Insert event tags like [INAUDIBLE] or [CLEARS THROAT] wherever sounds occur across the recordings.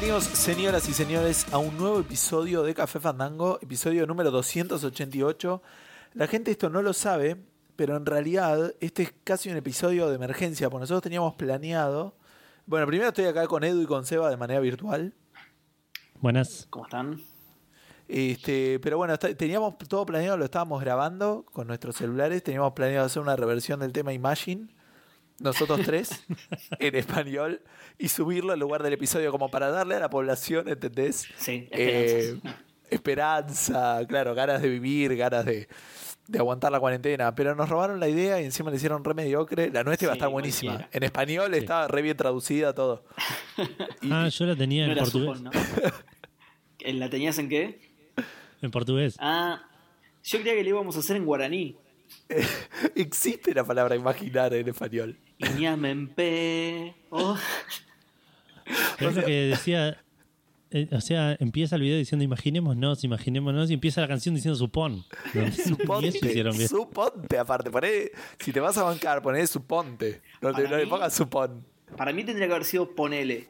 Bienvenidos, señoras y señores, a un nuevo episodio de Café Fandango, episodio número 288. La gente esto no lo sabe, pero en realidad este es casi un episodio de emergencia, porque nosotros teníamos planeado. Bueno, primero estoy acá con Edu y con Seba de manera virtual. Buenas. ¿Cómo están? Este, pero bueno, teníamos todo planeado, lo estábamos grabando con nuestros celulares, teníamos planeado hacer una reversión del tema Imagine, nosotros tres, en español, y subirlo en lugar del episodio como para darle a la población, ¿entendés? Sí, Eh, esperanza, claro, ganas de vivir, ganas de, de aguantar la cuarentena, pero nos robaron la idea y encima le hicieron re mediocre. La nuestra iba a Sí, estar buenísima. cualquiera. En español estaba re bien traducida todo. [LAUGHS] Y- Ah, yo la tenía no en portugués. supón, ¿no? ¿En ¿La tenías en qué? En portugués. Ah, yo creía que le íbamos a hacer en guaraní. [LAUGHS] existe la palabra imaginar en español. Iñamempe. Oh. Es lo que decía. eh, o sea, empieza el video diciendo imaginémonos, imaginémonos, y empieza la canción diciendo supón. [LAUGHS] No, hicieron Suponte, bien. suponte aparte, poné, si te vas a bancar, poné suponte. No, te, no le pongas supón. Para mí tendría que haber sido ponele.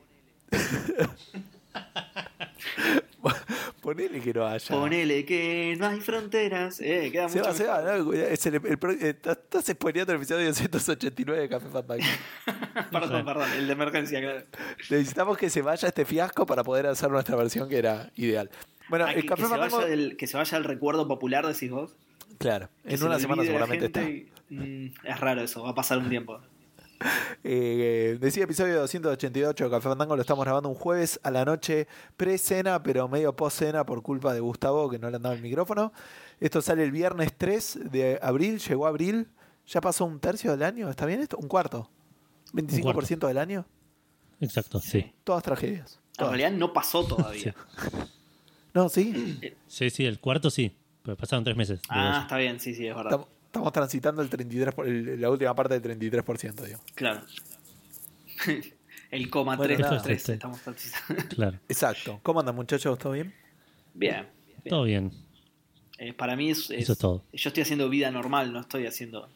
[LAUGHS] [LAUGHS] Ponele que no haya. Ponele que no hay fronteras. Eh, queda Se mucho va, se va, ¿no? Es el- el eh, estás- Estás spoileando el episodio 289 de Café Fandango. [LAUGHS] Perdón, perdón, el de emergencia. claro. Necesitamos que se vaya este fiasco para poder hacer nuestra versión que era ideal. Bueno, Ah, el que, Café que se Fandango. vaya del, que se vaya al recuerdo popular, decís vos. Claro, en se una semana seguramente está. y- mm, es raro eso, va a pasar un tiempo. [LAUGHS] Eh, decía episodio 288 de Café Fandango, lo estamos grabando un jueves a la noche, pre-cena, pero medio post-cena por culpa de Gustavo, que no le andaba el micrófono. Esto sale el viernes 3 de abril, llegó abril, ya pasó un tercio del año, ¿está bien esto? Un cuarto. 25% del año, Exacto, sí. todas tragedias. En realidad no pasó todavía. No, sí, Sí, sí, el cuarto sí. Pero pasaron tres meses. Ah, está bien, sí, sí, es verdad. estamos, estamos transitando el 33%, por- el- la última parte del 33%, digo. Claro. [LAUGHS] El coma Bueno, 3 nada. 3 Este. estamos participando. [LAUGHS] [LAUGHS] Claro. Exacto. ¿Cómo andan muchachos? ¿Todo bien? Bien. bien. Todo bien. Eh, para mí es, Eso es todo. Yo estoy haciendo vida normal, no estoy haciendo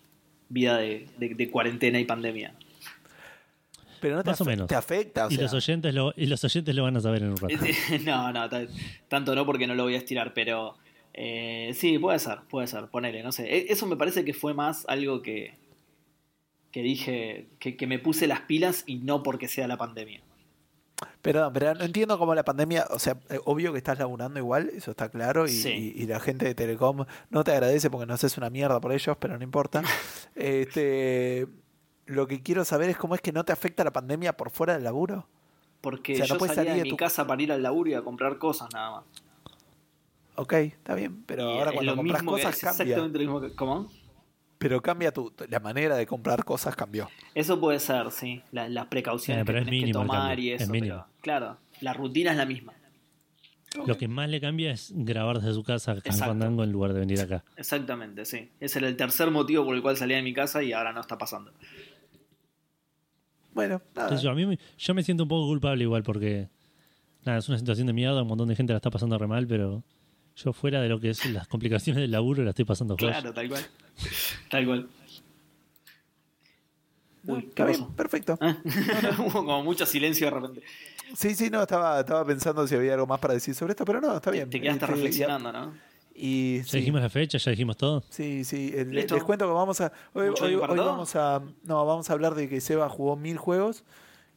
vida de, de- de cuarentena y pandemia. Pero no te, Más o menos. te afecta, o y, sea, los oyentes lo, y los oyentes lo van a saber en un rato. no, no, ta- tanto no porque no lo voy a estirar, pero eh, sí, puede ser, puede ser, ponele, no sé. E- Eso me parece que fue más algo que, que dije, que, que me puse las pilas y no porque sea la pandemia. Perdón, pero no entiendo cómo la pandemia, o sea, eh, obvio que estás laburando igual, eso está claro, y, Sí. y- y la gente de Telecom no te agradece porque no haces una mierda por ellos, pero no importa. [LAUGHS] este, lo que quiero saber es cómo es que no te afecta la pandemia por fuera del laburo. Porque O sea, no yo puedes salía salir de de mi tu- casa para ir al laburo y a comprar cosas nada más. Ok, está bien, pero Y ahora es cuando lo compras mismo que- cosas es cambia. exactamente lo mismo que... ¿Cómo? Pero cambia tu, la manera de comprar cosas cambió. Eso puede ser, sí. La- las precauciones Eh, pero que es tenés que tomar y es eso. pero, claro, la rutina es la misma. Lo que más le cambia es grabar desde su casa. Fandango en lugar de venir acá. Exactamente, sí. Ese era el tercer motivo por el cual salía de mi casa y ahora no está pasando. Bueno, nada. Entonces, yo, a mí me- yo me siento un poco culpable igual porque nada, es una situación de mierda, un montón de gente la está pasando re mal, pero yo fuera de lo que es las complicaciones del laburo la estoy pasando. Claro, tal cual. Tal cual. No, Uy, perfecto. Ah, [LAUGHS] Hubo como mucho silencio de repente. Sí, sí, no, estaba, estaba pensando si había algo más para decir sobre esto, pero no, está bien. Te quedaste Este, reflexionando, ¿no? Y, Ya sí. dijimos la fecha, ya dijimos todo. Sí, sí. eh. Les cuento que vamos a. Hoy, ¿Mucho hoy- vamos a. No, vamos a hablar de que Seba jugó mil juegos.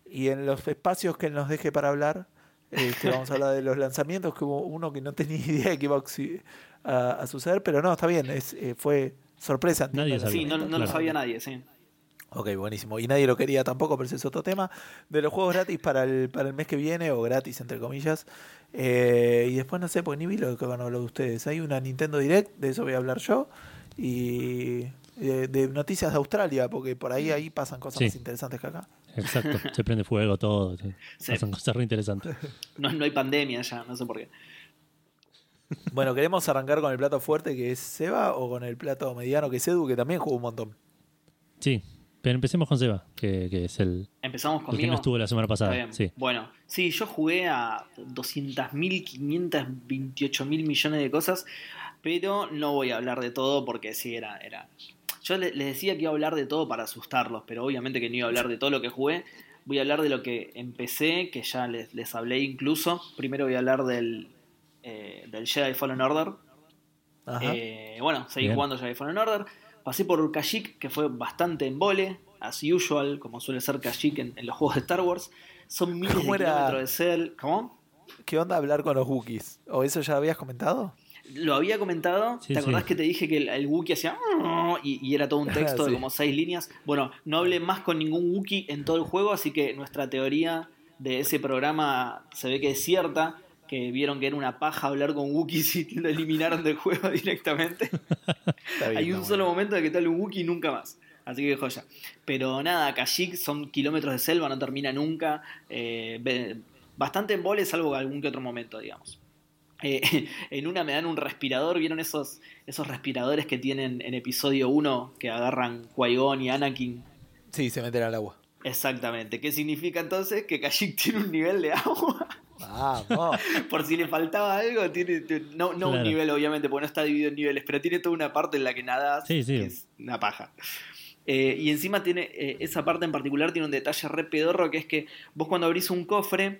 Y en los espacios que él nos deje para hablar, este, vamos a hablar de los lanzamientos, que hubo uno que no tenía [LAUGHS] idea de que iba a, oxi- a- a suceder, pero no, está bien, es, eh, fue sorpresa. Nadie sabía. Sí, no, no lo sabía nadie, sí. Ok, buenísimo. Y nadie lo quería tampoco, pero ese es otro tema. De los juegos gratis para el, para el mes que viene, o gratis entre comillas. Eh, y después no sé, porque ni vi lo que van a hablar de ustedes. Hay una Nintendo Direct, de eso voy a hablar yo. Y de, de noticias de Australia, porque por ahí ahí pasan cosas Sí. más interesantes que acá. Exacto, se prende fuego todo. Sí. Pasan cosas re interesantes. No, no hay pandemia ya, no sé por qué. Bueno, ¿queremos arrancar con el plato fuerte que es Seba o con el plato mediano que es Edu, que también jugó un montón? Sí, pero empecemos con Seba, que, que es el, Empezamos el conmigo. que no estuvo la semana pasada. Sí. Bueno, sí, yo jugué a 200.000, 528 mil millones de cosas, pero no voy a hablar de todo porque sí, era... era... Yo le- les decía que iba a hablar de todo para asustarlos, pero obviamente que no iba a hablar de todo lo que jugué. voy a hablar de lo que empecé, que ya les, les hablé incluso. Primero voy a hablar del, eh, del Jedi Fallen Order. Ajá. Eh, bueno, seguí Bien. jugando Jedi Fallen Order. Pasé por Kashyyyk, que fue bastante en vole, as usual, como suele ser Kashyyyk en, en los juegos de Star Wars. Son miles de kilómetros de cel. ¿Cómo? ¿Qué onda hablar con los Wookiees? ¿O eso ya habías comentado? Lo había comentado. Sí, ¿Te acordás sí. que te dije que el, el Wookiee hacía y, y era todo un texto de como seis líneas? Bueno, no hablé más con ningún Wookiee en todo el juego, así que nuestra teoría de ese programa se ve que es cierta. Que vieron que era una paja hablar con Wookiees [LAUGHS] y lo eliminaron del juego directamente. [LAUGHS] Bien, Hay un solo bueno. momento de que tal un Wookiee nunca más. Así que joya. Pero nada, Kashyyyk son kilómetros de selva, no termina nunca. Eh, bastante en vole, salvo algún que otro momento, digamos. Eh, [LAUGHS] en una me dan un respirador, ¿vieron esos, esos respiradores que tienen en episodio 1 que agarran Qui-Gon y Anakin? Sí, se meten al agua. Exactamente. ¿Qué significa entonces? Que Kashyyyk [LAUGHS] tiene un nivel de agua. Vamos. [LAUGHS] Por si le faltaba algo, tiene, tiene- no, un nivel, obviamente, porque no está dividido en niveles, pero tiene toda una parte en la que nadas, Sí, sí. que es una paja. Eh, y encima tiene, eh, esa parte en particular tiene un detalle re pedorro, que es que vos cuando abrís un cofre,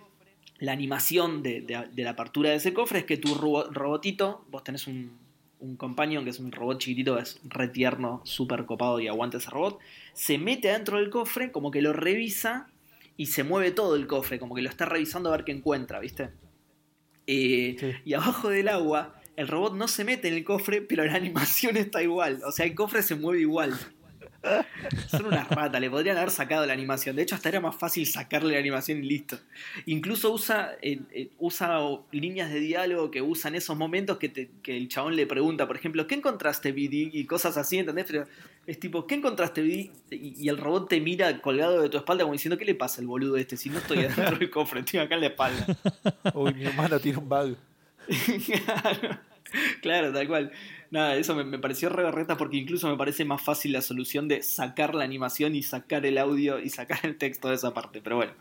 la animación de, de- de la apertura de ese cofre es que tu robo- robotito, vos tenés un, un companion que es un robot chiquitito, que es re tierno, súper copado y aguanta ese robot, se mete adentro del cofre, como que lo revisa y se mueve todo el cofre, como que lo está revisando a ver qué encuentra, ¿viste? Eh, Sí. Y abajo del agua, el robot no se mete en el cofre, pero la [LAUGHS] animación está igual. O sea, el cofre se mueve igual. Son unas ratas, le podrían haber sacado la animación. De hecho, hasta era más fácil sacarle la animación y listo. Incluso usa, eh, eh, usa líneas de diálogo que usan esos momentos que, te- que el chabón le pregunta, por ejemplo, ¿qué encontraste, BD? Y cosas así, ¿entendés? Pero es tipo, ¿qué encontraste, BD? Y, y el robot te mira colgado de tu espalda como diciendo, ¿qué le pasa al boludo este? Si no estoy adentro del cofre, estoy acá en la espalda. Uy, mi hermano tiene un bug. [LAUGHS] claro, tal cual. Nada, eso me, me pareció re berreta porque incluso me parece más fácil la solución de sacar la animación y sacar el audio y sacar el texto de esa parte. Pero bueno.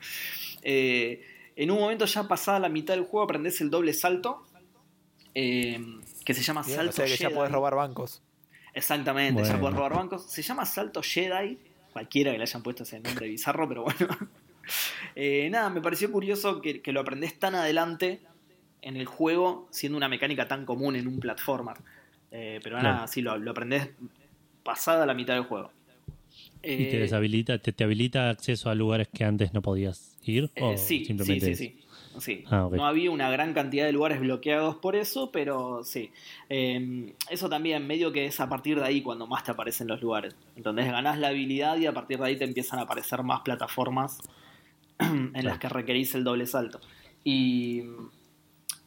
Eh, en un momento ya pasada la mitad del juego aprendes el doble salto. eh, que se llama Bien, salto o sea que ya podés robar bancos. Exactamente, ya puedes robar bancos. Se llama Salto Jedi. Cualquiera que le hayan puesto ese nombre bizarro, pero bueno. [LAUGHS] Eh, nada, me pareció curioso que, que lo aprendés tan adelante en el juego, siendo una mecánica tan común en un platformer. Eh, pero Claro. nada, sí, lo, lo aprendés pasada la mitad del juego. ¿Y te Eh, deshabilita, te, te habilita acceso a lugares que antes no podías ir? Eh, ¿O sí, sí, simplemente sí, sí. Sí. Ah. No había una gran cantidad de lugares bloqueados por eso, pero sí. Eh, eso también medio que es a partir de ahí cuando más te aparecen los lugares. Entonces ganás la habilidad y a partir de ahí te empiezan a aparecer más plataformas [CLEARS THROAT] en las que requerís el doble salto. Y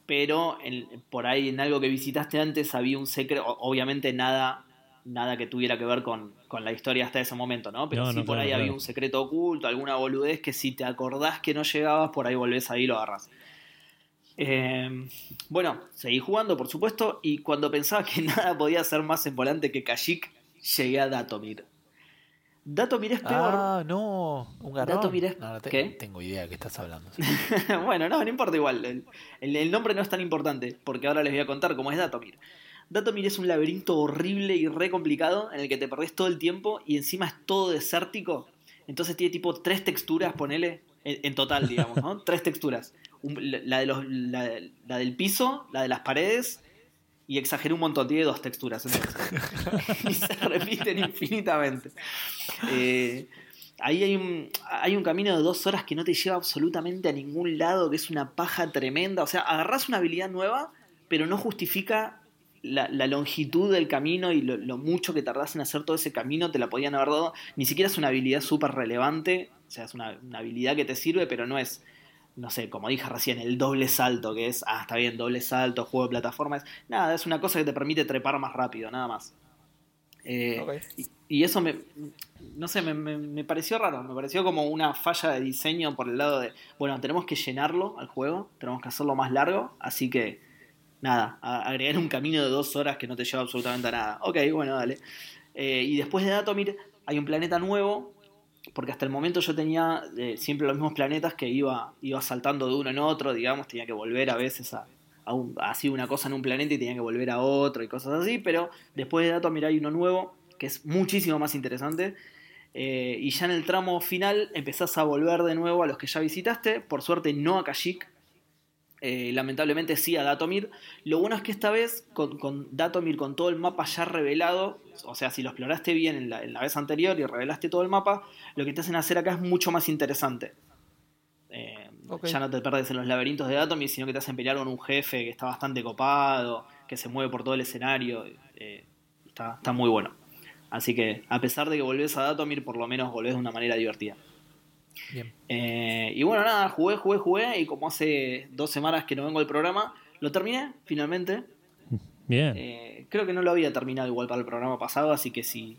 pero en- por ahí en algo que visitaste antes había un secreto, obviamente nada nada que tuviera que ver con, con la historia hasta ese momento, ¿no? Pero No, sí no, por claro, ahí había un secreto oculto, alguna boludez que si te acordás que no llegabas, por ahí volvés ahí y lo agarras. Eh, bueno, seguí jugando, por supuesto, y cuando pensaba que [LAUGHS] nada podía ser más volante que Kashyyyk, llegué a Datomir. Datomir es peor. Ah, no. Un garrón. Dato, mirá, No, no te- ¿qué? tengo idea de qué estás hablando. [LAUGHS] bueno, no, no importa igual. El, el- el nombre no es tan importante, porque ahora les voy a contar cómo es Datomir. Datomir es un laberinto horrible y re complicado en el que te perdés todo el tiempo y encima es todo desértico. Entonces tiene tipo tres texturas, ponele, en, en total, digamos, ¿no? [LAUGHS] tres texturas. Un- la, la de los, la, la del piso, la de las paredes y exageré un montón, tiene dos texturas. entonces. [LAUGHS] y se repiten infinitamente. Eh, Ahí hay un, hay un camino de dos horas que no te lleva absolutamente a ningún lado, que es una paja tremenda. O sea, agarrás una habilidad nueva, pero no justifica la, longitud del camino y lo, mucho que tardás en hacer todo ese camino, te la podían haber dado. Ni siquiera es una habilidad súper relevante, o sea, es una habilidad que te sirve, pero no es, no sé, como dije recién, el doble salto, que es, ah, está bien, doble salto, juego de plataformas. Nada, es una cosa que te permite trepar más rápido, nada más. Eh, y, y eso me, no sé, me, me- me pareció raro, me pareció como una falla de diseño por el lado de, bueno, tenemos que llenarlo al juego, tenemos que hacerlo más largo, así que nada, agregar un camino de dos horas que no te lleva absolutamente a nada. Ok, bueno, dale. Eh, y después de Datomir hay un planeta nuevo, porque hasta el momento yo tenía eh, siempre los mismos planetas que iba, iba saltando de uno en otro, digamos, tenía que volver a veces a, a una cosa en un planeta y tenía que volver a otro y cosas así, pero después de Datomir hay uno nuevo que es muchísimo más interesante, Eh, y ya en el tramo final empezás a volver de nuevo a los que ya visitaste. Por suerte no a Kashyyyk. Eh, lamentablemente sí a Datomir. Lo bueno es que esta vez, con, con, Datomir, con todo el mapa ya revelado, o sea, si lo exploraste bien en la, en la, vez anterior y revelaste todo el mapa, lo que te hacen hacer acá es mucho más interesante. Eh, okay. Ya no te perdes en los laberintos de Datomir, sino que te hacen pelear con un jefe que está bastante copado, que se mueve por todo el escenario. Eh, está, está muy bueno. Así que, a pesar de que volvés a Datomir, por lo menos volvés de una manera divertida. Eh, y bueno, nada, jugué, jugué, jugué. Y como hace dos semanas que no vengo al programa, lo terminé finalmente. Bien. Eh, creo que no lo había terminado igual para el programa pasado, así que si,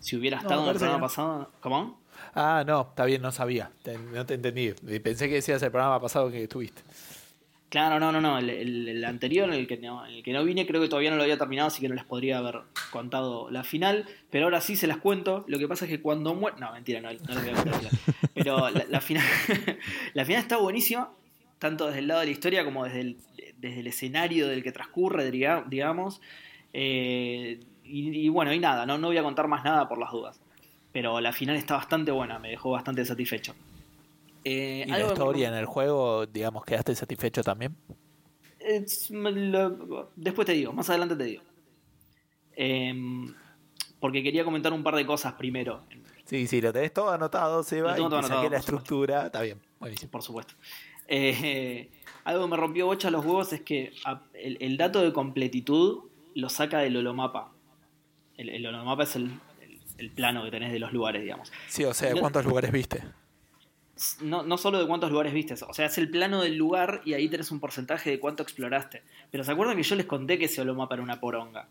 si hubiera estado no, en el programa pasado. ¿Cómo? Ah, no, está bien, no sabía. Te, no te entendí. Pensé que decías el programa pasado que estuviste. Claro, no, no, no. El, anterior, el que, no, el que no vine, creo que todavía no lo había terminado, así que no les podría haber contado la final. Pero ahora sí se las cuento. Lo que pasa es que cuando muere. No, mentira, no, no les voy a contar. pero la, la, final. [LAUGHS] la final está buenísima, tanto desde el lado de la historia como desde el, desde el escenario del que transcurre, digamos. Eh, y, y, bueno, y nada, no, no voy a contar más nada por las dudas. Pero la final está bastante buena, me dejó bastante satisfecho. Eh, ¿Y la historia en el juego, digamos, quedaste satisfecho también? Es, lo, después te digo, más adelante te digo. Eh, porque quería comentar un par de cosas primero. Sí, sí, lo tenés todo anotado, Seba, todo y te anotado, saqué la estructura, está bien, buenísimo. Por supuesto. Eh, algo que me rompió bocha los huevos es que el, el, dato de completitud lo saca del holomapa. El, el holomapa es el, el, plano que tenés de los lugares, digamos. Sí, o sea, ¿cuántos lugares viste? No, no solo de cuántos lugares viste, o sea, es el plano del lugar y ahí tenés un porcentaje de cuánto exploraste. Pero ¿se acuerdan que yo les conté que ese holomapa era una poronga?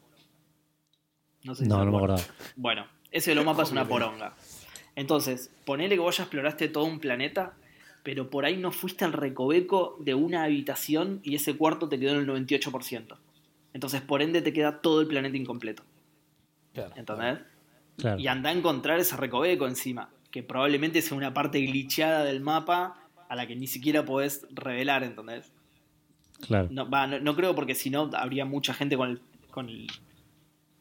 No, sé si no, no me acuerdo. Bueno, ese holomapa es una poronga. Entonces, ponele que vos ya exploraste todo un planeta, pero por ahí no fuiste al recoveco de una habitación y ese cuarto te quedó en el 98%. Entonces, por ende, te queda todo el planeta incompleto. Claro, ¿Entendés? Claro. Y anda a encontrar ese recoveco encima que probablemente sea una parte glitchada del mapa a la que ni siquiera podés revelar, ¿entendés? Claro. No, va, no, no creo porque si no habría mucha gente con el, con el,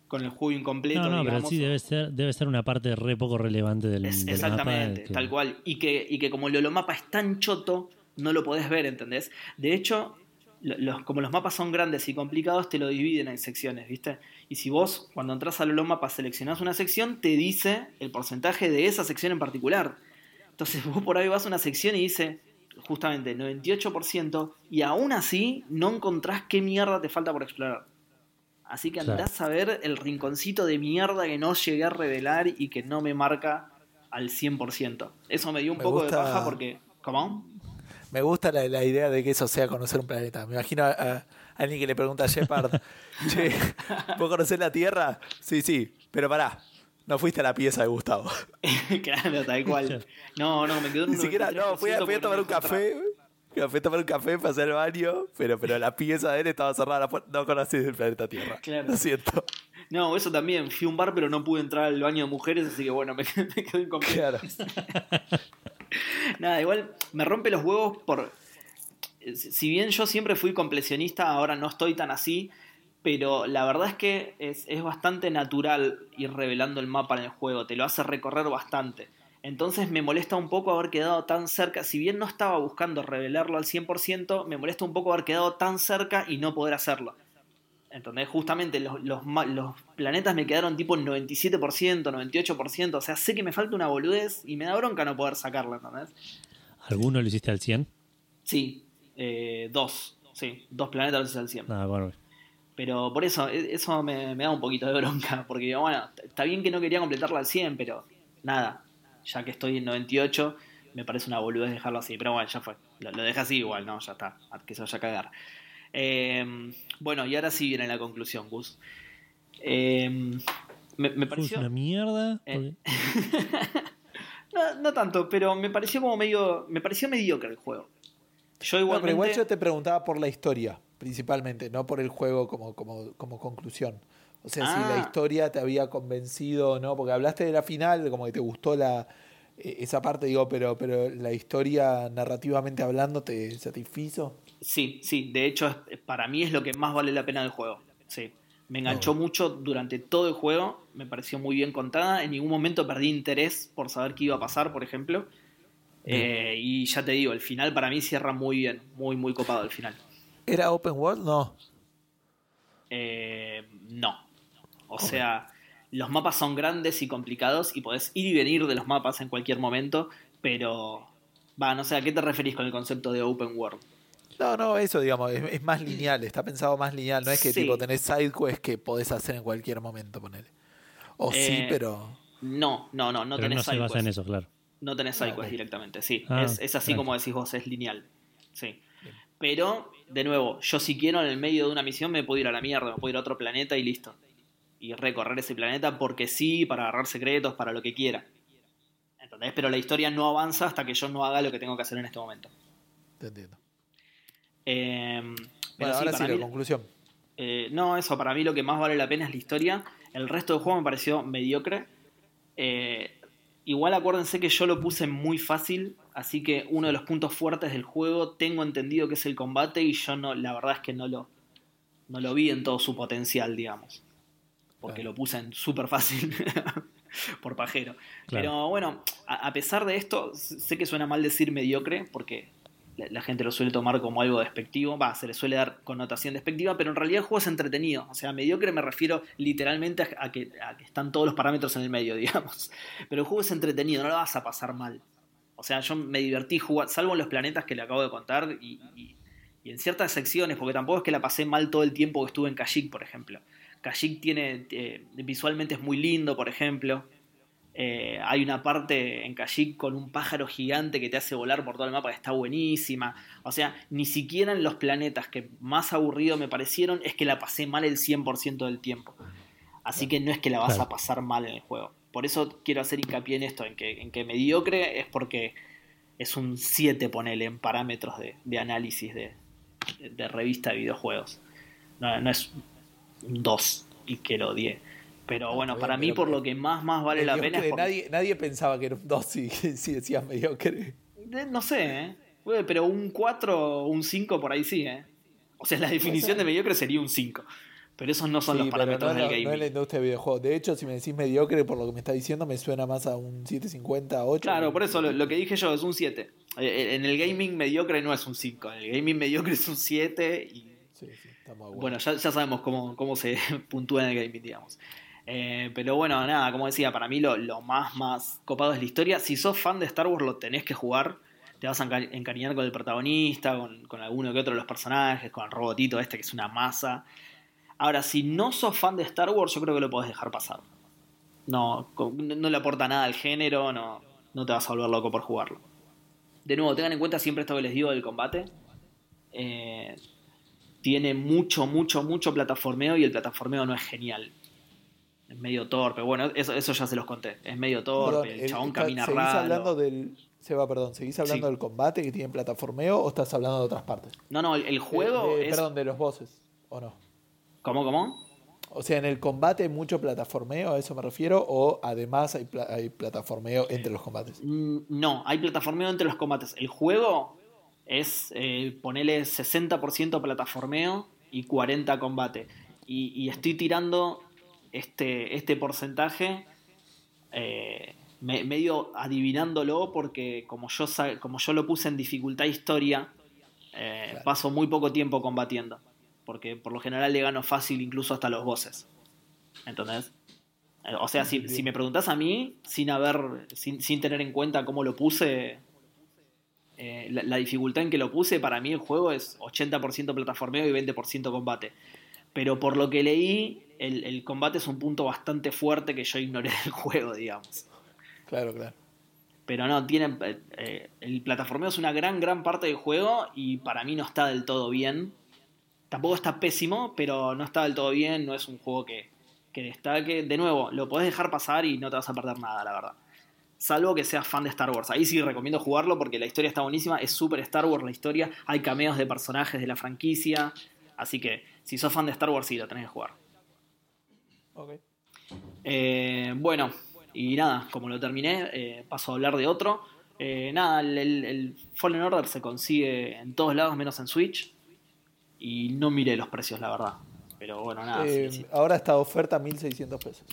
con el juego incompleto. No, no, digamos, pero sí debe ser, debe ser una parte re poco relevante del, es, del Exactamente, mapa que... tal cual. Y que, y que como el holomapa es tan choto, no lo podés ver, ¿entendés? De hecho, los, como los mapas son grandes y complicados, te lo dividen en secciones, ¿viste? Y si vos, cuando entras al holomapa, seleccionás una sección, te dice el porcentaje de esa sección en particular. Entonces [LAUGHS] vos por ahí vas a una sección y dice, justamente, 98%, y aún así no encontrás qué mierda te falta por explorar. Así que andás claro. a ver el rinconcito de mierda que no llegué a revelar y que no me marca al 100%. Eso me dio un me poco gusta... de paja porque... ¿Cómo? Me gusta la, la, idea de que eso sea conocer un planeta. Me imagino a, a alguien que le pregunta a Shepard, [LAUGHS] che, ¿vos conocés la Tierra? Sí, sí, pero pará, no fuiste a la pieza de Gustavo. [LAUGHS] claro, tal cual. No, no, me quedó un Ni siquiera, no, fui a, fui a tomar un café. Fui a tomar un café para hacer el baño, pero, pero la pieza de él estaba cerrada. No conocés el planeta Tierra. Claro. Lo siento. No, eso también. Fui a un bar, pero no pude entrar al baño de mujeres, así que bueno, me, [LAUGHS] me quedé incompleto. Claro. [LAUGHS] Nada, igual me rompe los huevos por. Si bien yo siempre fui completionista, ahora no estoy tan así. Pero la verdad es que es, es, bastante natural ir revelando el mapa en el juego. Te lo hace recorrer bastante. Entonces me molesta un poco haber quedado tan cerca. Si bien no estaba buscando revelarlo al 100%, me molesta un poco haber quedado tan cerca y no poder hacerlo. ¿Entendés? Justamente los, los, los, planetas me quedaron tipo 97%, 98%. O sea, sé que me falta una boludez y me da bronca no poder sacarla, ¿entendés? ¿Alguno lo hiciste al 100? Sí, eh, dos. Sí, dos planetas lo hice al 100. Ah, bueno. Pero por eso, eso me, me, da un poquito de bronca. Porque, bueno, está bien que no quería completarla al 100, pero nada. Ya que estoy en 98, me parece una boludez dejarlo así. Pero bueno, ya fue. Lo, lo dejé así igual, ¿no? Ya está. Que se vaya a cagar. Eh, bueno, y ahora sí viene la conclusión, Gus. Eh, me, me, pareció. una mierda? Eh, [LAUGHS] no, no, tanto, pero me pareció como medio. Me pareció mediocre el juego. Yo igualmente... No, pero igual yo te preguntaba por la historia, principalmente, no por el juego como, como, como conclusión. O sea, ah. si la historia te había convencido o no, porque hablaste de la final, como que te gustó la esa parte, digo, pero, pero la historia narrativamente hablando te satisfizo. Sí, sí, de hecho para mí es lo que más vale la pena del juego. Sí. Me enganchó Oh. mucho durante todo el juego, me pareció muy bien contada. En ningún momento perdí interés por saber qué iba a pasar, por ejemplo. Eh, y ya te digo, el final para mí cierra muy bien, muy, muy copado el final. ¿Era open world? No. Eh, no. O sea, los mapas son grandes y complicados y podés ir y venir de los mapas en cualquier momento, pero... Va, no sé, ¿a qué te referís con el concepto de open world? No, no, eso digamos, es, es más lineal, está pensado más lineal, no es que Sí. tipo tenés side quest que podés hacer en cualquier momento, ponele. O sí, Eh, pero No, no, no, no pero tenés no se side basa en quest. eso, claro. No tenés Ah, sidequests ok. directamente, sí. Ah, es, es así como decís vos, es lineal. Sí. Bien. Pero, de nuevo, yo si quiero en el medio de una misión me puedo ir a la mierda, me puedo ir a otro planeta y listo. Y recorrer ese planeta porque sí, para agarrar secretos, para lo que quiera. ¿Entendés? Pero la historia no avanza hasta que yo no haga lo que tengo que hacer en este momento. te entiendo. Eh, pero Bueno, ahora sí, la mí- conclusión. eh, no, eso, para mí lo que más vale la pena es la historia. El resto del juego me pareció mediocre. Eh, igual acuérdense que yo lo puse muy fácil, así que uno de los puntos fuertes del juego tengo entendido que es el combate y yo no, la verdad es que no lo, no lo vi en todo su potencial, digamos. Porque Claro. lo puse en súper fácil. [LAUGHS] por pajero. Claro. Pero bueno, a, a pesar de esto, sé que suena mal decir mediocre, porque la, gente lo suele tomar como algo despectivo, va, se le suele dar connotación despectiva, pero en realidad el juego es entretenido. O sea, mediocre me refiero literalmente a, que, a que están todos los parámetros en el medio, [LAUGHS] digamos. Pero el juego es entretenido, no lo vas a pasar mal. O sea, yo me divertí jugando, salvo en los planetas que le acabo de contar y, en ciertas secciones, porque tampoco es que la pasé mal todo el tiempo que estuve en Kashyyyk, por ejemplo. Kashyyyk tiene, eh, visualmente es muy lindo, por ejemplo. Eh, hay una parte en Kashyyyk con un pájaro gigante que te hace volar por todo el mapa que está buenísima. O sea, ni siquiera en los planetas que más aburrido me parecieron es que la pasé mal el 100% del tiempo. Así que no es que la vas Claro. a pasar mal en el juego. Por eso quiero hacer hincapié en esto, en que, en que mediocre es porque es un 7, ponele, en parámetros de, de análisis de, de revista de videojuegos. No, no es un 2 y que lo odié. Pero bueno, está para mí por lo que más más vale la pena es por- nadie, nadie pensaba que era un 2 [LAUGHS] si, si decías mediocre. Eh, No sé, ¿eh? Bueno, Pero un 4 o un 5 por ahí sí, ¿eh? O sea, la definición de mediocre sería un 5. Pero esos no son Sí, los parámetros no, del gaming. no en la industria de videojuegos. De hecho, si me decís mediocre, por lo que me está diciendo, me suena más a un 750, 8. Claro, por eso lo, lo que dije yo es un 7. Eh, En el gaming mediocre no es un 5. En el gaming mediocre es un 7 y Sí, sí. Bueno, ya, ya sabemos cómo, cómo se [LAUGHS] puntúa en el gaming, digamos. Eh, pero bueno, nada, como decía, para mí lo, más, más copado es la historia. Si sos fan de Star Wars, lo tenés que jugar. Te vas a enca- encariñar con el protagonista, con, con alguno que otro de los personajes, con el robotito este que es una masa. Ahora, si no sos fan de Star Wars, yo creo que lo podés dejar pasar. No, no le aporta nada al género, no, no te vas a volver loco por jugarlo. De nuevo, tengan en cuenta siempre esto que les digo del combate. Eh, tiene mucho, mucho, mucho plataformeo y el plataformeo no es genial. Es medio torpe. Bueno, eso, eso ya se los conté. Es medio torpe, Perdón, el chabón está- camina ¿Seguís raro. hablando del. Seba, perdón, ¿seguís hablando Sí. del combate que tiene plataformeo o estás hablando de otras partes? No, no, el, el juego De- de- es. Perdón, de los bosses, ¿o no? ¿Cómo, cómo? O sea, en el combate hay mucho plataformeo, a eso me refiero, o además hay, pla- hay plataformeo entre los combates. Mm, No, hay plataformeo entre los combates. El juego es eh, ponerle 60% plataformeo y 40 combate. Y, y estoy tirando este, este porcentaje eh, me- medio adivinándolo porque como yo, como yo lo puse en dificultad historia, eh, Claro. paso muy poco tiempo combatiendo. Porque por lo general le gano fácil incluso hasta los bosses. ¿Entendés? O sea, si, me preguntás a mí, sin haber, sin, sin tener en cuenta cómo lo puse, eh, la, la dificultad en que lo puse, para mí el juego es 80% plataformeo y 20% combate. Pero por lo que leí, el, el combate es un punto bastante fuerte que yo ignoré [LAUGHS] del juego, digamos. Claro, claro. Pero no, tiene, eh, eh, el plataformeo es una gran, gran parte del juego y para mí no está del todo bien. Tampoco está pésimo, pero no está del todo bien, no es un juego que, que destaque. De nuevo, lo podés dejar pasar y no te vas a perder nada, la verdad. Salvo que seas fan de Star Wars. Ahí sí recomiendo jugarlo porque la historia está buenísima. Es súper Star Wars la historia. Hay cameos de personajes de la franquicia. Así que si sos fan de Star Wars, sí, lo tenés que jugar. Ok. Eh, bueno, y nada, como lo terminé, eh, paso a hablar de otro. Eh, nada, el, el- el Fallen Order se consigue en todos lados menos en Switch. Y no miré los precios, la verdad. Pero bueno, nada. Eh, sí, sí. Ahora está oferta 1600 pesos.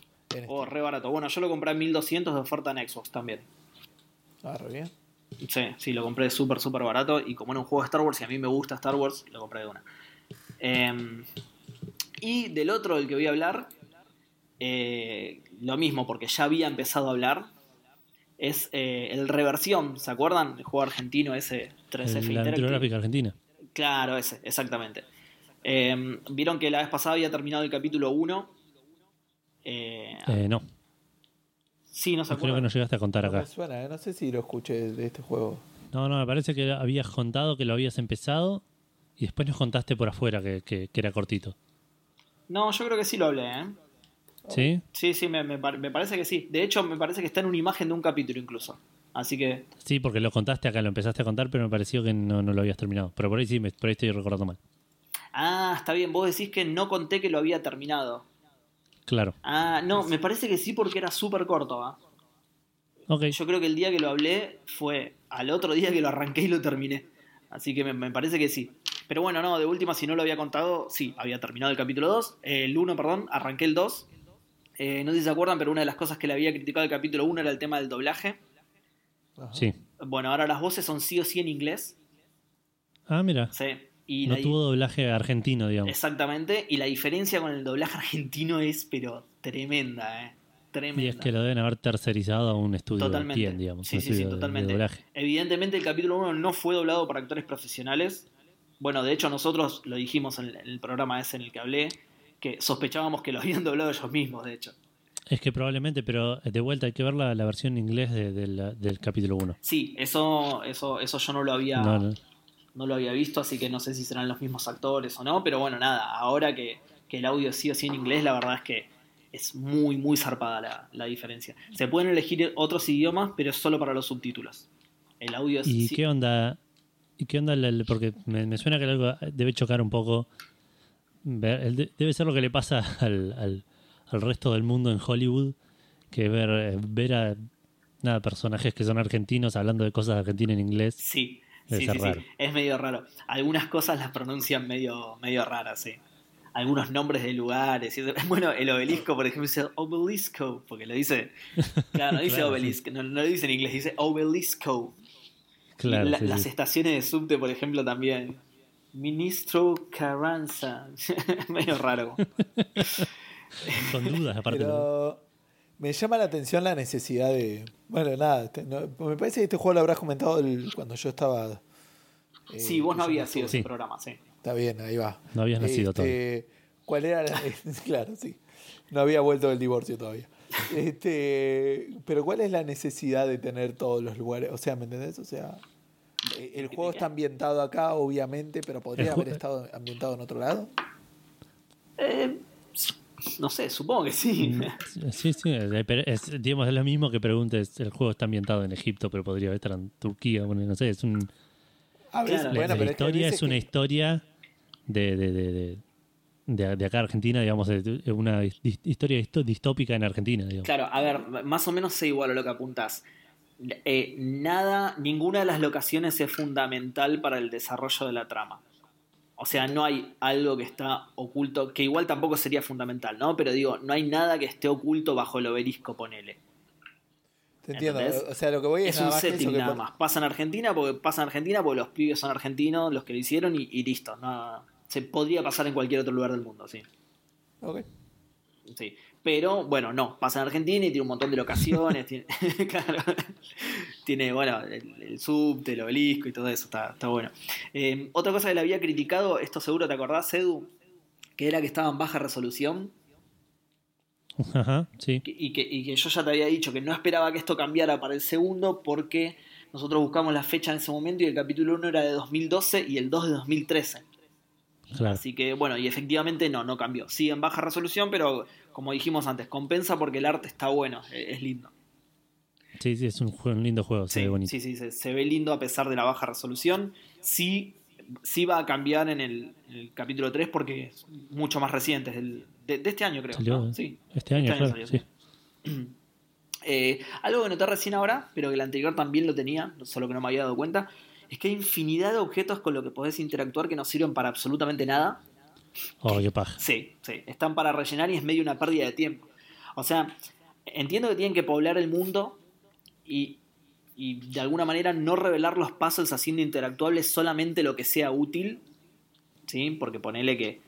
Oh, Steam. re barato. Bueno, yo lo compré en 1200 de oferta en Xbox también. Ah, re bien. Sí, sí, lo compré súper, súper barato. Y como era un juego de Star Wars y a mí me gusta Star Wars, lo compré de una. Eh, y del otro del que voy a hablar, eh, lo mismo, porque ya había empezado a hablar, es eh, el Reversión. ¿Se acuerdan? El juego argentino ese 3F la Interactive. argentina. Claro, ese, exactamente. Eh, Vieron que la vez pasada había terminado el capítulo 1. Eh, Eh, no, sí, no se creo que acuerdan. no llegaste a contar No acá. me suena, eh, no sé si lo escuché de este juego. No, no, me parece que habías contado que lo habías empezado y después nos contaste por afuera que, que- que era cortito. No, yo creo que sí lo hablé, ¿eh? ¿Sí? Sí, sí, me, me par- me parece que sí. De hecho, me parece que está en una imagen de un capítulo incluso. Así que, Sí, porque lo contaste acá, lo empezaste a contar, pero me pareció que no, no lo habías terminado. Pero por ahí sí, me, por ahí estoy recordando mal. ah, está bien, vos decís que no conté que lo había terminado. Claro. Ah, no, me parece que sí porque era súper corto, ¿ah? Ok. Yo creo que el día que lo hablé fue al otro día que lo arranqué y lo terminé. Así que me, me parece que sí. Pero bueno, no, de última, si no lo había contado, sí, había terminado el capítulo 2. eh, el 1, perdón, arranqué el 2. Eh, no sé si se acuerdan, pero una de las cosas que le había criticado al capítulo 1 era el tema del doblaje. Ajá. Sí. Bueno, ahora las voces son sí o sí en inglés. Ah, mira. Sí. Y No la- tuvo doblaje argentino, digamos. Exactamente. Y la diferencia con el doblaje [LAUGHS] argentino es, pero tremenda, ¿eh? Tremenda. Y es que lo deben haber tercerizado a un estudio Totalmente. bien, digamos. Sí, sí, sí, de- de totalmente. doblaje. Evidentemente el capítulo 1 no fue doblado por actores profesionales. Bueno, de hecho nosotros lo dijimos en el, en el programa ese en el que hablé, que sospechábamos que lo habían doblado ellos mismos, de hecho. Es que probablemente, pero de vuelta hay que ver la, la versión en inglés de- de la- del capítulo 1. Sí, eso, eso, eso yo no lo había, No, no, no. lo había visto, así que no sé si serán los mismos actores o no, pero bueno, nada, ahora que, que el audio sí o sí en inglés, la verdad es que es muy, muy zarpada la, la diferencia. Se pueden elegir otros idiomas, pero es solo para los subtítulos. El audio es... ¿Y sí- qué onda? ¿Y qué onda? el- Porque me, me suena que algo debe chocar un poco. Debe ser lo que le pasa [LAUGHS] al, al- al resto del mundo en Hollywood, que es ver, eh, ver a nada, personajes que son argentinos hablando de cosas argentinas en inglés. Sí, sí, sí. Es medio raro. Algunas cosas las pronuncian medio, medio raras, sí. Algunos nombres de lugares. [LAUGHS] Bueno, el obelisco, por ejemplo, dice obelisco, porque lo dice. [LAUGHS] Claro, no dice Claro, obelisco, no, no lo dice en inglés, dice obelisco. Claro, Y la- sí, las estaciones de subte, por ejemplo, también. Ministro Carranza. [LAUGHS] medio raro. [LAUGHS] con dudas aparte. Pero me llama la atención la necesidad de. Bueno, nada, este, no- me parece que este juego lo habrás comentado el- cuando yo estaba. eh, Sí, vos no habías sido ese Sí. programa, sí. Está bien, ahí va. No habías nacido Este, ¿Cuál era la- [LAUGHS] Claro, sí. No había vuelto del divorcio todavía. Este, pero ¿cuál es la necesidad de tener todos los lugares? O sea, ¿me entendés? O sea, el juego está ambientado acá, obviamente, pero podría haber estado ambientado en otro lado. Eh, no sé, supongo que sí. Mm, Sí, sí, pero es, digamos, es lo mismo que preguntes, el juego está ambientado en Egipto, pero podría estar en Turquía, bueno, no sé, es un... A bueno, la pero es que hay historia es una que- historia de, de, de, de, de- de acá Argentina, digamos, de- una his- historia distópica en Argentina, digamos. Claro, a ver, más o menos sé igual a lo que apuntás. Eh, nada, ninguna de las locaciones es fundamental para el desarrollo de la trama. O sea, no hay algo que está oculto, que igual tampoco sería fundamental, ¿no? Pero digo, no hay nada que esté oculto bajo el obelisco, ponele. Te entiendo. ¿Entendés? O sea, lo que voy es, Es un más setting que nada más. Pasa en Argentina porque pasa en Argentina porque los pibes son argentinos, los que lo hicieron y, y listo. No, se podría pasar en cualquier otro lugar del mundo, sí. Ok. Sí. Pero bueno, no, pasa en Argentina y tiene un montón de locaciones. tiene, [LAUGHS] claro, tiene, bueno, el, el subte, el obelisco y todo eso, está, está bueno. Eh, otra cosa que le había criticado, esto seguro te acordás, Edu, que era que estaba en baja resolución Ajá, sí. y que, y que yo ya te había dicho que no esperaba que esto cambiara para el segundo porque nosotros buscamos la fecha en ese momento y el capítulo 1 era de 2012 y el 2 de 2013. Claro. Así que bueno, y efectivamente no, no cambió. Sigue en baja resolución, pero como dijimos antes, compensa porque el arte está bueno, e- es lindo. Sí, sí, es un, lindo juego, se Sí, ve bonito. sí, sí, se, se ve lindo a pesar de la baja resolución. Sí, sí va a cambiar en el, en el capítulo 3 porque es mucho más reciente, es del- de, de este año creo. Salió ¿no? Sí. este año, Este año claro, salió, sí. [CLEARS THROAT] Eh, algo que noté recién ahora, pero que el anterior también lo tenía, solo que no me había dado cuenta, es que hay infinidad de objetos con los que podés interactuar que no sirven para absolutamente nada. Oh, qué paja. Sí, sí. Están para rellenar y es medio una pérdida de tiempo. O sea, entiendo que tienen que poblar el mundo y, y de alguna manera no revelar los puzzles haciendo interactuables solamente lo que sea útil. ¿Sí? Porque ponele que.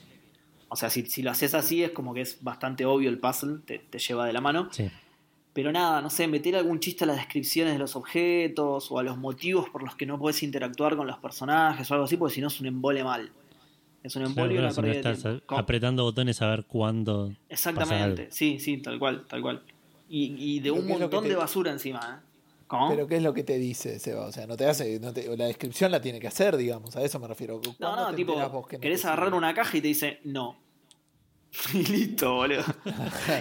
O sea, si, si lo haces así es como que es bastante obvio el puzzle, te, te lleva de la mano. Sí. Pero nada, no sé, meter algún chiste a las descripciones de los objetos o a los motivos por los que no puedes interactuar con los personajes o algo así, porque si no es un embole mal. Es un Claro, embole y claro, una si no apretando botones a ver cuándo. pasa Exactamente, algo. sí, sí, tal cual, tal cual. Y, y de un ¿qué es lo montón te- de basura encima, ¿eh? ¿Cómo? Pero ¿qué es lo que te dice, Seba? O sea, no te hace, no te- la descripción la tiene que hacer, digamos, a eso me refiero. no, ¿Cuándo no, tipo, enterás vos que no querés agarrar una caja y te dice no. [LAUGHS] y listo, boludo.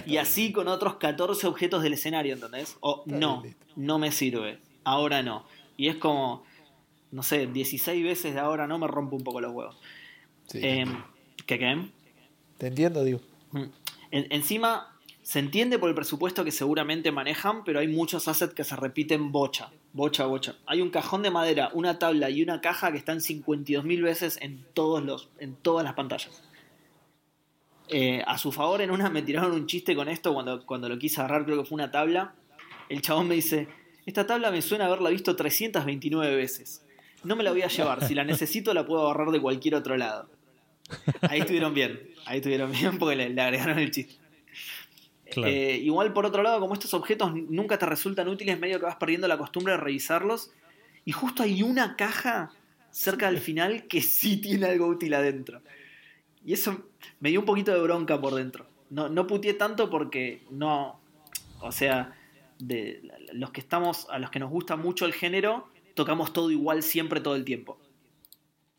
y así con otros 14 objetos del escenario, ¿entendés? O no, no me sirve, ahora no. Y es como, no sé, 16 veces de ahora no me rompe un poco los huevos. Sí, Eh, ¿Qué qué? Te entiendo, digo. Mm. En- encima, se entiende por el presupuesto que seguramente manejan, pero hay muchos assets que se repiten bocha, bocha, bocha. Hay un cajón de madera, una tabla y una caja que están 52.000 veces en, todos los, en todas las pantallas. Eh, a su favor, en una me tiraron un chiste con esto cuando, cuando lo quise agarrar, creo que fue una tabla. El chabón me dice, esta tabla me suena haberla visto 329 veces. No me la voy a llevar, si la necesito la puedo agarrar de cualquier otro lado. Ahí estuvieron bien, ahí estuvieron bien porque le, le agregaron el chiste. Claro. Eh, igual por otro lado, como estos objetos nunca te resultan útiles, medio que vas perdiendo la costumbre de revisarlos. Y justo hay una caja cerca del final que sí tiene algo útil adentro. Y eso me dio un poquito de bronca por dentro. No, no puteé tanto porque no. O sea, de los que estamos, a los que nos gusta mucho el género, tocamos todo igual siempre todo el tiempo.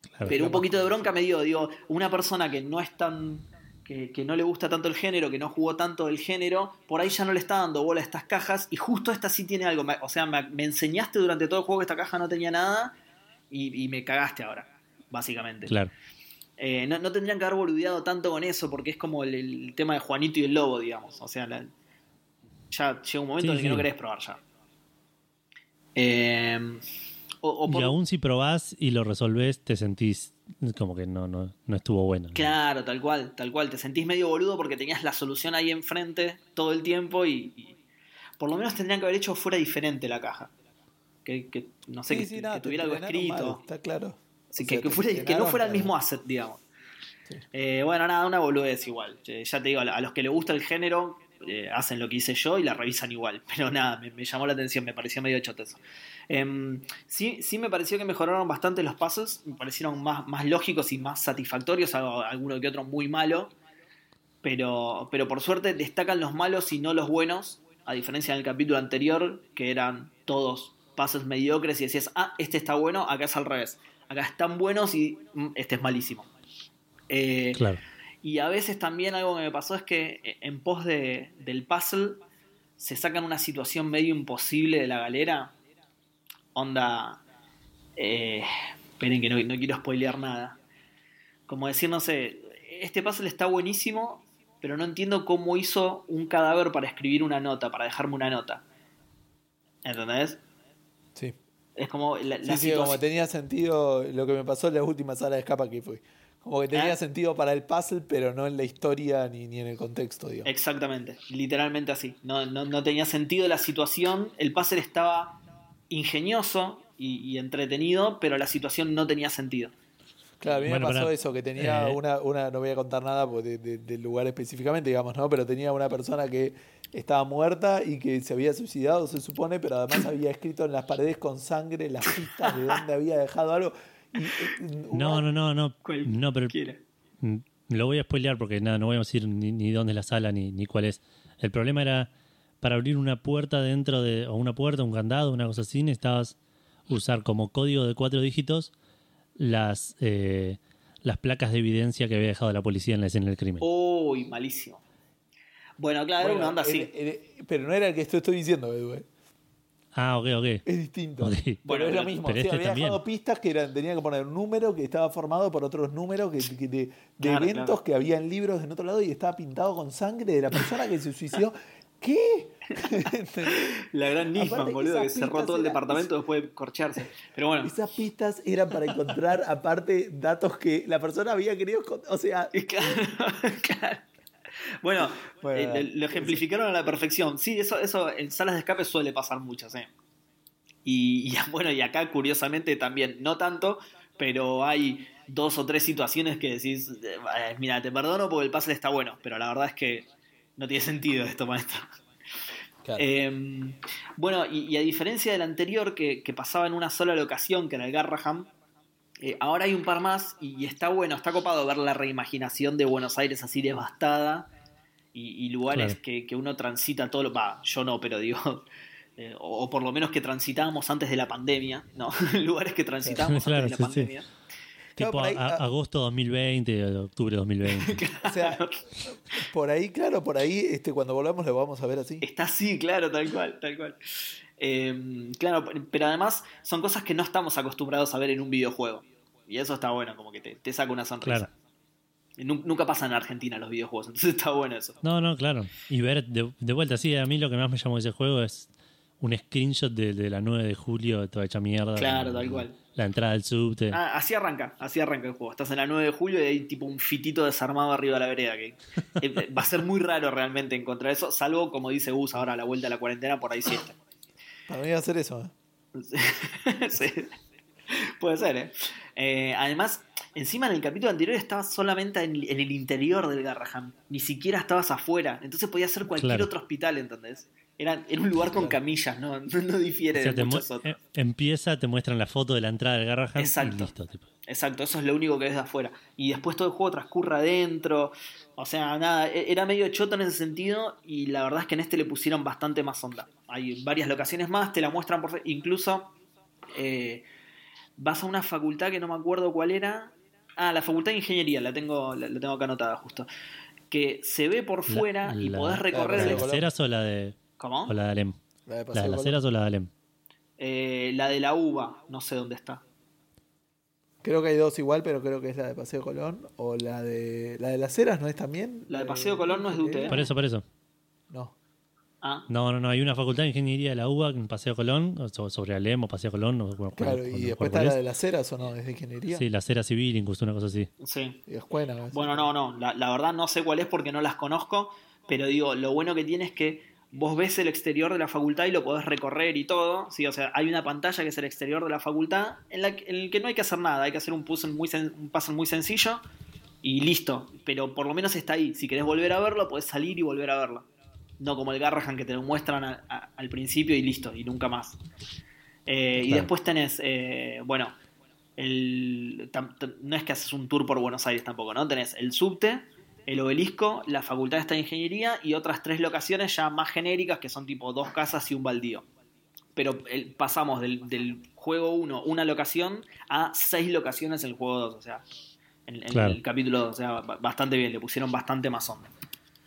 Claro. Pero un poquito de bronca me dio, digo, una persona que no es tan. Que, que no le gusta tanto el género, que no jugó tanto el género, por ahí ya no le está dando bola a estas cajas, y justo esta sí tiene algo. O sea, me, me enseñaste durante todo el juego que esta caja no tenía nada, y, y me cagaste ahora, básicamente. Claro. Eh, no, no tendrían que haber boludeado tanto con eso, porque es como el, el tema de Juanito y el lobo, digamos. O sea, la- ya llega un momento Sí, en el que sí. no querés probar ya. Eh, o, o por- Y aún si probás y lo resolvés, te sentís como que no, no, no estuvo bueno. Claro, tal cual, tal cual. Te sentís medio boludo porque tenías la solución ahí enfrente todo el tiempo y, y por lo menos tendrían que haber hecho fuera diferente la caja. Que, que, no sé, Sí, que, tuviera algo escrito. mal, está claro. Sí, que, sea, que te fuera- que no fuera el mismo asset, digamos. Sí. Eh, bueno, nada, una boludez igual. Eh, Ya te digo, a los que les gusta el género eh, hacen lo que hice yo y la revisan igual. [LAUGHS] Pero nada, me, me llamó la atención, me pareció medio choto eso. Em, sí, sí me pareció que mejoraron bastante los puzzles, me parecieron más, más lógicos y más satisfactorios, alguno que otro muy malo. Pero, pero por suerte destacan los malos y no los buenos, a diferencia del capítulo anterior, que eran todos puzzles mediocres y decías, ah, este está bueno, acá es al revés. Acá están buenos y mm, este es malísimo. Eh, Claro. y a veces también algo que me pasó es que eh, en pos de, del puzzle se sacan una situación medio imposible de la galera. Onda. eh, esperen que no, no quiero spoilear nada. Como decir, no sé, este puzzle está buenísimo, pero no entiendo cómo hizo un cadáver para escribir una nota, para dejarme una nota. ¿Entendés? Es como la, la Sí, sí, como tenía sentido lo que me pasó en la última sala de escapa que fue. Como que tenía Ah. sentido para el puzzle, pero no en la historia ni, ni en el contexto, digamos. Exactamente, literalmente así. No, no, no tenía sentido la situación. El puzzle estaba ingenioso y, y entretenido, pero la situación no tenía sentido. Claro, a mí Bueno, me pasó eso, que tenía Eh. una, una, no voy a contar nada pues, de- de- del lugar específicamente, digamos, ¿no? Pero tenía una persona que estaba muerta y que se había suicidado, se supone, pero además había escrito en las paredes con sangre las pistas de dónde había dejado algo. Y, eh, No, no, no, no. No, pero mm, lo voy a spoilear porque nada, no voy a decir ni, ni dónde es la sala ni, ni cuál es. El problema era para abrir una puerta dentro de, o una puerta, un candado, una cosa así, necesitabas usar como código de cuatro dígitos las, eh, las placas de evidencia que había dejado la policía en la escena del crimen. Uy, malísimo. Bueno, claro, era Bueno, una onda así. el- el- pero no era el que esto estoy diciendo, Edu, eh. Ah, ok, ok. Es distinto. Ok. Pero Bueno, es lo mismo. pero o sea, este había también. dejado pistas que eran, tenía que poner un número que estaba formado por otros números que, que de, de Claro, eventos claro. que había en libros en otro lado y estaba pintado con sangre de la persona que se suicidó. [LAUGHS] ¿Qué? [LAUGHS] La gran Nisman, boludo, que cerró todo el era- departamento después de corcharse. Pero bueno, Esas pistas eran para encontrar, aparte, datos que la persona había querido. O sea. [LAUGHS] [LAUGHS] Bueno, Bueno, eh, lo ejemplificaron a la perfección. Sí, eso, eso en salas de escape suele pasar muchas, ¿eh? Y, y, bueno, y acá curiosamente también, no tanto, pero hay dos o tres situaciones que decís, eh, mira, te perdono porque el puzzle está bueno, pero la verdad es que no tiene sentido esto, maestro. claro. Eh, bueno, y, y a diferencia del anterior que, que pasaba en una sola locación, que era el Garraham, eh, ahora hay un par más y, y está bueno, está copado ver la reimaginación de Buenos Aires así devastada y, y lugares Claro. que, que uno transita todo lo... Yo no, pero digo... eh, o, o por lo menos que transitábamos antes de la pandemia, ¿no? [LAUGHS] lugares que transitábamos [LAUGHS] Claro, antes de la sí, sí. Tipo por ahí, a- agosto 2020, o octubre 2020. [LAUGHS] o sea, por ahí, claro, por ahí, este, cuando volvamos lo vamos a ver así. Está así, claro, tal cual, tal cual. Eh, claro, pero además son cosas que no estamos acostumbrados a ver en un videojuego. Y eso está bueno, como que te, te saca una sonrisa. Claro. Nunca pasa en Argentina los videojuegos, [LAUGHS] entonces está bueno eso. No, no, claro. Y ver de, de vuelta, sí, a mí lo que más me llamó de ese juego es un screenshot de, de la 9 de julio, toda hecha mierda. Claro, La- tal cual. La entrada del subte. Ah, así arranca, así arranca el juego. Estás en la 9 de julio y hay tipo un fitito desarmado arriba de la vereda. Que eh, va a ser muy raro realmente encontrar eso, salvo como dice Gus ahora a la vuelta de la cuarentena, por ahí sí está. Para mí va a ser eso. ¿eh? [LAUGHS] Sí. Puede ser, ¿eh? Eh, Además, encima en el capítulo anterior estabas solamente en, en el interior del Garraham. Ni siquiera estabas afuera. Entonces podía ser cualquier Claro. otro hospital, ¿entendés? Era, era un lugar con camillas, ¿no? [LAUGHS] No, no difiere O sea, de muchos mu- otros. eh, empieza, te muestran la foto de la entrada del y Exacto. listo. tipo. Exacto, eso es lo único que ves de afuera. Y después todo el juego transcurre adentro. O sea, nada, e- era medio choto en ese sentido. Y la verdad es que en este le pusieron bastante más onda. Hay varias locaciones más, te la muestran por. Incluso eh, vas a una facultad que no me acuerdo cuál era. Ah, la facultad de ingeniería, la tengo, la, la tengo acá anotada justo. Que se ve por La- fuera y la- podés ¿La recorrer la de o la de, ¿Cómo? o la de Alem? La de ¿La de las ceras o la de Alem? Eh, la de la uva, no sé dónde está. Creo que hay dos igual, pero creo que es la de Paseo Colón. O la de. ¿La de las Heras no es también? La de Paseo Colón no es de UTE. Por eso, por eso. No. Ah, No, no, no. Hay una facultad de ingeniería de la UBA en Paseo Colón, sobre Alem o Paseo Colón. No, Claro, cuál- y cuál- después cuál está la es. de las Heras o no, es de ingeniería. Sí, la cera civil, incluso una cosa así. sí. Y escuela. ¿no? Bueno, no, no, la, la verdad no sé cuál es porque no las conozco, pero digo, lo bueno que tiene es que vos ves el exterior de la facultad y lo podés recorrer y todo, ¿sí? O sea, hay una pantalla que es el exterior de la facultad en, la, que- en el que no hay que hacer nada, hay que hacer un puzzle muy, sen- un puzzle muy sencillo y listo, pero por lo menos está ahí, si querés volver a verlo, podés salir y volver a verlo. No como el Garrahan que te lo muestran a- a- al principio y listo, y nunca más. Eh, Y después tenés, eh, bueno, el, tam- tam- no es que haces un tour por Buenos Aires tampoco, ¿no? Tenés el subte, el obelisco, la facultad esta de ingeniería y otras tres locaciones ya más genéricas que son tipo dos casas y un baldío. Pero el- pasamos del, del juego 1, una locación, a seis locaciones en el juego 2, o sea, en, el capítulo 2, o sea, ba- bastante bien, le pusieron bastante más onda.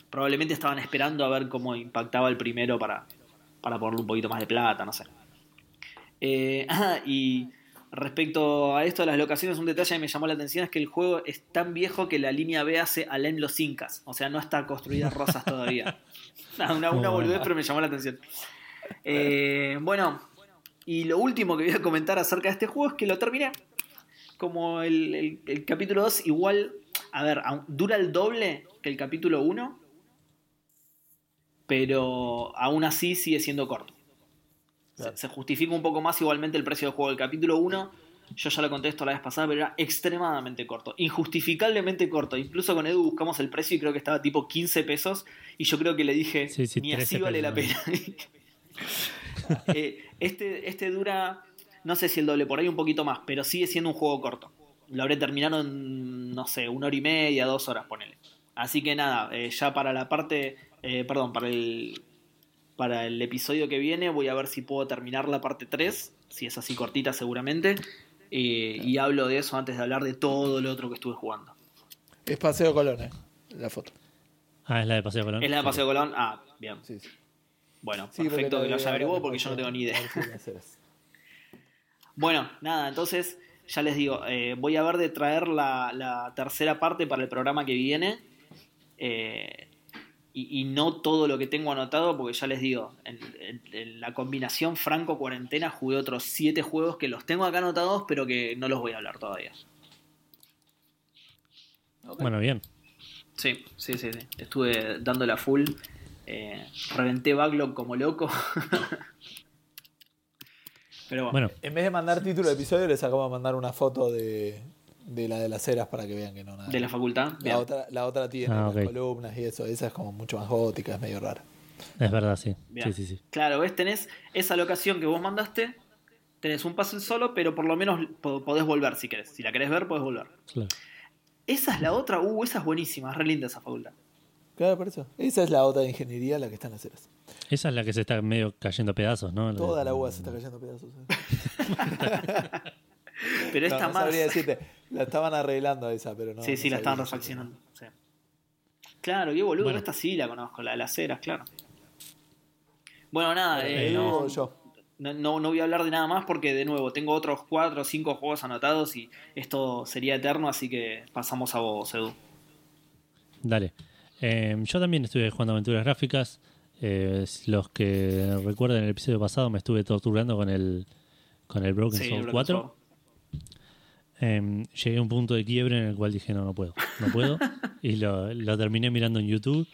Probablemente estaban esperando a ver cómo impactaba el primero para, para ponerle un poquito más de plata, no sé. Eh, ah, [LAUGHS] y respecto a esto de las locaciones, un detalle que me llamó la atención es que el juego es tan viejo que la línea B hace Alem los Incas. O sea, no está construida Rosas todavía. [LAUGHS] Una, una boludez, pero me llamó la atención. Eh, bueno, y lo último que voy a comentar acerca de este juego es que lo terminé. Como el, el- el capítulo 2, igual, a ver, dura el doble que el capítulo 1, pero aún así sigue siendo corto. Se- Claro. Se justifica un poco más igualmente el precio del juego. El capítulo 1, yo ya lo conté esto la vez pasada, pero era extremadamente corto. Injustificablemente corto. Incluso con Edu buscamos el precio y creo que estaba tipo 15 pesos. Y yo creo que le dije, Sí, sí, ni así 13 vale la pena. [LAUGHS] Eh, este, este dura, no sé si el doble, por ahí un poquito más, pero sigue siendo un juego corto. Lo habré terminado en, no sé, una hora y media, dos horas, ponele. Así que nada, eh, ya para la parte, eh, perdón, para el, para el episodio que viene voy a ver si puedo terminar la parte 3, si es así cortita seguramente, eh, y hablo de eso antes de hablar de todo lo otro que estuve jugando. Es Paseo Colón, eh, la foto. Ah, es la de Paseo Colón. ¿Es la de Paseo Colón? Ah, bien. Sí, sí. Bueno, Sí, perfecto que lo de haya averiguado porque yo no tengo ni idea. [LAUGHS] Bueno, nada, entonces ya les digo, eh, voy a ver de traer la, la tercera parte para el programa que viene. Eh, y, y no todo lo que tengo anotado, porque ya les digo, en, en- en la combinación Franco-Cuarentena jugué otros siete juegos que los tengo acá anotados, pero que no los voy a hablar todavía. Bueno, bien. Sí, sí, sí, sí. Estuve dándole a full. Eh, reventé backlog como loco. [LAUGHS] Pero bueno, Bueno, En vez de mandar título de episodio, les acabo de mandar una foto de, de la de las eras para que vean que no nada. de la facultad. la, otra, la otra tiene Ah, las columnas y eso. Esa es como mucho más gótica, es medio rara. es verdad, sí. Sí, sí, sí. Claro, ves, tenés esa locación que vos mandaste. Tenés un puzzle solo, pero por lo menos po- podés volver si querés. Si la querés ver, podés volver. Claro. Esa es la otra. Uh, esa es buenísima. Es re linda esa facultad. Claro, por eso. Esa es la otra de ingeniería, la que está en las eras. Esa es la que se está medio cayendo a pedazos, ¿no? Toda la UA se está cayendo a pedazos. ¿eh? [LAUGHS] [LAUGHS] Pero No, esta no más. sabría decirte. La estaban arreglando esa, pero no. sí, no sí, la estaban refaccionando. sí. Claro, qué boludo. Bueno. Esta sí la conozco, la de las eras, claro. Bueno, nada. Eh, ¿tú no- yo? No, no, no voy a hablar de nada más porque, de nuevo, tengo otros cuatro o cinco juegos anotados y esto sería eterno, así que pasamos a vos, Edu. Dale. Eh, yo también estuve jugando aventuras gráficas. Eh, los que recuerden el episodio pasado me estuve torturando con el con el Broken Sí, Sword Broken 4. Sword. Eh, llegué a un punto de quiebre en el cual dije no, no puedo, no puedo. [LAUGHS] y lo, lo terminé mirando en YouTube.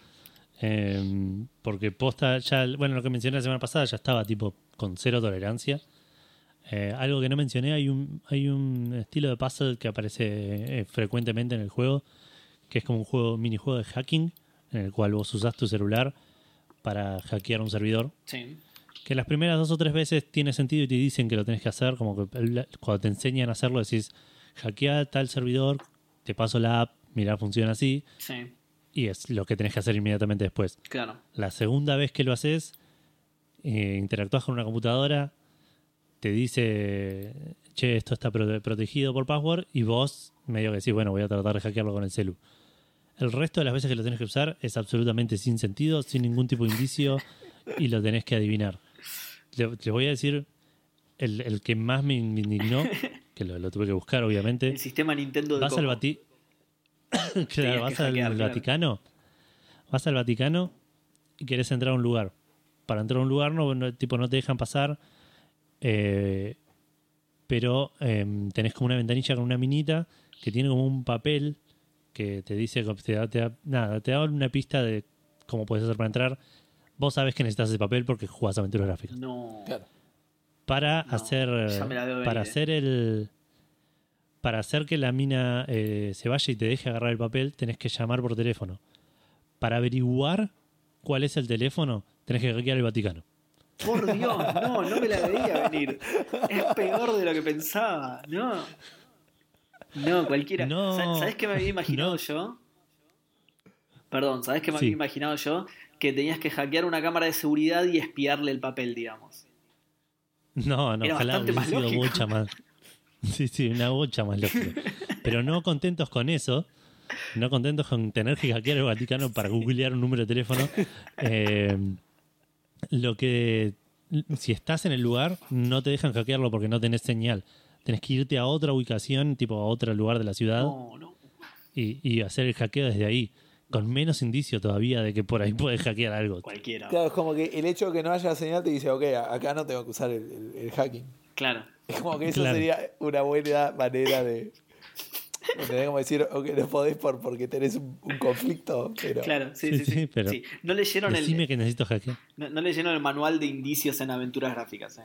eh, porque posta, ya, bueno, lo que mencioné la semana pasada ya estaba tipo con cero tolerancia. Eh, algo que no mencioné, hay un, hay un estilo de puzzle que aparece eh, frecuentemente en el juego, que es como un juego, minijuego de hacking, en el cual vos usás tu celular para hackear un servidor. Sí. Que las primeras dos o tres veces tiene sentido y te dicen que lo tenés que hacer, como que cuando te enseñan a hacerlo decís, hackea tal servidor, te paso la app, mira, funciona así, Sí, y es lo que tenés que hacer inmediatamente después. claro. La segunda vez que lo haces, eh, interactúas con una computadora, te dice, che, esto está prote- protegido por password, y vos medio que decís, bueno, voy a tratar de hackearlo con el celu. El resto de las veces que lo tenés que usar es absolutamente sin sentido, sin ningún tipo de indicio, y lo tenés que adivinar. Le, le voy a decir el, el que más me indignó, [LAUGHS] que lo, lo tuve que buscar, obviamente. El sistema Nintendo de Vas al. Vati- [COUGHS] Claro, vas al hackear, claro. Vaticano. Vas al Vaticano y querés entrar a un lugar. Para entrar a un lugar, no, no- tipo, no te dejan pasar. eh, pero em, tenés como una ventanilla con una minita que tiene como un papel que te dice, te da, te da- nada, te da una pista de cómo puedes hacer para entrar. Vos sabés que necesitas ese papel porque jugás aventuras gráficas No. Claro. Para No, hacer la veo para eh. hacer el para hacer que la mina eh, se vaya y te deje agarrar el papel tenés que llamar por teléfono para averiguar cuál es el teléfono tenés que hackear el Vaticano Por Dios, no, no me la veía venir. Es peor de lo que pensaba. No. No, cualquiera. No. Sa- ¿Sabes qué me había imaginado No. yo? Perdón, ¿sabes qué me Sí. había imaginado yo? Que tenías que hackear una cámara de seguridad y espiarle el papel, digamos. No no Era ojalá más sido lógico. bocha más. [LAUGHS] Sí sí una bocha más lógica. Pero no contentos con eso no contentos con tener que hackear el Vaticano para googlear un número de teléfono eh, lo que si estás en el lugar no te dejan hackearlo porque no tenés señal. Tenés que irte a otra ubicación tipo a otro lugar de la ciudad No, no. y, y hacer el hackeo desde ahí con menos indicio todavía de que por ahí puedes hackear algo Cualquiera. Claro, es como que el hecho de que no haya señal te dice, ok, acá no tengo que usar el, el- el hacking. Claro. Es como que eso Claro. sería una buena manera de. ¿entendés? como decir, ok, no podés por, porque tenés un, un conflicto, pero. Claro, sí, Sí, sí, sí, sí. pero Sí. No leyeron decime el, que necesito hackear no, no leyeron el manual de indicios en aventuras gráficas. eh.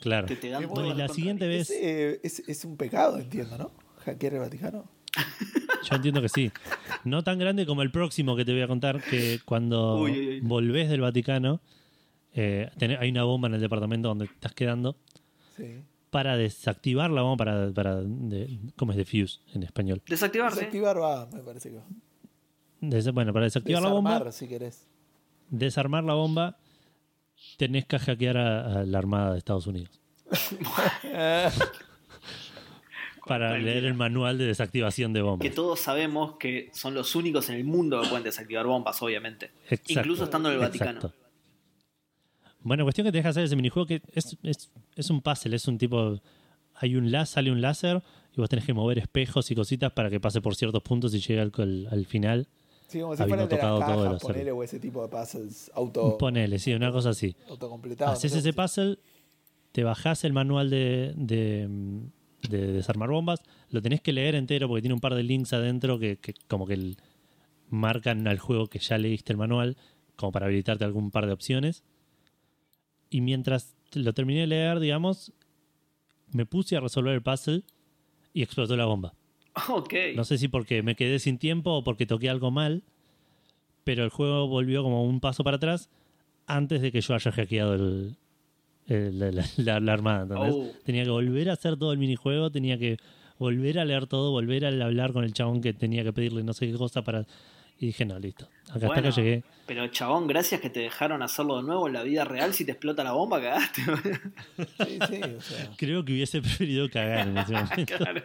claro Que te dan y la siguiente vez Es, eh, es, es un pecado, entiendo, ¿no? Hackear el Vaticano. [LAUGHS] Yo entiendo que sí. No tan grande como el próximo que te voy a contar, que cuando Uy, uy, uy. volvés del Vaticano, eh, tenés- hay una bomba en el departamento donde estás quedando. Sí. Para desactivar la bomba, para, para de- ¿cómo es defuse en español? Desactivarse. Desactivar va, me parece que va. Des- bueno, para desactivar la Desarmar, bomba, si querés. desarmar la bomba, tenés que hackear a, a la Armada de Estados Unidos. [LAUGHS] [LAUGHS] para leer el manual de desactivación de bombas. Que todos sabemos que son los únicos en el mundo que pueden desactivar bombas, obviamente. Exacto, Incluso estando en el Vaticano. exacto. Bueno, cuestión que te deja hacer ese minijuego que es, es, es un puzzle, es un tipo. Hay un láser, sale un láser y vos tenés que mover espejos y cositas para que pase por ciertos puntos y llegue al, al- al final. Sí, como si habiendo fuera de tocado los ponele, o ese tipo de puzzles auto, Ponele, sí, una cosa así. autocompletados. Haces no sé. ese puzzle, te bajás el manual de, de, de desarmar bombas, lo tenés que leer entero porque tiene un par de links adentro que, que como que el- marcan al juego que ya leíste el manual, como para habilitarte algún par de opciones. Y mientras lo terminé de leer, digamos, me puse a resolver el puzzle y explotó la bomba. [LAUGHS] Ok. No sé si porque me quedé sin tiempo o porque toqué algo mal, pero el juego volvió como un paso para atrás antes de que yo haya hackeado el, el- la, la- [LAUGHS] la- la armada. ¿entendés? Oh. Tenía que volver a hacer todo el minijuego, tenía que volver a leer todo, volver a hablar con el chabón que tenía que pedirle no sé qué cosa para... Y dije, no, listo. Acá hasta Bueno, acá llegué. Pero chabón, gracias que te dejaron hacerlo de nuevo en la vida real. Si te explota la bomba, cagaste. [LAUGHS] Sí, sí, o sea. Creo que hubiese preferido cagar en ese [LAUGHS] momento. claro.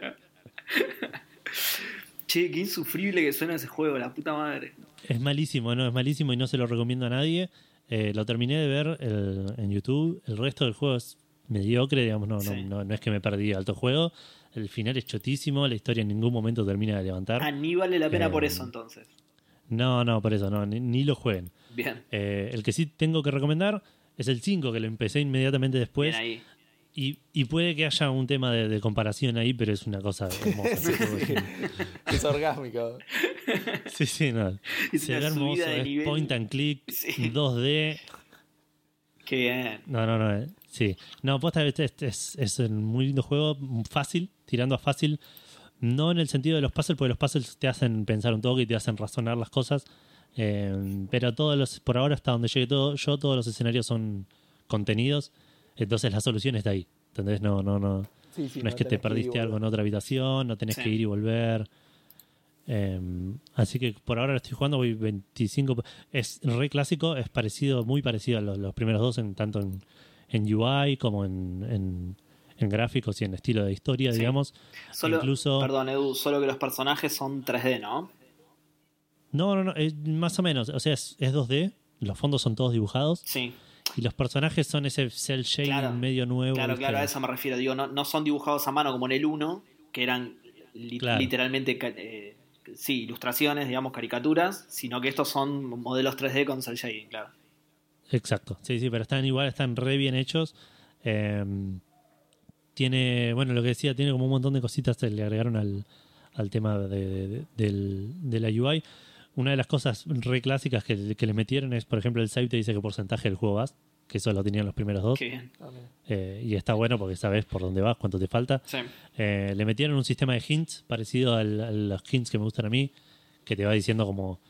che, qué insufrible que suena ese juego, la puta madre. Es malísimo, no, es malísimo y no se lo recomiendo a nadie. Eh, lo terminé de ver el- en YouTube. El resto del juego es mediocre, digamos, no, no, no, no es que me perdí alto juego. El final es chotísimo, la historia en ningún momento termina de levantar. Ah, ni vale la pena Eh, por eso entonces. No, no, por eso, no, ni, ni lo jueguen. Bien. Eh, el que sí tengo que recomendar es el 5, que lo empecé inmediatamente después. Bien ahí. Y, y puede que haya un tema de, de comparación ahí, pero es una cosa hermosa. [LAUGHS] Sí, sí. es Es orgásmico. Sí, sí, no. Es Se una ve hermoso, de es nivel. point and click, Sí. 2D. Qué bien. No, no, no. eh, Sí. No, posta, este, este es, es un muy lindo juego, fácil, tirando a fácil. No en el sentido de los puzzles, porque los puzzles te hacen pensar un toque y te hacen razonar las cosas. Eh, pero todos los, por ahora, hasta donde llegue todo, yo, todos los escenarios son contenidos. Entonces la solución está ahí. ¿Entendés? No, no, no. Sí, sí, no es que te perdiste algo en otra habitación, no tenés Sí. que ir y volver. Eh, así que por ahora lo estoy jugando, voy 25. Es re clásico, es parecido, muy parecido a los, los primeros dos, en, tanto en, en UI como en, en- en gráficos y en estilo de historia, Sí. digamos. Solo, Incluso- Perdón, Edu, solo que los personajes son 3D, ¿no? No, no, no, es más o menos. O sea, es, es 2D, los fondos son todos dibujados Sí. Y los personajes son ese cel shading Claro. medio nuevo. Claro, claro, a eso me refiero. Digo, no, no son dibujados a mano como en el 1, que eran li- Claro. literalmente, eh, sí, ilustraciones, digamos, caricaturas, sino que estos son modelos 3D con cel shading, claro. Exacto, sí, sí, pero están igual, están re bien hechos. Eh, tiene, bueno, lo que decía, tiene como un montón de cositas que le agregaron al, al tema de, de- del- de la UI. Una de las cosas re clásicas que, que le metieron es, por ejemplo, el save te dice qué porcentaje del juego vas, que eso lo tenían los primeros dos. Qué bien. Eh, y está bueno porque sabes por dónde vas, cuánto te falta. Sí. Eh, le metieron un sistema de hints parecido al- a los hints que me gustan a mí, que te va diciendo como,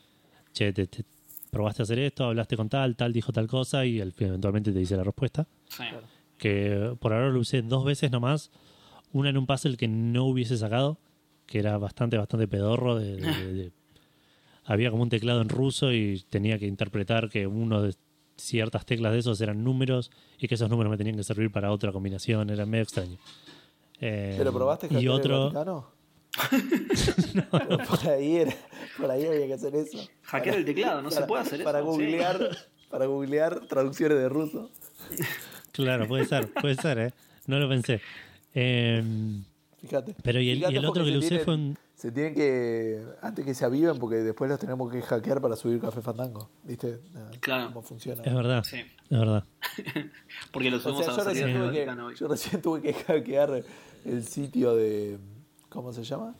che, te, te- probaste a hacer esto, hablaste con tal, tal dijo tal cosa y al- eventualmente te dice la respuesta. sí. Que por ahora lo usé dos veces nomás, una en un puzzle que no hubiese sacado, que era bastante, bastante pedorro. de- de- de- de- [LAUGHS] había como un teclado en ruso y tenía que interpretar que uno de ciertas teclas de esos eran números y que esos números me tenían que servir para otra combinación, era medio extraño. Eh, ¿Pero probaste y hackear el otro? Pero [LAUGHS] por ahí era, por ahí había que hacer eso. Hackear el teclado, no se para- puede hacer para eso, sí. Para googlear traducciones de ruso. Claro, puede ser, puede ser, ¿eh? No lo pensé. Eh, Fíjate. pero y el, Fíjate, y el otro que lo usé tienen- fue un... Se tienen que. Antes que se aviven, porque después los tenemos que hackear para subir Café Fandango. ¿Viste? Claro. ¿Cómo funciona? Es verdad, Sí. es verdad. [LAUGHS] Porque lo O subimos sea, a yo recién, tuve que, hoy. yo recién tuve que hackear el sitio de. ¿Cómo se llama?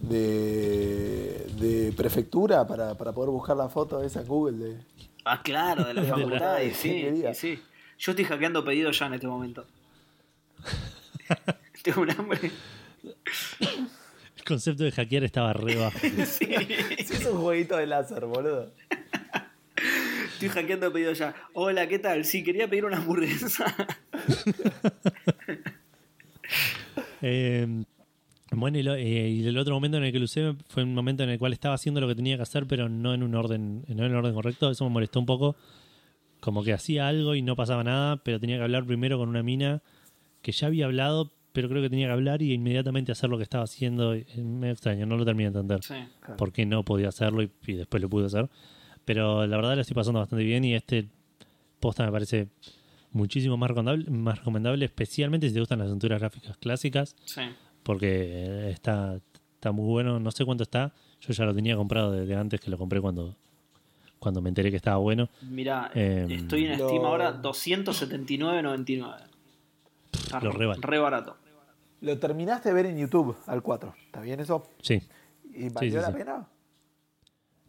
De, de prefectura para, para poder buscar la foto esa en Google. De, Ah, claro, de la [LAUGHS] facultad, y sí, y sí. Yo estoy hackeando pedidos ya en este momento. [LAUGHS] Tengo un hambre. El concepto de hackear estaba re bajo. [LAUGHS] Sí. Sí, es un jueguito de láser, boludo. Estoy hackeando pedidos ya. Hola, ¿qué tal? Sí, quería pedir una hamburguesa. [LAUGHS] Eh, bueno, y, lo- eh, y el otro momento en el que lo usé fue un momento en el cual estaba haciendo lo que tenía que hacer, pero no en un orden, no en el orden correcto. Eso me molestó un poco. Como que hacía algo y no pasaba nada, pero tenía que hablar primero con una mina que ya había hablado, pero creo que tenía que hablar y inmediatamente hacer lo que estaba haciendo. Es medio extraño, no lo terminé de entender. Sí. por qué no podía hacerlo y, y después lo pude hacer. Pero la verdad lo estoy pasando bastante bien y este posta me parece muchísimo más recomendable, más recomendable especialmente si te gustan las aventuras gráficas clásicas, Sí. porque eh, está, está muy bueno. No sé cuánto está. Yo ya lo tenía comprado desde antes que lo compré cuando, cuando me enteré que estaba bueno. Mira, Em, estoy en lo- Steam ahora 279.99. Está Lo re re barato. Lo terminaste de ver en YouTube al 4. ¿Está bien eso? Sí. ¿Y valió sí, la sí. pena?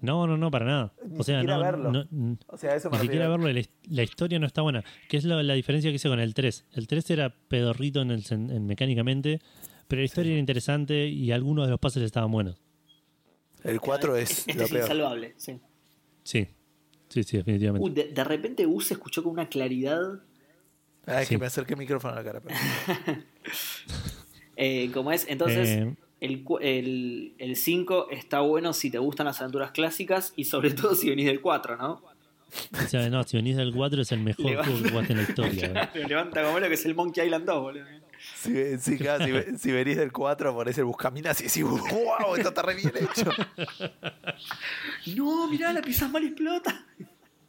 No, no, no, para nada. Ni o sea, siquiera no, verlo. no- O sea, eso me ni siquiera verlo. La, la historia no está buena. Que es la diferencia que hice con el 3. El 3 era pedorrito en el, en mecánicamente, pero la historia era interesante y algunos de los puzzles estaban buenos. El 4 es Este lo es peor. insalvable, sí. Sí. Sí, sí, definitivamente. Uh, de, de repente Gus se escuchó con una claridad. Ah, es Sí. que me acerqué el micrófono a la cara. pero- [LAUGHS] Eh, como es, entonces Eh, el cu- el el 5 está bueno si te gustan las aventuras clásicas y sobre todo si venís del 4, ¿no? o sea, no, si venís del 4 es el mejor Levanta. juego que jugaste en la historia. [LAUGHS] Lo levanta como lo que es el Monkey Island 2, boludo. Si, si, claro, si, si venís del 4, ponés el buscaminas y decís, wow, esto está re bien hecho. [LAUGHS] No, mirá, la pisas mal explota.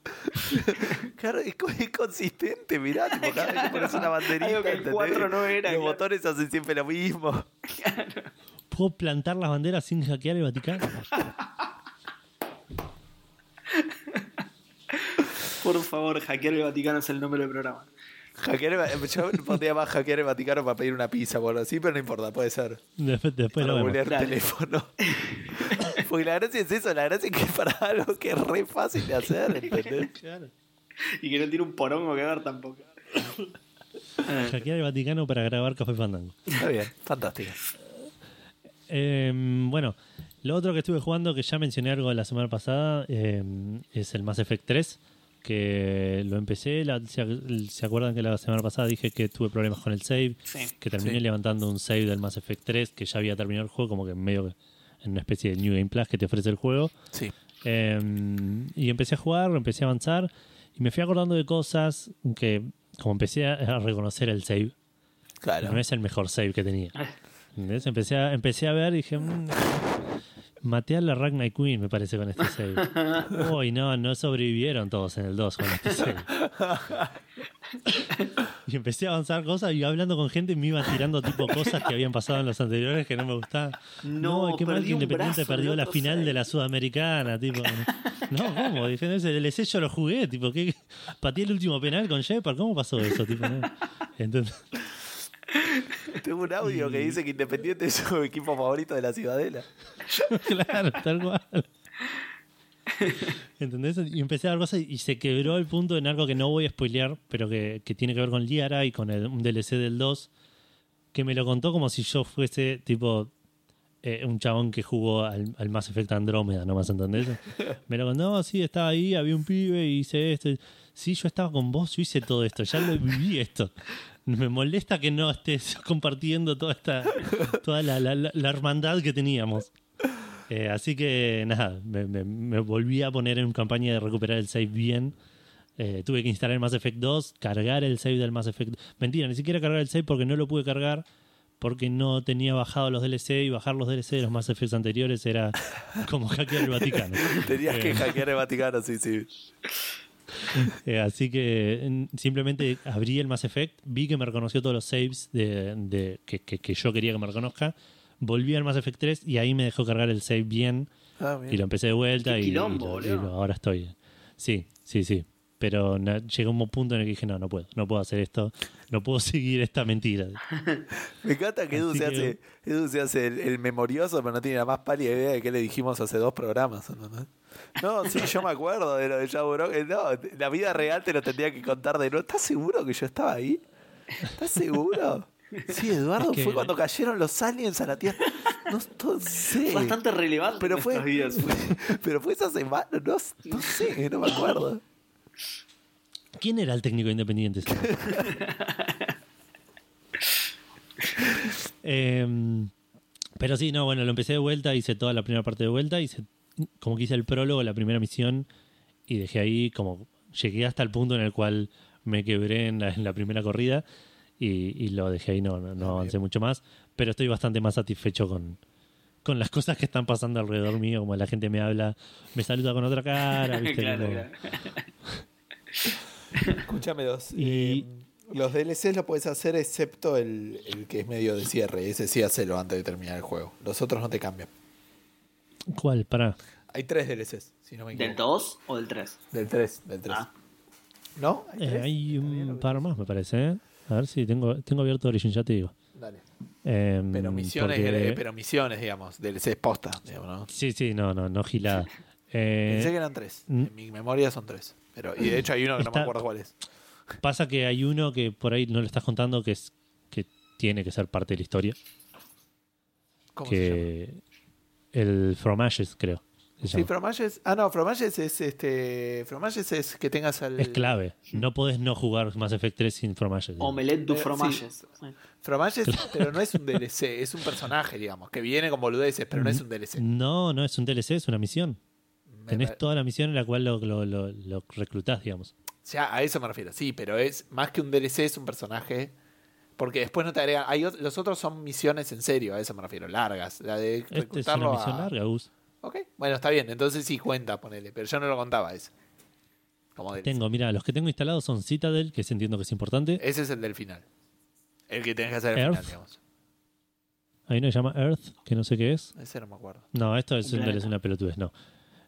[LAUGHS] Claro, es, co- es consistente, mirá, tipo, cada vez que pones una banderita, que el ¿entendés? 4 no era, Los claro. botones hacen siempre lo mismo. ¿Puedo plantar las banderas sin hackear el Vaticano? Por favor, hackear el Vaticano es el nombre del programa. Hackear el Va- yo [LAUGHS] pondría más hackear el Vaticano para pedir una pizza o algo así, pero no importa, puede ser. Después, después para lo vemos. Dale. teléfono. [LAUGHS] Porque la gracia es eso, la gracia es que es para algo que es re fácil de hacer, [LAUGHS] ¿entendés? Y que no tiene un porongo que ver tampoco. [COUGHS] Hackear el Vaticano para grabar Café Fandango. Está bien, fantástico. Eh, bueno, lo otro que estuve jugando, que ya mencioné algo la semana pasada, eh, es el Mass Effect 3, que lo empecé, la- se, se acuerdan que la semana pasada dije que tuve problemas con el save, Sí. que terminé Sí. levantando un save del Mass Effect 3, que ya había terminado el juego, como que medio que en una especie de New Game Plus que te ofrece el juego. Sí. Eh, y empecé a jugar, empecé a avanzar y me fui acordando de cosas que, como empecé a, reconocer el save, Claro. no es el mejor save que tenía. ¿Entendés? Empecé a, empecé a ver y dije, "Mm, maté a la Ragnar Queen, me parece, con este save. [LAUGHS] Uy, no, no sobrevivieron todos en el 2 con este save. y empecé a avanzar cosas y hablando con gente me iba tirando tipo cosas que habían pasado en los anteriores que no me gustaban. No, qué mal que Independiente brazo perdió la final save. de la Sudamericana, tipo. No, ¿cómo? Dije, ese DLC yo lo jugué, tipo, ¿qué? Pateé el último penal con Shepard, ¿cómo pasó eso? Tipo, no. [LAUGHS] Entonces, [LAUGHS] Tengo un audio que dice que Independiente es su equipo favorito de la Ciudadela. [LAUGHS] claro, tal cual. ¿Entendés? Y empecé a ver cosas y se quebró el punto en algo que no voy a spoilear, pero que, que tiene que ver con Liara y con el, un DLC del 2, que me lo contó como si yo fuese tipo eh, un chabón que jugó al, al Mass Effect Andrómeda, ¿no más entendés? Me lo contó, no, sí, estaba ahí, había un pibe y hice esto. Sí, yo estaba con vos, yo hice todo esto, ya lo viví esto. Me molesta que no estés [LAUGHS] compartiendo toda esta toda la, la- hermandad que teníamos. Eh, así que nada, me, me- me volví a poner en campaña de recuperar el save bien. Eh, tuve que instalar el Mass Effect 2, cargar el save del Mass Effect. Mentira, ni siquiera cargar el save porque no lo pude cargar porque no tenía bajado los DLC y bajar los DLC de los Mass Effects anteriores era como hackear el Vaticano. [LAUGHS] Tenías que Eh. hackear el Vaticano, sí, sí. [LAUGHS] Eh, así que en- simplemente abrí el Mass Effect, vi que me reconoció todos los saves de, de- que, que- que yo quería que me reconozca, volví al Mass Effect 3 y ahí me dejó cargar el save bien Ah, bien. y lo empecé de vuelta y, quilombo, y ahora estoy. Sí, sí, sí. Pero na- llegó un punto en el que dije, no, no puedo, no puedo hacer esto, no puedo [LAUGHS] seguir esta mentira. [LAUGHS] Me encanta que Edu se, que- hace, Edu se hace el, el memorioso, pero no tiene la más pálida idea de qué le dijimos hace dos programas. ¿no? No, sí, yo me acuerdo de lo de Yaburón. No, la vida real te lo tendría que contar de nuevo. ¿Estás seguro que yo estaba ahí? ¿Estás seguro? Sí, Eduardo, Es que- fue cuando cayeron los aliens a la Tierra. No, no sé. Bastante relevante pero en fue, nuestras vidas. fue- [LAUGHS] pero fue esa semana, no, no sé, no me acuerdo. ¿Quién era el técnico independiente? [LAUGHS] Em, pero sí, no, bueno, lo empecé de vuelta, hice toda la primera parte de vuelta, hice como que hice el prólogo, la primera misión, y dejé ahí como llegué hasta el punto en el cual me quebré en la, en la primera corrida y, y lo dejé ahí, no, no, no avancé mucho más, pero estoy bastante más satisfecho con, con las cosas que están pasando alrededor mío, como la gente me habla, me saluda con otra cara, [LAUGHS] ¿viste? Claro. [LAUGHS] Escúchame, los, Y- eh, los DLCs lo puedes hacer excepto el, el que es medio de cierre. Ese sí hacelo antes de terminar el juego. Los otros no te cambian. ¿Cuál? Pará. Hay tres DLCs, si no me ¿Del equivoco. 2 o del 3? Del 3, del 3. Ah. ¿No? ¿Hay Eh, hay un que- par más, me parece. ¿eh? A ver si tengo, tengo abierto Origin, ya te digo. Dale. Em, Pero misiones, porque- eh, pero misiones, digamos. DLCs posta, digamos, ¿no? Sí, sí, no, no, no gilada. Eh, Pensé que eran tres. mm. En mi memoria son tres. Pero, y de hecho hay uno que no me acuerdo cuál es. Pasa que hay uno que por ahí no le estás contando que es que tiene que ser parte de la historia. ¿Cómo se llama? El From Ashes, creo. Sí, llama. Fromages. Ah, no, Fromages es este. Fromages es que tengas al. es clave. No podés no jugar Mass Effect 3 sin From Ashes. Omelette du Eh, sí. fromages. Fromages, pero no es un DLC, es un personaje, digamos, que viene con boludeces, pero no es un DLC. No, no es un DLC, es una misión. Me Tenés toda la misión en la cual lo, lo, lo- lo reclutás, digamos. Ya, a eso me refiero, sí, pero es más que un DLC, es un personaje. Porque después no te agregan. Hay, ot- los otros son misiones en serio, a eso me refiero, largas. La de Esta es una misión a- larga, Gus. Ok, bueno, está bien, entonces sí cuenta, ponele, pero yo no lo contaba ese. Como. Tengo, mira, los que tengo instalados son Citadel, que entiendo que es importante. Ese es el del final. El que tenés que hacer al Earth. final, digamos. Hay uno que se llama Earth, que no sé qué es. Ese no me acuerdo. No, esto es, Un una pelotudez, no.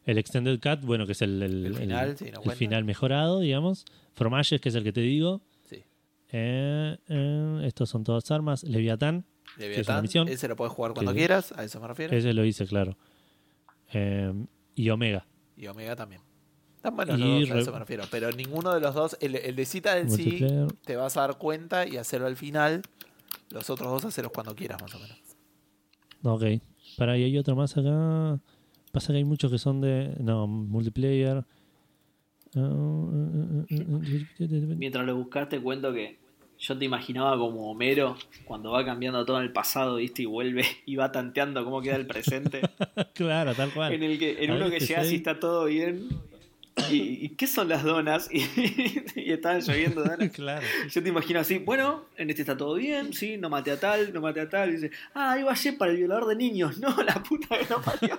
El Extended Cut, bueno, que es el, el- El final, no el final mejorado, digamos. From Ashes, que es el que te digo. Eh, eh, estos son todas armas. Leviatán, es Leviatán, misión. ese lo puedes jugar cuando Que- quieras, a eso me refiero. Ese lo hice, claro. Eh, y Omega. Y Omega también. Están buenos los dos, a eso me refiero. Pero ninguno de los dos, el, el de cita del sí, te vas a dar cuenta y hacerlo al final. Los otros dos hacerlos cuando quieras, más o menos. Ok. Para ahí hay otro más acá. Pasa que hay muchos que son de. No, multiplayer. Ah, Mientras lo buscas, te cuento que yo te imaginaba como Homero cuando va cambiando todo en el pasado, ¿viste? Y vuelve y va tanteando cómo queda el presente. [LAUGHS] claro, tal cual. en el que, en uno que llega y está todo bien. ¿Y, y qué son las donas? [LAUGHS] Y, y estaban lloviendo donas. [LAUGHS] claro. Yo te imagino así, bueno, en este está todo bien, sí, no maté a tal, no maté a tal. Y dice, ah, ahí va Shep para el violador de niños. No, la puta que no parió.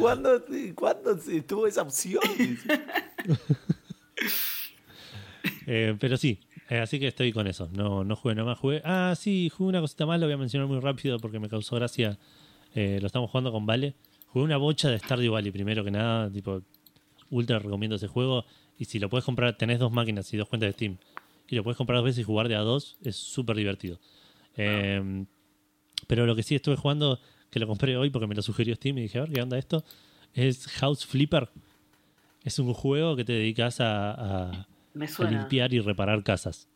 ¿Cuándo, ¿Cuándo tuvo esa opción? [LAUGHS] Eh, pero sí, eh, así que estoy con eso. No, no jugué, no más jugué. Ah, sí, jugué una cosita más, lo voy a mencionar muy rápido porque me causó gracia. Eh, lo estamos jugando con Vale. Jugué una bocha de Stardew Valley, primero que nada. Tipo, ultra recomiendo ese juego. Y si lo puedes comprar, tenés dos máquinas y dos cuentas de Steam. Y lo puedes comprar dos veces y jugar de a dos, es súper divertido. Eh, pero lo que sí estuve jugando, que lo compré hoy porque me lo sugirió Steam y dije, a ver, ¿qué onda esto? Es House Flipper. Es un juego que te dedicas a- limpiar y reparar casas.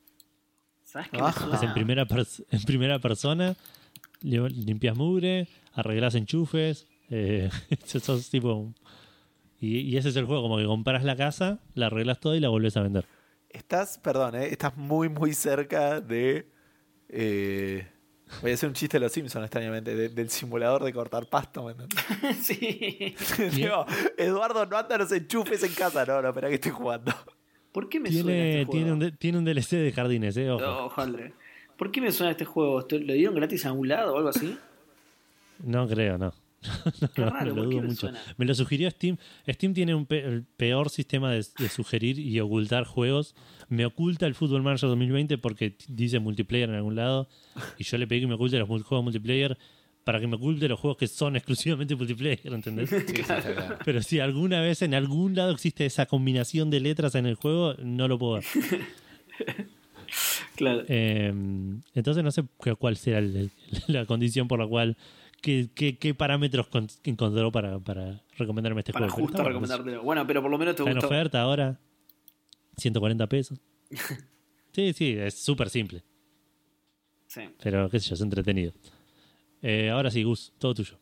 ¿Sabes qué me Es suena? en primera, en primera persona, li- limpias mugre, arreglas enchufes, eh, [LAUGHS] sos tipo... Y, y ese es el juego, como que compras la casa, la arreglas todo y la volvés a vender. Estás, perdón, ¿eh? estás muy, muy cerca de. eh, voy a hacer un chiste de los Simpsons, extrañamente, de- del simulador de cortar pasto. ¿me entendés? [LAUGHS] sí. [LAUGHS] Digo, Eduardo, no anda los enchufes en casa. No, no, espera que estoy jugando. ¿Por qué me suena Tiene, este tiene, juego? un, de- tiene un DLC de jardines, ¿eh? Ojo. Oh, ojalá. ¿Por qué me suena este juego? ¿Esto- ¿Lo dieron gratis a algún lado o algo así? No creo, no. No, [LAUGHS] Qué no, raro, lo ¿por qué dudo me mucho. suena? Me lo sugirió Steam. Steam tiene un pe- el peor sistema de, de sugerir y ocultar juegos. Me oculta el Football Manager 2020 porque dice multiplayer en algún lado. Y yo le pedí que me oculte los juegos multiplayer para que me oculte los juegos que son [LAUGHS] exclusivamente multiplayer, ¿entendés? [LAUGHS] Pero si alguna vez en algún lado existe esa combinación de letras en el juego, no lo puedo ver. Claro. Eh, entonces no sé cu- cuál será el- el- la condición por la cual, qué, qué- qué parámetros con- encontró para, para recomendarme este para juego. Pero justo está bueno, recomendártelo. Bueno, pero por lo menos te Está en gustó. oferta ahora, 140 pesos. [LAUGHS] Sí, sí, es súper simple, Sí. pero qué sé yo, es entretenido. Eh, ahora sí, Gus, todo tuyo.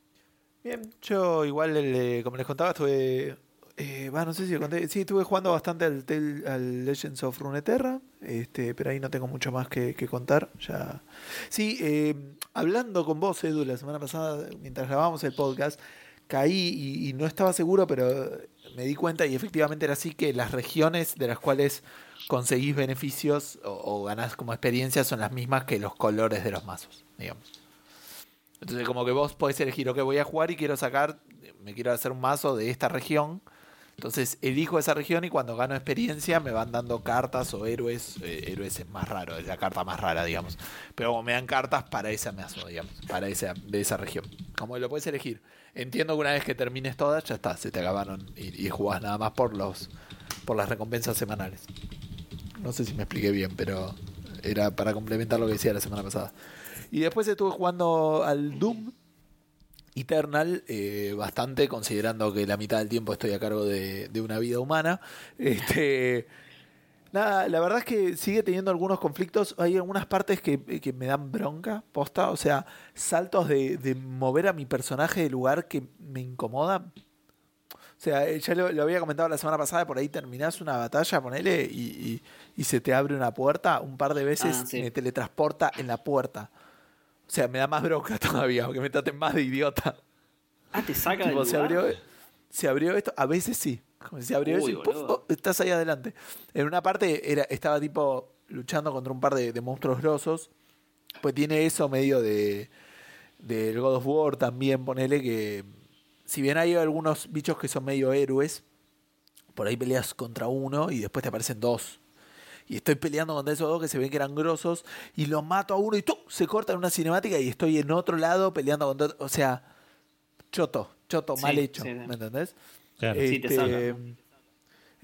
Bien, yo igual, el, eh, como les contaba, estuve. eh, va, no sé si lo conté. Sí, estuve jugando bastante al, Legends of Runeterra. Este, pero ahí no tengo mucho más que, que contar. Ya. Sí, eh, hablando con vos, Edu, la semana pasada, mientras grabábamos el podcast, caí y, no estaba seguro, pero me di cuenta y efectivamente era así que las regiones de las cuales conseguís beneficios o, o ganás como experiencia son las mismas que los colores de los mazos, digamos. Entonces como que vos podés elegir, ok, voy a jugar y quiero sacar, me quiero hacer un mazo de esta región Entonces elijo esa región y cuando gano experiencia me van dando cartas o héroes. eh, héroes es más raro, es la carta más rara, digamos. Pero como me dan cartas para esa mazo, digamos, para esa, de esa región. Como lo puedes elegir. Entiendo que una vez que termines todas, ya está, se te acabaron y, y jugás nada más por los por las recompensas semanales. No sé si me expliqué bien, pero era para complementar lo que decía la semana pasada. Y después estuve jugando al Doom Eternal eh, bastante, considerando que la mitad del tiempo estoy a cargo de, de una vida humana. [LAUGHS] Este, nada, la verdad es que sigue teniendo algunos conflictos. Hay algunas partes que, que me dan bronca, posta. O sea, saltos de, de mover a mi personaje de lugar que me incomodan. O sea, eh, ya lo, lo había comentado la semana pasada, por ahí terminás una batalla, ponele, y, y, y se te abre una puerta. Un par de veces Ah, sí. me teletransporta en la puerta. O sea, me da más bronca [LAUGHS] todavía, que me traten más de idiota. Ah, te saca del Tipo, se lugar. abrió, se abrió esto, a veces sí. Como se abrió Uy, eso y oh, estás ahí adelante. En una parte era, estaba tipo luchando contra un par de, de monstruos grosos. Pues tiene eso medio de del God of War también, ponele que si bien hay algunos bichos que son medio héroes, por ahí peleas contra uno y después te aparecen dos. Y estoy peleando contra esos dos que se ven que eran grosos y los mato a uno y ¡tum! se corta en una cinemática y estoy en otro lado peleando contra otro. O sea, choto, choto, Sí, mal hecho. sí, sí. ¿Me entendés? Claro. Sí, te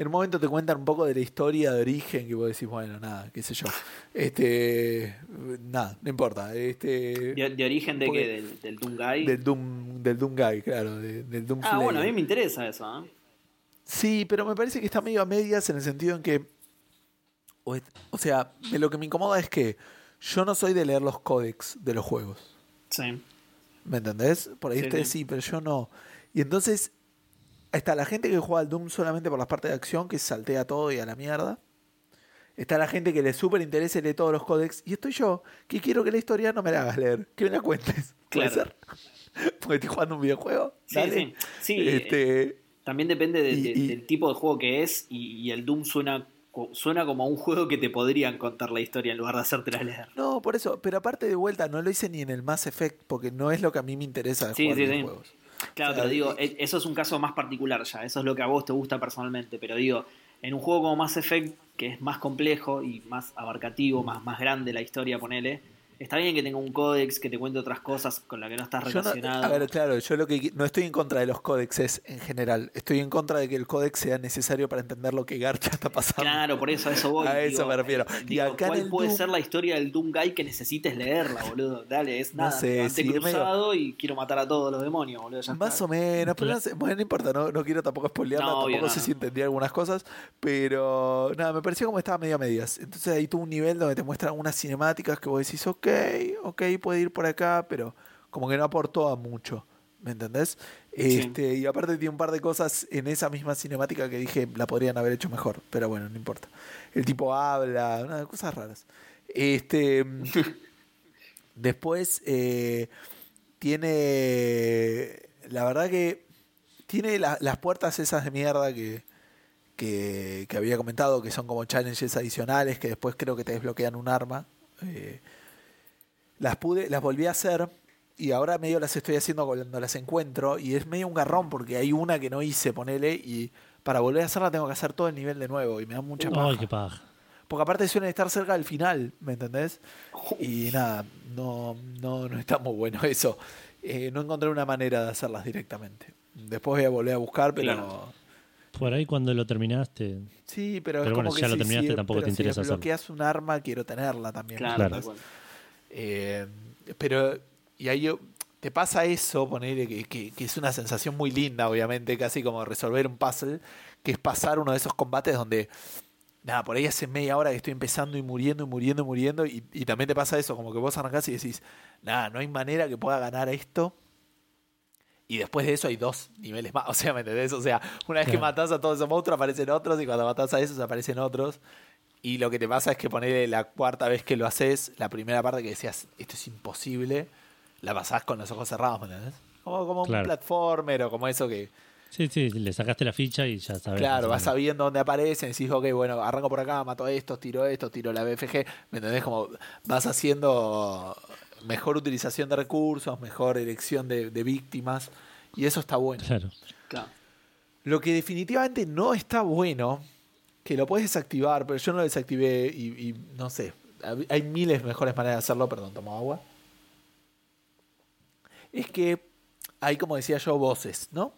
en un momento te cuentan un poco de la historia de origen que vos decís, bueno, nada, qué sé yo. Este, nada, no importa. Este, ¿De, de origen de qué? ¿Del, del Doom Guy? del Doom, del Doom Guy, claro, de- del Doom ah, bueno, a mí me interesa eso. ¿eh? Sí, pero me parece que está medio a medias en el sentido en que. O, es- o sea, de lo que me incomoda es que yo no soy de leer los códex de los juegos. Sí. ¿Me entendés? Por ahí Sí, ustedes sí. sí, pero yo no. Y entonces, está la gente que juega al Doom solamente por las partes de acción, que saltea todo y a la mierda. Está la gente que le súper interesa y lee todos los códex. Y estoy yo, que quiero que la historia no me la hagas leer, que me la cuentes. [LAUGHS] ¿Puede Claro. ser? [LAUGHS] Porque estoy jugando un videojuego. Sí, Dale. sí. Sí, eh, Este, También depende de- Y- de- y- del tipo de juego que es y, y el Doom suena, suena como un juego que te podrían contar la historia en lugar de hacértela leer. No, por eso, pero aparte de vuelta, no lo hice ni en el Mass Effect, porque no es lo que a mí me interesa de Sí, jugar sí, sí. videojuegos. Claro, O sea, pero digo, y- e- eso es un caso más particular ya, eso es lo que a vos te gusta personalmente, pero digo, en un juego como Mass Effect, que es más complejo y más abarcativo, más, más grande la historia, ponele, está bien que tenga un códex que te cuente otras cosas con las que no estás Yo no, relacionado. a ver, claro, yo lo que no estoy en contra de los códexes en general, estoy en contra de que el códex sea necesario para entender lo que Garcha está pasando. Claro, por eso, a eso voy. [LAUGHS] A eso digo, me refiero. eh, Y digo, acá en ¿Cuál el puede Doom- ser la historia del Doom Guy que necesites leerla, boludo? Dale, es No nada. sé, me levanté sí, es medio- cruzado y quiero matar a todos los demonios, boludo. Ya Más está. o menos, pero no, sé, bueno, no importa, no, no quiero tampoco spoilearla, No, tampoco obvio, no, sé no. si entendí algunas cosas, pero nada, me pareció como estaba medio a medias. Entonces ahí tuvo un nivel donde te muestran unas cinemáticas que vos decís, ok, ok, puede ir por acá, pero como que no aportó a mucho, ¿me entendés? Sí. Este, y aparte tiene un par de cosas en esa misma cinemática que dije la podrían haber hecho mejor, pero bueno, no importa. El tipo habla, nada, cosas raras. Este, [LAUGHS] después eh, tiene, la verdad que tiene la- las puertas esas de mierda que, que, que había comentado, que son como challenges adicionales, que después creo que te desbloquean un arma. Eh, las pude, las volví a hacer y ahora medio las estoy haciendo cuando las encuentro y es medio un garrón porque hay una que no hice, ponele, y para volver a hacerla tengo que hacer todo el nivel de nuevo y me da mucha paja. Ay, qué paja. Porque aparte suelen estar cerca del final, ¿me entendés? Y nada, no, no, no está muy bueno eso. Eh, no encontré una manera de hacerlas directamente. Después voy a volver a buscar, pero... Claro. Por ahí cuando lo terminaste. Sí, pero, Pero es bueno, como si que ya lo si- terminaste, si- tampoco te si interesa hacerlo. desbloqueas un arma, quiero tenerla también. Claro, Claro. Eh, pero, y ahí te pasa eso, ponerle que, que, que es una sensación muy linda, obviamente, casi como resolver un puzzle, que es pasar uno de esos combates donde, nada, por ahí hace media hora que estoy empezando y muriendo y muriendo y muriendo, y, y también te pasa eso, como que vos arrancás y decís, nada, no hay manera que pueda ganar esto. Y después de eso hay dos niveles más, [LAUGHS] o sea, ¿me entendés? O sea, una vez que matás a todos esos monstruos aparecen otros y cuando matás a esos aparecen otros. Y lo que te pasa es que ponerle la cuarta vez que lo haces, la primera parte que decías, esto es imposible, la pasás con los ojos cerrados, ¿me entendés? Como, como un Claro. platformer o como eso que, Sí, sí, le sacaste la ficha y ya sabes. claro, vas sabiendo dónde aparecen, decís, ok, bueno, arranco por acá, mato esto, tiro esto, tiro la BFG, ¿me entendés? Como vas haciendo mejor utilización de recursos, mejor elección de, de víctimas, y eso está bueno. Claro. Claro. Lo que definitivamente no está bueno, que lo puedes desactivar, pero yo no lo desactivé y, y no sé. Hay miles mejores maneras de hacerlo, perdón, tomo agua. Es que hay, como decía yo, voces, ¿no?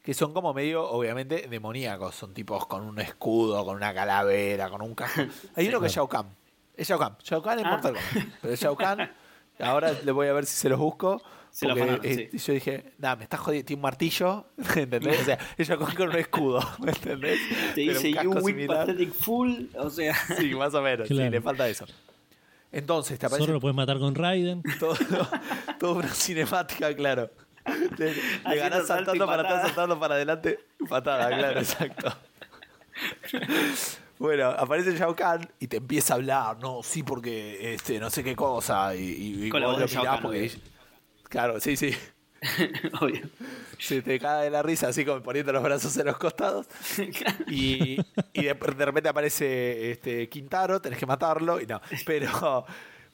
Que son como medio, obviamente, demoníacos. Son tipos con un escudo, con una calavera, con un cajón. [LAUGHS] Hay uno que es Shao Kahn. Es Shao Kahn. Shao Kahn es Ah. Mortal Kombat. Pero Shao Kahn. [LAUGHS] Ahora le voy a ver si se los busco. Se porque, afanaron, eh, sí. yo dije, nada, me estás jodiendo, tiene un martillo, [LAUGHS] ¿entendés? O sea, Shao Kahn con un escudo, [LAUGHS] ¿me entendés? Te Pero dice un You casco Win. Pathetic Full, o sea. [LAUGHS] Sí, más o menos, sí, Claro. le falta eso. Entonces, te aparece Zorro lo puedes matar con Raiden. todo, toda una cinemática, claro. Le, le ganás saltando para atrás, saltando para adelante, patada, claro, exacto. Bueno, aparece Shao Kahn y te empieza a hablar, no, sí, porque este, no sé qué cosa, y, y, Con la voz lo de Shao mirás Kahn, porque- obvio. Claro, sí, sí. [LAUGHS] Obvio. Se te cae de la risa así como poniendo los brazos en los costados. [LAUGHS] Y, y de, de repente aparece este Quintaro, tenés que matarlo y no. Pero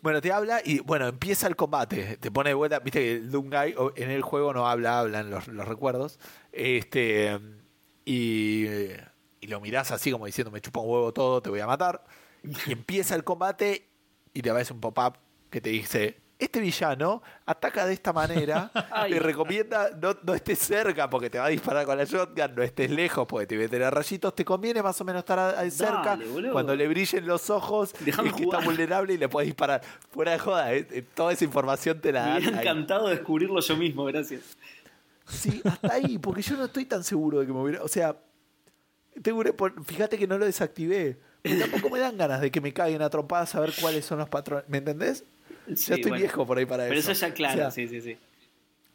bueno, te habla y bueno, empieza el combate. Te pone de vuelta, viste que o- en el juego no habla, hablan los, los recuerdos. Este y, y lo mirás así como diciendo, me chupa un huevo todo, te voy a matar. Y [LAUGHS] empieza el combate y te aparece un pop-up que te dice, este villano ataca de esta manera, [LAUGHS] te recomienda no, no estés cerca porque te va a disparar con la shotgun, no estés lejos porque te mete a rayitos, te conviene más o menos estar a- a- cerca, cuando le brillen los ojos, [LAUGHS] Déjame es que está vulnerable y le puedes disparar. Fuera de joda, eh, eh, toda esa información te la Me dan. encantado descubrirlo yo mismo, gracias. Sí, hasta ahí, porque yo no estoy tan seguro de que me hubiera. O sea, tengo por- fíjate que no lo desactivé. Tampoco me dan ganas de que me caguen a trompadas a ver cuáles son los patrones. ¿Me entendés? Sí, ya estoy bueno. viejo por ahí para Pero eso. eso ya claro, O sea, sí, sí, sí.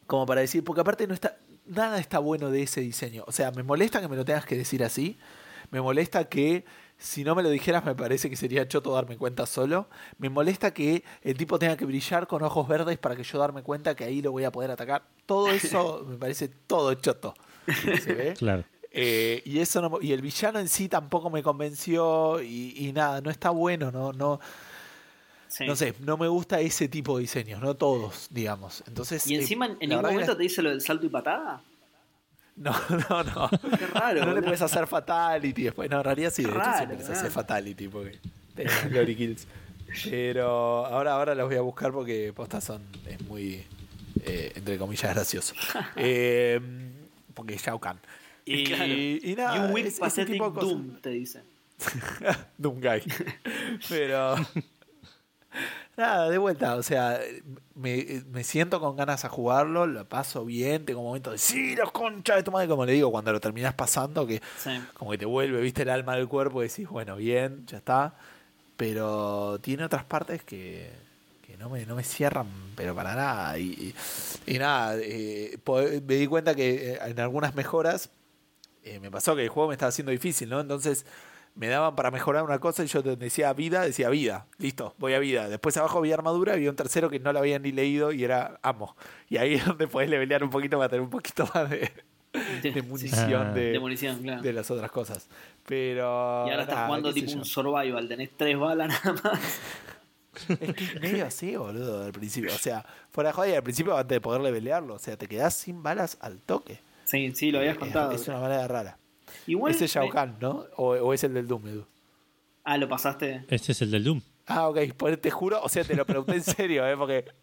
Como para decir, porque aparte no está. Nada está bueno de ese diseño. O sea, me molesta que me lo tengas que decir así. Me molesta que si no me lo dijeras me parece que sería choto darme cuenta solo. Me molesta que el tipo tenga que brillar con ojos verdes para que yo darme cuenta que ahí lo voy a poder atacar. Todo eso [LAUGHS] me parece todo choto. ¿Se ve? Claro. Eh, y eso no, y el villano en sí tampoco me convenció y, y nada, no está bueno, no, no, Sí. no sé, no me gusta ese tipo de diseños, no todos, digamos. Entonces, Y eh, encima en ningún momento la- te dice lo del salto y patada. No, [LAUGHS] no, no. Qué raro. no le boludo. puedes hacer fatality después. No, en realidad sí, de hecho siempre les hace fatality porque glory kills. Pero ahora, ahora los voy a buscar porque posta son, es muy, eh, entre comillas, gracioso. [LAUGHS] Eh, porque Shao Kahn. Y, [LAUGHS] Claro. y nada, you win es- ese tipo de doom, te dice. [LAUGHS] Doom Guy. [LAUGHS] Pero. Nada, de vuelta, o sea, me, me siento con ganas a jugarlo, lo paso bien, tengo momentos de sí, los concha de tu madre, como le digo, cuando lo terminas pasando, que Sí. como que te vuelve, viste, el alma del cuerpo y decís, bueno, bien, ya está. Pero tiene otras partes que, que no, me, no me cierran, pero para nada. Y, y- y nada, eh, me di cuenta que eh, en algunas mejoras eh, me pasó que el juego me estaba haciendo difícil, ¿no? Entonces me daban para mejorar una cosa y yo decía vida, decía vida, listo, voy a vida. Después abajo había armadura, había un tercero que no lo había ni leído y era amo. Y ahí es donde podés levelear un poquito para tener un poquito más de, munición Ah. de, De munición, claro. de las otras cosas. Pero. Y ahora estás nada, jugando tipo un survival, tenés tres balas nada más. Es que es medio así, boludo, al principio. O sea, fuera de joda, y al principio antes de poder levelearlo. O sea, te quedás sin balas al toque. Sí, sí, lo habías Es- contado. Es, una manera rara. Igual. Ese es Shao Kahn, ¿no? O, o es el del Doom, Edu. Ah, lo pasaste. Este es el del Doom. Ah, ok. Pues te juro, o sea, te lo pregunté en serio, ¿eh? Porque. [LAUGHS]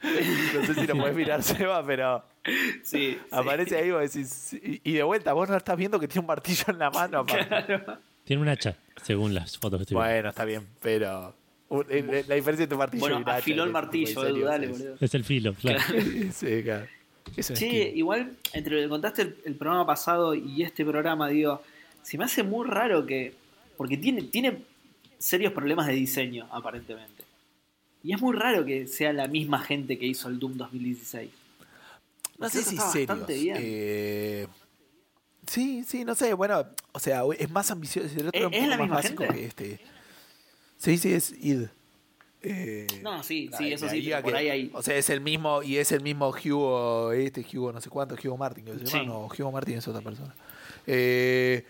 No sé si lo podés mirar, Seba, pero Sí. sí. aparece ahí y vos decís. Y de vuelta, vos no estás viendo que tiene un martillo en la mano. [LAUGHS] aparte. Tiene un hacha, según las fotos que estoy viendo. Bueno, está bien, pero. uh, eh, La diferencia entre un martillo y un hacha, afiló el martillo, Edu, dale, boludo. Es el filo, claro. [LAUGHS] Sí, claro. Sí, igual, entre lo que contaste el, el programa pasado y este programa, digo, se me hace muy raro que. Porque tiene, tiene serios problemas de diseño, aparentemente. Y es muy raro que sea la misma gente que hizo el Doom 2016. No sé si serios. Eh, sí, sí, no sé. Bueno, o sea, es más ambicioso. El otro ¿Es- la más misma básico gente? que este. Sí, sí, es id. Eh, No, sí, sí, eso sí, pero por que- ahí hay. O sea, es el mismo, y es el mismo Hugo, este Hugo no sé cuánto, Hugo Martin, que se llama, Sí. no, Hugo Martin es otra persona. Eh,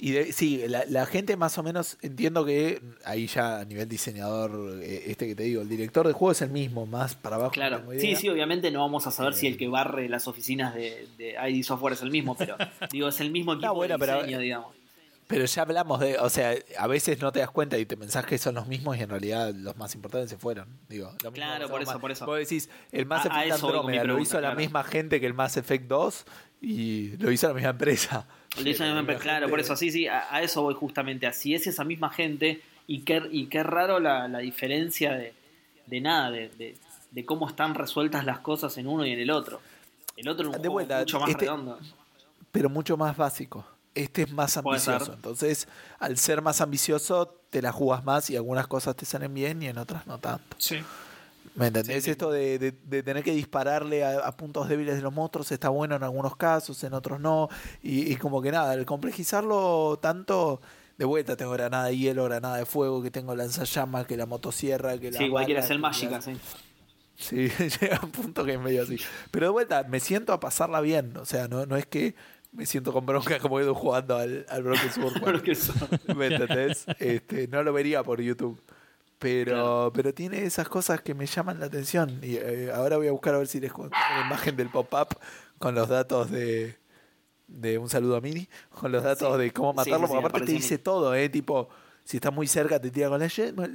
Y de- sí, la, la gente más o menos entiendo que ahí ya a nivel diseñador, eh, este que te digo, el director de juego es el mismo, más para abajo. Claro, sí, sí, obviamente no vamos a saber si el que barre las oficinas de, de ID Software es el mismo, pero [LAUGHS] digo, es el mismo equipo bueno, de pero- diseño, digamos. Pero ya hablamos de, o sea, a veces no te das cuenta y te pensás que son los mismos y en realidad los más importantes se fueron. Digo, lo mismo Claro, por eso, más- por eso. Vos decís, el Mass A- a Effect Andrómeda lo hizo la claro. misma gente que el Mass Effect 2 y lo hizo la misma empresa. Lo hizo La misma claro, gente- por eso, sí, sí, a, a eso voy justamente. Así es esa misma gente y qué, y qué raro la, la diferencia de, de nada, de, de- de cómo están resueltas las cosas en uno y en el otro. El otro es un juego vuelta, mucho más este- redondo. pero mucho más básico. Este es más ambicioso. Entonces, al ser más ambicioso, te la jugas más y algunas cosas te salen bien y en otras no tanto. Sí. ¿Me entendés? Sí. Esto de, de- de tener que dispararle a, a puntos débiles de los monstruos está bueno en algunos casos, en otros no. Y, y como que nada, el complejizarlo tanto, de vuelta tengo granada de hielo, granada de fuego, que tengo lanzallamas, que la motosierra, que la. Sí, igual quiere hacer mágica, sí. Sí, [LAUGHS] llega un punto que es medio así. Pero de vuelta, me siento a pasarla bien. O sea, no, no es que me siento con bronca como Edu jugando al, al Broken [LAUGHS] Sword. [LAUGHS] ¿Me entendés? [LAUGHS] Este, no lo vería por YouTube. Pero, Claro. pero tiene esas cosas que me llaman la atención. Y eh, ahora voy a buscar a ver si les cuento la imagen del pop-up con los datos de, de un saludo a Mini, con los datos Sí. de cómo matarlo, sí, sí, porque aparte te dice todo, ¿eh? Tipo, si está muy cerca te tira con la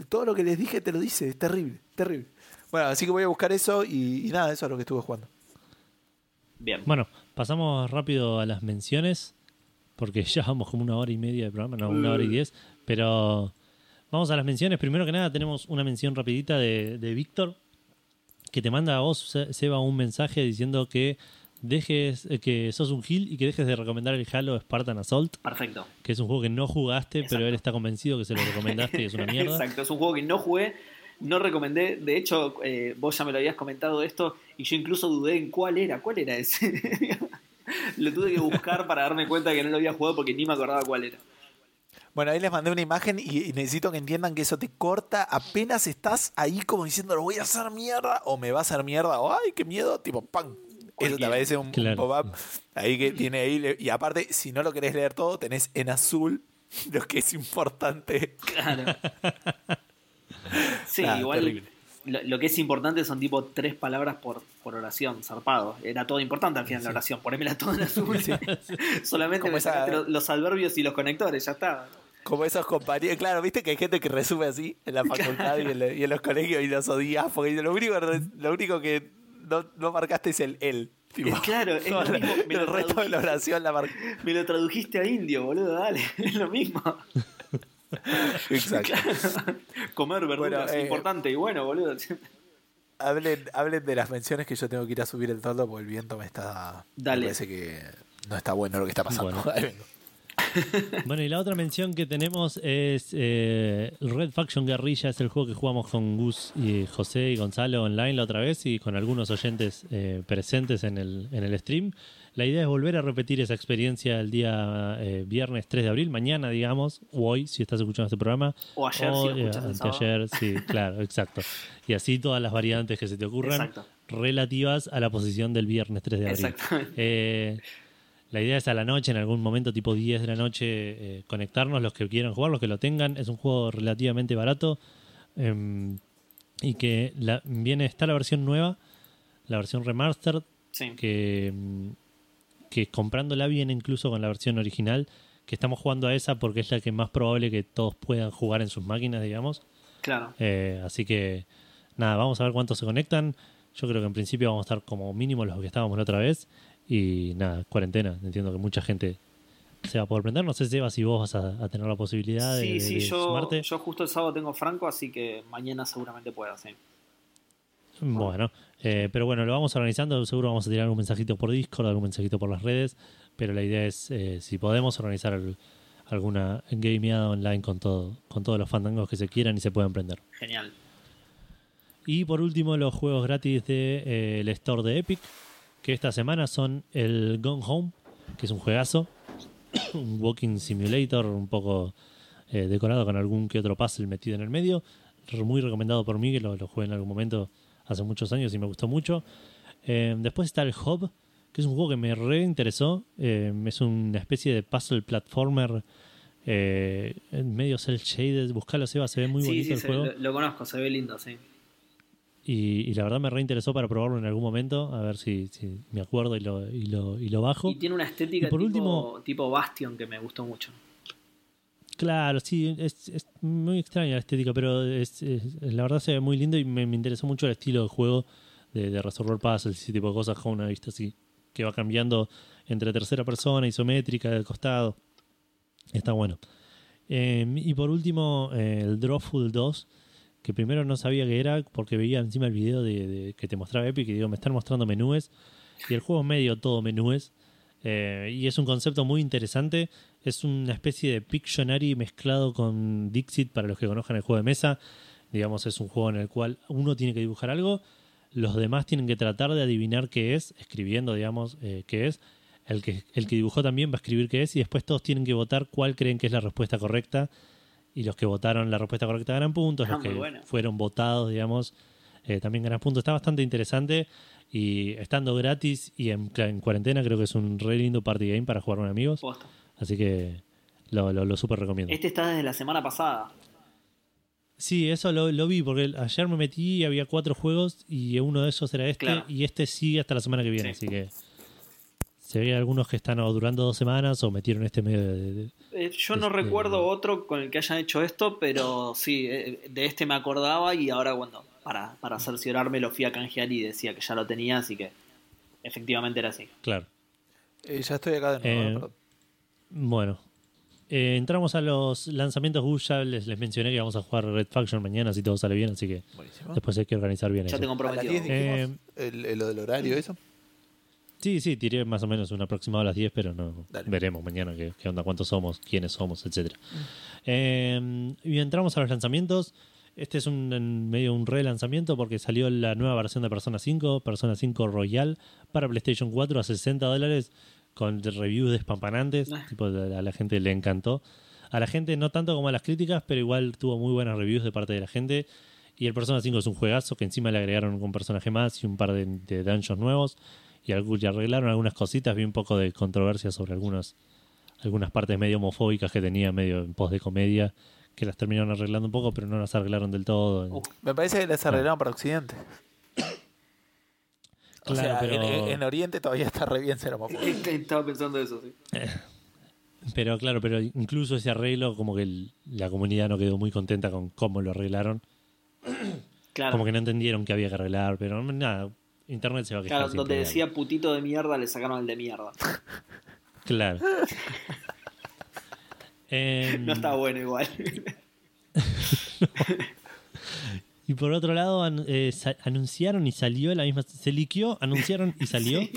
Todo lo que les dije te lo dice, es terrible, terrible. Bueno, así que voy a buscar eso y, y nada, eso es lo que estuve jugando. Bien. Bueno, pasamos rápido a las menciones, porque [LAUGHS] ya vamos como una hora y media de programa, no, una hora y diez, pero vamos a las menciones. Primero que nada tenemos una mención rapidita de, de Víctor, que te manda a vos, Se- Seba, un mensaje diciendo que dejes, eh, que sos un gil y que dejes de recomendar el Halo Spartan Assault, Perfecto. que es un juego que no jugaste, Exacto. pero él está convencido que se lo recomendaste y es una mierda. Exacto, es un juego que no jugué, no recomendé. De hecho, eh, vos ya me lo habías comentado esto y yo incluso dudé en cuál era, cuál era ese. [LAUGHS] lo tuve que buscar para darme cuenta que no lo había jugado porque ni me acordaba cuál era. Bueno, ahí les mandé una imagen y, y necesito que entiendan que eso te corta apenas estás ahí como diciendo, lo voy a hacer mierda o me va a hacer mierda o ay, qué miedo, tipo, ¡pam! Eso te aparece un, Claro. pop-up ahí que tiene ahí. Y aparte, si no lo querés leer todo, tenés en azul [LAUGHS] lo que es importante. Claro. [LAUGHS] Sí, Nada, igual terrible. Lo, lo que es importante son tipo tres palabras por, por oración, zarpado. Era todo importante al final la oración, ponémela todo en azul. Solamente Como me esa- los, los adverbios y los conectores, ya está. Como esos compañeros, claro, viste que hay gente que resume así en la [LAUGHS] facultad y, en, la- y en los colegios y los odias porque lo único, lo único que no, no marcaste es el él. tipo. Es claro, es lo mismo, me el lo resto de la oración la marcaste. Me lo tradujiste a indio, boludo, dale, [LAUGHS] es lo mismo. [LAUGHS] [LAUGHS] Exacto. Comer verduras Bueno, es eh, importante y bueno, boludo. Hablen, hablen de las menciones que yo tengo que ir a subir el toldo porque el viento me está. Dale. Me parece que no está bueno lo que está pasando. Bueno. [LAUGHS] Ahí vengo. [LAUGHS] Bueno, y la otra mención que tenemos es eh, Red Faction Guerrilla, es el juego que jugamos con Gus y José y Gonzalo online la otra vez y con algunos oyentes eh, presentes en el, en el stream. La idea es volver a repetir esa experiencia el día eh, viernes 3 de abril, mañana digamos, o hoy si estás escuchando este programa. O ayer, si lo eh, escuchas sí, [LAUGHS] claro, exacto. Y así todas las variantes que se te ocurran Exacto. relativas a la posición del viernes 3 de abril. Exactamente. La idea es a la noche, en algún momento tipo 10 de la noche, eh, conectarnos los que quieran jugar, los que lo tengan. Es un juego relativamente barato em, y que la- viene, está la versión nueva, la versión remastered, Sí. que, em, que comprándola viene incluso con la versión original, que estamos jugando a esa porque es la que más probable que todos puedan jugar en sus máquinas, digamos. Claro. Eh, así que nada, vamos a ver cuántos se conectan. Yo creo que en principio vamos a estar como mínimo los que estábamos la otra vez. Y nada, cuarentena. Entiendo que mucha gente se va a poder prender. No sé, Seba, si vos vas a, a tener la posibilidad de, Sí, sí, de yo, sumarte. yo justo el sábado tengo franco, así que mañana seguramente pueda, sí. Bueno, eh, pero bueno, lo vamos organizando. Seguro vamos a tirar algún mensajito por Discord, algún mensajito por las redes. Pero la idea es, eh, si podemos, organizar el- alguna gameada online con, todo, con todos los fandangos que se quieran y se puedan prender. Genial. Y por último, los juegos gratis del de, eh, el store de Epic, que esta semana son el Gone Home, que es un juegazo, [COUGHS] un walking simulator un poco eh, decorado con algún que otro puzzle metido en el medio. Muy recomendado por mí, que lo, lo jugué en algún momento hace muchos años y me gustó mucho. Eh, después está el Hub, que es un juego que me reinteresó. Eh, es una especie de puzzle platformer Eh, en medio cel shaded, buscalo Seba, se ve muy sí, bonito sí, el se- juego. Lo, lo conozco, se ve lindo, sí. Y, y la verdad me reinteresó para probarlo en algún momento, a ver si, si me acuerdo y lo, y lo, y lo bajo. Y tiene una estética por tipo, último- tipo Bastion que me gustó mucho. Claro, sí, es, es muy extraña la estética, pero es, es- la verdad se ve muy lindo y me, me interesó mucho el estilo de juego de, de resolver puzzles y ese tipo de cosas con una vista así, que va cambiando entre tercera persona, isométrica, de costado. Está bueno. Eh, y por último, eh, el Drawful 2, que primero no sabía qué era porque veía encima el video de, de- que te mostraba Epic y digo, me están mostrando menúes. Y el juego es medio todo menúes. Eh, y es un concepto muy interesante. Es una especie de Pictionary mezclado con Dixit para los que conozcan el juego de mesa. Digamos, es un juego en el cual uno tiene que dibujar algo, los demás tienen que tratar de adivinar qué es, escribiendo, digamos, eh, qué es. El que, el que dibujó también va a escribir qué es y después todos tienen que votar cuál creen que es la respuesta correcta. Y los que votaron la respuesta correcta ganan puntos, Ah, los muy que bueno. fueron votados, digamos, eh, también ganan puntos. Está bastante interesante y estando gratis y en, en cuarentena creo que es un re lindo party game para jugar con amigos. Posta. Así que lo, lo, lo súper recomiendo. Este está desde la semana pasada. Sí, eso lo, lo vi porque ayer me metí y había cuatro juegos y uno de esos era este Claro. y este sigue hasta la semana que viene. Sí. Así que se ve algunos que están o durando dos semanas o metieron este medio de... de- Eh, yo no Este- recuerdo otro con el que hayan hecho esto, pero sí, eh, de este me acordaba y ahora cuando para, para cerciorarme lo fui a canjear y decía que ya lo tenía, así que efectivamente era así. Claro. Eh, ya estoy acá de nuevo. Eh. Bueno. Eh, entramos a los lanzamientos Gus, ya les, les mencioné que vamos a jugar Red Faction mañana si todo sale bien, así que Buenísimo. después hay que organizar bien Ya eso. tengo A las 10 prometido. dijimos el, el- lo del horario, eso. Sí, sí, tiré más o menos un aproximado a las 10, pero no Dale. veremos mañana qué, qué onda, cuántos somos, quiénes somos, etcétera. Eh, y entramos a los lanzamientos. Este es un en medio un relanzamiento porque salió la nueva versión de Persona 5, Persona 5 Royal, para PlayStation 4 a 60 dólares con reviews despampanantes. Ah. Tipo, a la, a la gente le encantó. A la gente no tanto como a las críticas, pero igual tuvo muy buenas reviews de parte de la gente. Y el Persona 5 es un juegazo que encima le agregaron un personaje más y un par de, de dungeons nuevos. Y, arreglaron algunas cositas. Vi un poco de controversia sobre algunos, algunas partes medio homofóbicas que tenía, medio en pos de comedia, que las terminaron arreglando un poco, pero no las arreglaron del todo. Uh, Me parece que las arreglaron para Occidente. [COUGHS] O Claro, sea, pero- en, en- en Oriente todavía está re bien ser homofóbico. [LAUGHS] Estaba pensando eso, sí. [LAUGHS] Pero claro, pero incluso ese arreglo, como que el- la comunidad no quedó muy contenta con cómo lo arreglaron. Claro, Como que no entendieron que había que arreglar, pero nada, internet se va a quejar. claro donde de decía putito de mierda le sacaron el de mierda. [LAUGHS] Claro. Em, [LAUGHS] No está bueno igual. [LAUGHS] Y por otro lado, an- eh, anunciaron y salió la misma. Se liqueó, anunciaron y salió Sí.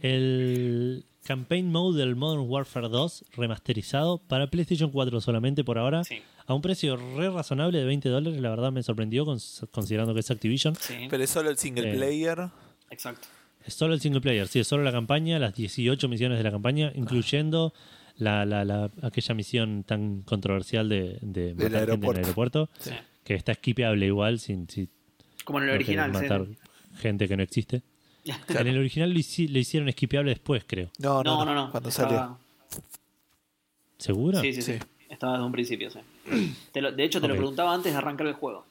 el campaign mode del Modern Warfare 2 remasterizado para PlayStation 4 solamente por ahora. Sí, A un precio re razonable de 20 dólares. La verdad me sorprendió cons- considerando que es Activision. sí, Pero es solo el single Eh. player. exacto. Es solo el single player, sí, es solo la campaña, las 18 misiones de la campaña, incluyendo la, la- la- aquella misión tan controversial de, de matar gente en el aeropuerto, Sí. que está skipeable igual, sin, si Como en el no original, matar gente que no existe. En el original lo, hici- lo hicieron skipeable después, creo. No, no, No, no, no. Cuando estaba- salió. ¿Seguro? Sí, sí, sí, Sí. Estaba desde un principio, sí. Te lo- de hecho, te lo preguntaba antes de arrancar el juego.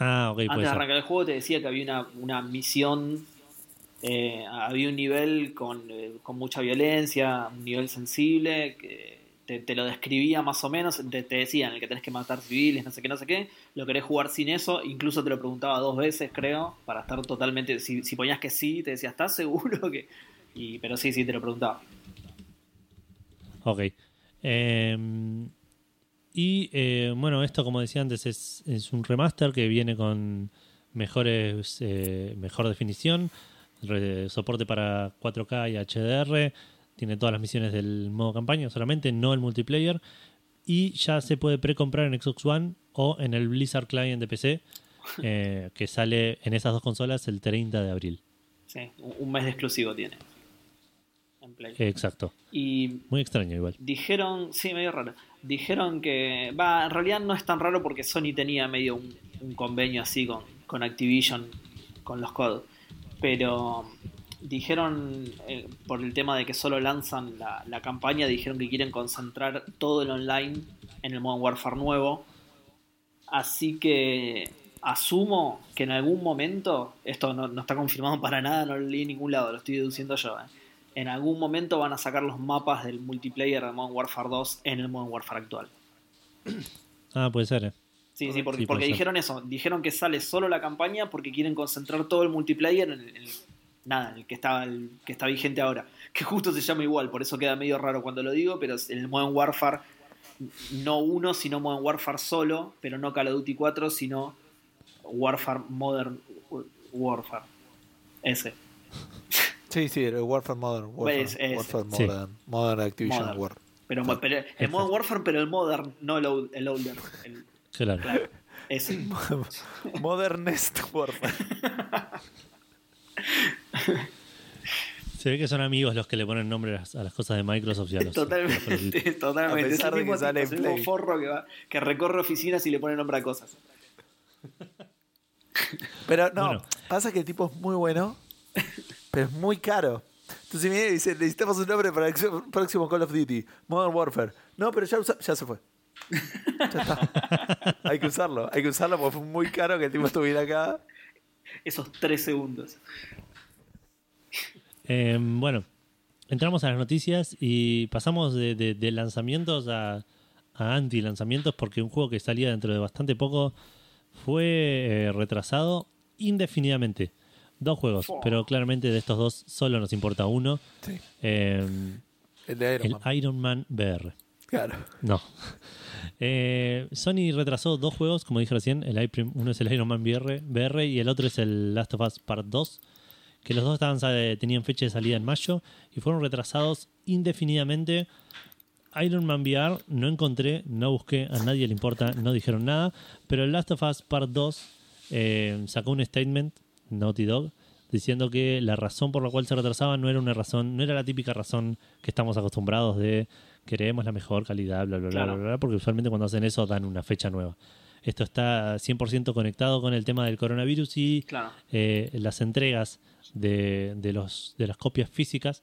Ah, ok, Antes puede de ser. arrancar el juego te decía que había una, una misión, eh, había un nivel con, eh, con mucha violencia, un nivel sensible, que te, lo describía más o menos, te, te decía en el que tenés que matar civiles, no sé qué, no sé qué, lo querés jugar sin eso, incluso te lo preguntaba dos veces, creo, para estar totalmente, si, si ponías que sí, te decía, ¿estás seguro [LAUGHS] que...? Y, pero sí, sí, te lo preguntaba. Ok. Eh, y eh, bueno, esto como decía antes es, es un remaster que viene con mejores eh, mejor definición, soporte para 4K y HDR, tiene todas las misiones del modo campaña solamente, no el multiplayer, y ya se puede precomprar en Xbox One o en el Blizzard Client de PC, [LAUGHS] eh, que sale en esas dos consolas el 30 de abril. Sí, un, mes de exclusivo tiene. En Play. Exacto. Y Muy extraño igual. Dijeron, sí, medio raro. Dijeron que, va, en realidad no es tan raro porque Sony tenía medio un, un convenio así con, con Activision, con los codos. Pero dijeron, eh, por el tema de que solo lanzan la, la campaña, dijeron que quieren concentrar todo el online en el Modern Warfare nuevo. Así que asumo que en algún momento, esto no, no está confirmado [LAUGHS] para nada, no lo leí en ningún lado, lo estoy deduciendo yo. eh. En algún momento van a sacar los mapas del multiplayer de Modern Warfare 2 en el Modern Warfare actual. [CLEARS THROAT] Ah, puede ser. eh. Sí, sí, porque, Sí, porque dijeron eso. Dijeron que sale solo la campaña porque quieren concentrar todo el multiplayer en el, en el- nada, el que está el que está vigente ahora. Que justo se llama igual, por eso queda medio raro cuando lo digo, pero el Modern Warfare no uno, sino Modern Warfare solo, pero no Call of Duty 4, sino Warfare Modern Warfare. Ese. Sí, sí, el Warfare Modern. Warfare, Es- es- Warfare Sí. Modern. Modern Activision Modern. War. Pero, pero el Modern Warfare, pero el Modern, no el, old- el Older. El- Claro. claro, ese. [LAUGHS] Modernest Warfare. [LAUGHS] [LAUGHS] Se ve que son amigos los que le ponen nombre a las, cosas de Microsoft y a los. a. Totalmente, totalmente. A pesar de que sale en Play. forro que, va, que recorre oficinas y le pone nombre a cosas. [LAUGHS] Pero no, Bueno. pasa que el tipo es muy bueno, [LAUGHS] pero es muy caro. Entonces viene y dice, necesitamos un nombre para el próximo Call of Duty, Modern Warfare. No, pero ya, usa- ya se fue. Ya está. hay que usarlo, hay que usarlo porque fue muy caro que el tipo estuviera acá. Esos tres segundos. Eh, bueno, entramos a las noticias y pasamos de, de- de lanzamientos a, a anti-lanzamientos porque un juego que salía dentro de bastante poco fue eh, retrasado indefinidamente. Dos juegos, Fua. pero claramente de estos dos solo nos importa uno. Sí, Eh, el de Iron el Man. Iron Man VR. Claro. No. [LAUGHS] Eh, Sony retrasó dos juegos, como dije recién. El uno es el Iron Man VR, VR y el otro es el Last of Us Part 2. Que los dos estaban, sa- tenían fecha de salida en mayo y fueron retrasados indefinidamente. Iron Man VR no encontré, no busqué, a nadie le importa, no dijeron nada. Pero el Last of Us Part 2 eh, sacó un statement, Naughty Dog, diciendo que la razón por la cual se retrasaba no era una razón, no era la típica razón que estamos acostumbrados de queremos la mejor calidad, bla, bla, bla, Claro. bla, bla, porque usualmente cuando hacen eso dan una fecha nueva. Esto está 100% conectado con el tema del coronavirus y Claro. eh, las entregas de, de los, de las copias físicas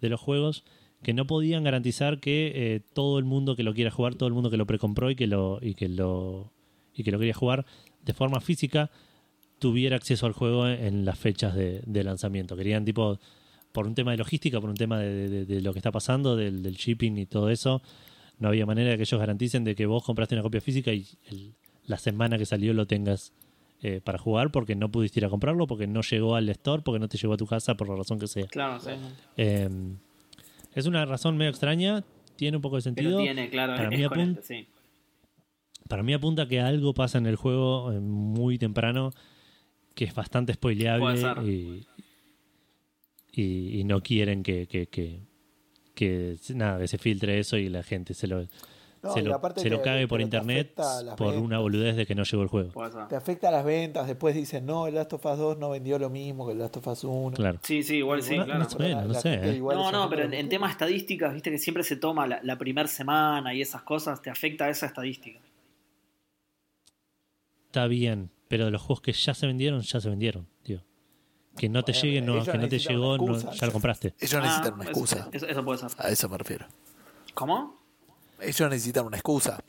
de los juegos que no podían garantizar que eh, todo el mundo que lo quiera jugar, todo el mundo que lo precompró y que lo, y que lo, y que lo quería jugar de forma física tuviera acceso al juego en las fechas de, de lanzamiento. Querían tipo, por un tema de logística, por un tema de, de- de lo que está pasando, del, del shipping y todo eso, no había manera de que ellos garanticen de que vos compraste una copia física y el- la semana que salió lo tengas eh, para jugar porque no pudiste ir a comprarlo, porque no llegó al store, porque no te llegó a tu casa por la razón que sea. Claro, sí. Eh, es una razón medio extraña, tiene un poco de sentido. Pero tiene, claro, para mí coherente, apun- sí. Para mí apunta que algo pasa en el juego eh, muy temprano que es bastante spoileable y, y, y no quieren que, que, que, que nada, que se filtre eso y la gente se lo, No, se lo, aparte se lo cague por internet a por una ventas. boludez de que no llegó el juego. Te afecta a las ventas, después dicen, no, el Last of Us 2 no vendió lo mismo que el Last of Us 1. Claro. Sí, sí, igual sí, No, claro. no sé. Bueno, no sé, ¿eh? No, no, pero en, en temas estadísticas, viste que siempre se toma la, la primera semana y esas cosas, te afecta esa estadística. Está bien, pero de los juegos que ya se vendieron, ya se vendieron, tío. Que no te Bueno, llegue, no, que no te llegó, una no- ya lo compraste. Ellos necesitan Ah, una eso- excusa. Eso, eso puede ser. A eso me refiero. ¿Cómo? Ellos necesitan una excusa.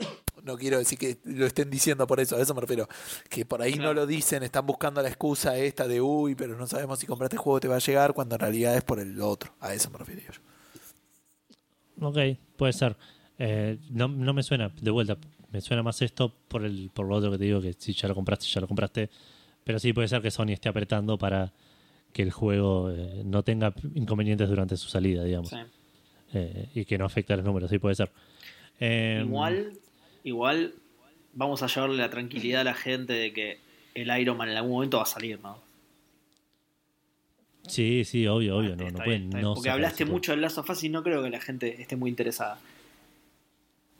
No quiero decir que lo estén diciendo por eso, a eso me refiero. Que por ahí Claro. no lo dicen, están buscando la excusa esta de uy, pero no sabemos si compraste el juego te va a llegar, cuando en realidad es por el otro. A eso me refiero yo. Ok, puede ser. Eh, no, no me suena, de vuelta, me suena más esto por el por lo otro que te digo, que si ya lo compraste, ya lo compraste. Pero sí puede ser que Sony esté apretando para que el juego eh, no tenga inconvenientes durante su salida, digamos. Sí. Eh, y que no afecte a los números, sí puede ser. Eh, Igual, igual vamos a llevarle la tranquilidad a la gente de que el Iron Man en algún momento va a salir, ¿no? Sí, sí, obvio, obvio. No, no pueden bien, no Porque hablaste mucho del Us y no creo que la gente esté muy interesada.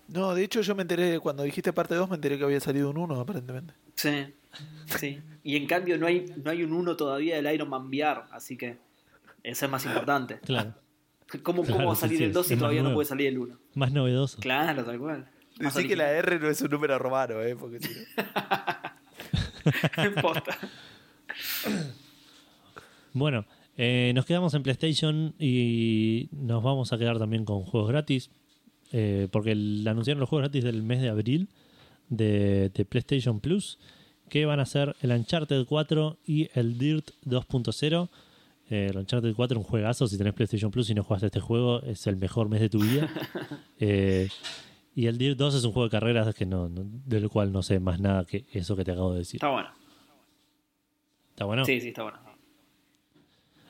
No, de hecho yo me enteré, cuando dijiste parte 2 me enteré que había salido un 1 aparentemente. Sí, sí. Y en cambio no hay, no hay un 1 todavía del Iron Man VR, así que ese es más importante. Claro, ¿Cómo, cómo va a salir sí, el 2 es si todavía no puede salir el 1? más novedoso. Claro, tal cual. Decí que la. R no es un número romano, ¿eh? Porque si no- [LAUGHS] Posta. Bueno, Eh, nos quedamos en PlayStation y nos vamos a quedar también con juegos gratis. eh, porque el- anunciaron los juegos gratis del mes de abril de, de PlayStation Plus. Que van a ser el Uncharted 4 y el Dirt 2.0. Eh, el Uncharted 4 es un juegazo. Si tenés PlayStation Plus y no jugaste este juego, es el mejor mes de tu vida. [LAUGHS] Eh, y el Dirt 2 es un juego de carreras que no, no- del cual no sé más nada que eso que te acabo de decir. Está bueno. ¿Está bueno? Sí, sí, está bueno.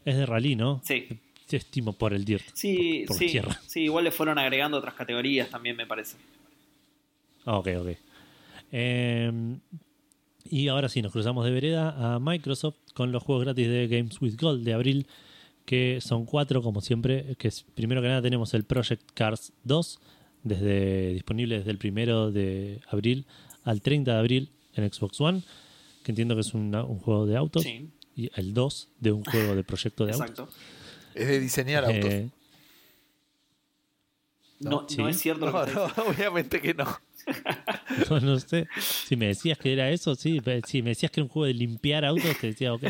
Es de rally, ¿no? Sí. Te estimo por el Dirt. Sí, Por- por sí, tierra. sí, igual le fueron agregando otras categorías también, me parece. Ah, ok, ok. Eh, y ahora sí, nos cruzamos de vereda a Microsoft con los juegos gratis de Games with Gold de abril, que son cuatro, como siempre. Que es, primero que nada tenemos el Project Cars 2, desde, disponible desde el primero de abril al 30 de abril en Xbox One, que entiendo que es una- un juego de autos. Sí, Y el 2 de un juego de proyecto de autos. exacto. Es de diseñar autos. Eh, No, Sí. no es cierto lo no, que no, obviamente que no. [LAUGHS] no, no sé. Si me decías que era eso, sí. Si me decías que era un juego de limpiar autos, te decía, ok.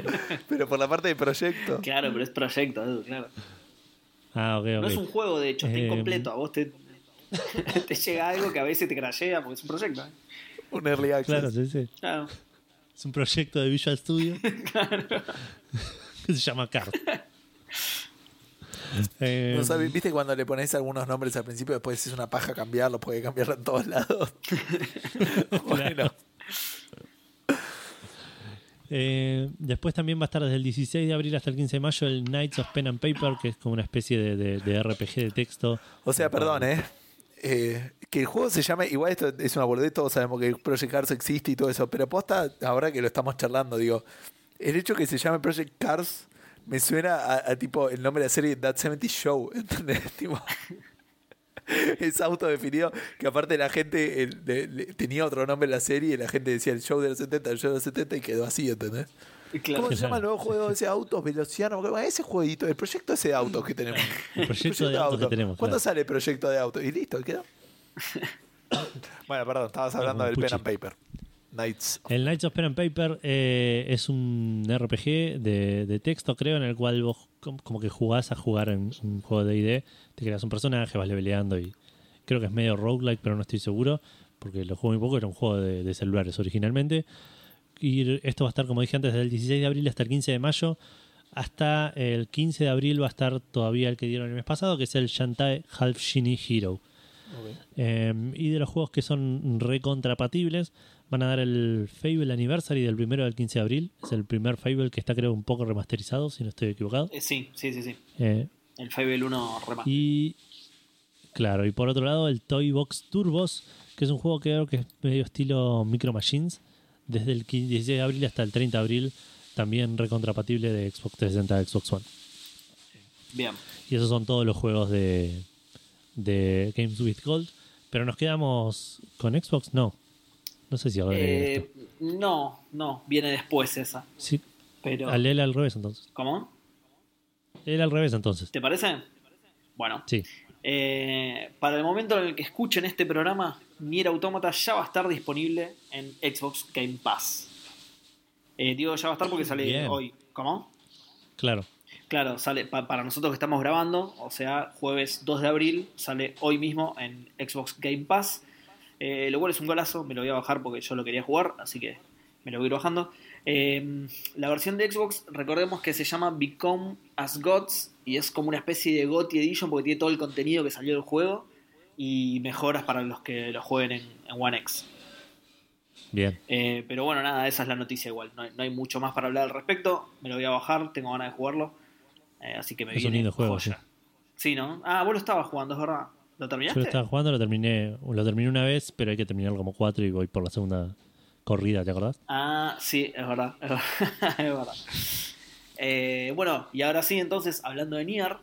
Pero por la parte de proyecto. Claro, pero es proyecto, Edu, claro. Ah, ok, ok. No es un juego, de hecho, está Eh, incompleto. A vos te, [LAUGHS] te llega algo que a veces te crashea porque es un proyecto. ¿eh? Un early access. Claro, sí, sí. Claro. Es un proyecto de Visual Studio [LAUGHS] que se llama Card. [LAUGHS] Eh, No sabes, ¿Viste cuando le pones algunos nombres al principio después es una paja cambiarlo? Puede cambiarlo en todos lados. [LAUGHS] bueno, eh, después también va a estar desde el 16 de abril hasta el 15 de mayo el Knights of Pen and Paper, que es como una especie de, de- de RPG de texto. o sea, perdón, ¿eh? Eh, que el juego se llame, igual esto es una boludez, todos sabemos que Project Cars existe y todo eso, pero posta, ahora que lo estamos charlando, digo, el hecho que se llame Project Cars me suena a, a tipo el nombre de la serie That 70 Show, [LAUGHS] ¿entendés? Tipo, es autodefinido, que aparte la gente el- le- le- tenía otro nombre en la serie y la gente decía el show de los 70, el show de los 70 y quedó así, ¿entendés? Claro. ¿Cómo se llama el nuevo juego ese autos Velociano? Ese jueguito, el proyecto ese de autos que tenemos. El proyecto de autos que tenemos. ¿Cuándo claro. sale el proyecto de autos? Y listo, quedó. [LAUGHS] bueno, perdón, estabas hablando del. Pen and Paper. El Knights of Pen and Paper eh, es un RPG de, texto, creo, en el cual vos com- como que jugás a jugar en un juego de ID, te creas un personaje, vas leveleando y creo que es medio roguelike, pero no estoy seguro, porque lo jugué muy poco, era un juego de, celulares originalmente. Y esto va a estar, como dije antes, desde el 16 de abril hasta el 15 de mayo. Hasta el 15 de abril va a estar todavía el que dieron el mes pasado, que es el Shantae Half Genie Hero. Eh, y de los juegos que son recontrapatibles, van a dar el Fable Anniversary del primero del 15 de abril. Es el primer Fable que está, creo, un poco remasterizado, si no estoy equivocado. Eh, sí, sí, sí, sí. Eh, El Fable 1 remaster. y claro, y por otro lado, el Toy Box Turbos, que es un juego que creo que es medio estilo Micro Machines, desde el 15 16 de abril hasta el 30 de abril, también recontrapatible de Xbox 360 a Xbox One. Bien. Y esos son todos los juegos de, de Games with Gold. Pero nos quedamos con Xbox, no. No sé si ahora Eh, no, no, viene después esa. Sí, Pero. al él al revés entonces. ¿Cómo? Él al revés entonces. ¿Te parece? Bueno, Sí. eh, para el momento en el que escuchen este programa, Nier Automata ya va a estar disponible en Xbox Game Pass. Eh, digo ya va a estar porque sale Bien. hoy. ¿Cómo? Claro. Claro, sale pa- para nosotros que estamos grabando, o sea, jueves 2 de abril, sale hoy mismo en Xbox Game Pass. Eh, lo cual es un golazo, me lo voy a bajar porque yo lo quería jugar, así que me lo voy a ir bajando. Eh, la versión de Xbox, recordemos que se llama Become as Gods y es como una especie de GOTY Edition porque tiene todo el contenido que salió del juego y mejoras para los que lo jueguen en, en One X. Bien. Eh, pero bueno, nada, esa es la noticia igual. No hay, no hay mucho más para hablar al respecto. Me lo voy a bajar, tengo ganas de jugarlo. Eh, así que me Es un viene lindo juego. Sí, ¿no? Ah, vos lo estabas jugando, es verdad. ¿Lo Yo terminaste? lo estaba jugando, lo terminé, lo terminé una vez, pero hay que terminarlo como cuatro y voy por la segunda corrida, ¿te acordás? Ah, sí, es verdad. Es verdad. [LAUGHS] es verdad. Eh, bueno, y ahora sí, entonces, hablando de Nier.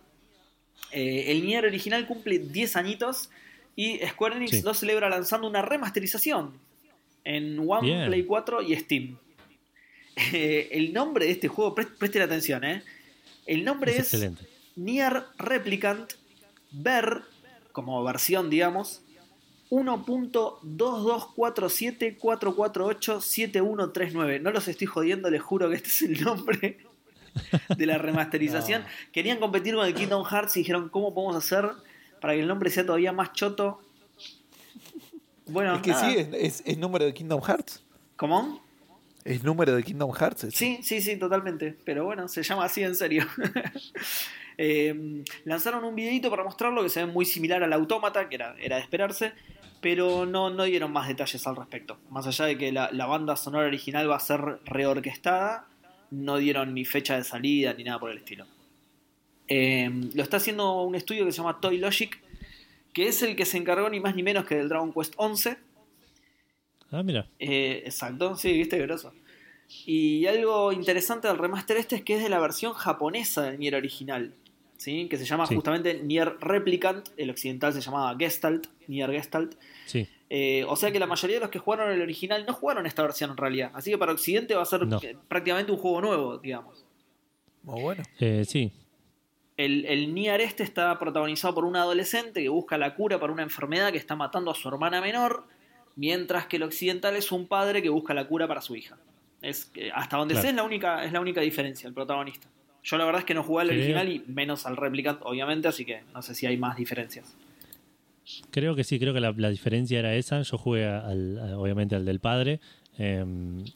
eh, el Nier original cumple 10 añitos y Square Enix Sí. lo celebra lanzando una remasterización en One, Bien. Play 4 y Steam. Eh, el nombre de este juego, pre- presten atención, ¿eh? El nombre Es es, excelente. Nier Replicant Ver, como versión, digamos, 1.224744877139. No los estoy jodiendo, les juro que este es el nombre. [LAUGHS] de la remasterización. No. Querían competir con el Kingdom Hearts y dijeron, ¿cómo podemos hacer para que el nombre sea todavía más choto? Bueno, es que nada. sí, es, es- es número de Kingdom Hearts. ¿Cómo? Es número de Kingdom Hearts. Sí, sí, sí, totalmente. Pero bueno, se llama así en serio. [LAUGHS] Eh, lanzaron un videito para mostrarlo que se ve muy similar al autómata, que era, era de esperarse, pero no, no dieron más detalles al respecto. Más allá de que la, la banda sonora original va a ser reorquestada, no dieron ni fecha de salida ni nada por el estilo. Eh, lo está haciendo un estudio que se llama Toy Logic, que es el que se encargó ni más ni menos que del Dragon Quest 11. Ah, mira. Eh, exacto, sí, viste, groso. Y algo interesante del remaster este es que es de la versión japonesa del Nier original, ¿sí? que se llama Sí. justamente Nier Replicant, el occidental se llamaba Gestalt, Nier Gestalt. Sí. Eh, o sea que la mayoría de los que jugaron el original no jugaron esta versión en realidad, así que para Occidente va a ser No. eh, prácticamente un juego nuevo, digamos. Muy bueno. Eh, sí. El, el Nier este está protagonizado por un adolescente que busca la cura para una enfermedad que está matando a su hermana menor, mientras que el occidental es un padre que busca la cura para su hija. Es que hasta donde Claro. sé es la única es la única diferencia, el protagonista. Yo la verdad es que no jugué al Creo- original y menos al Replicant, obviamente, así que no sé si hay más diferencias. Creo que sí, creo que la, la diferencia era esa. Yo jugué al, a- obviamente al del padre eh,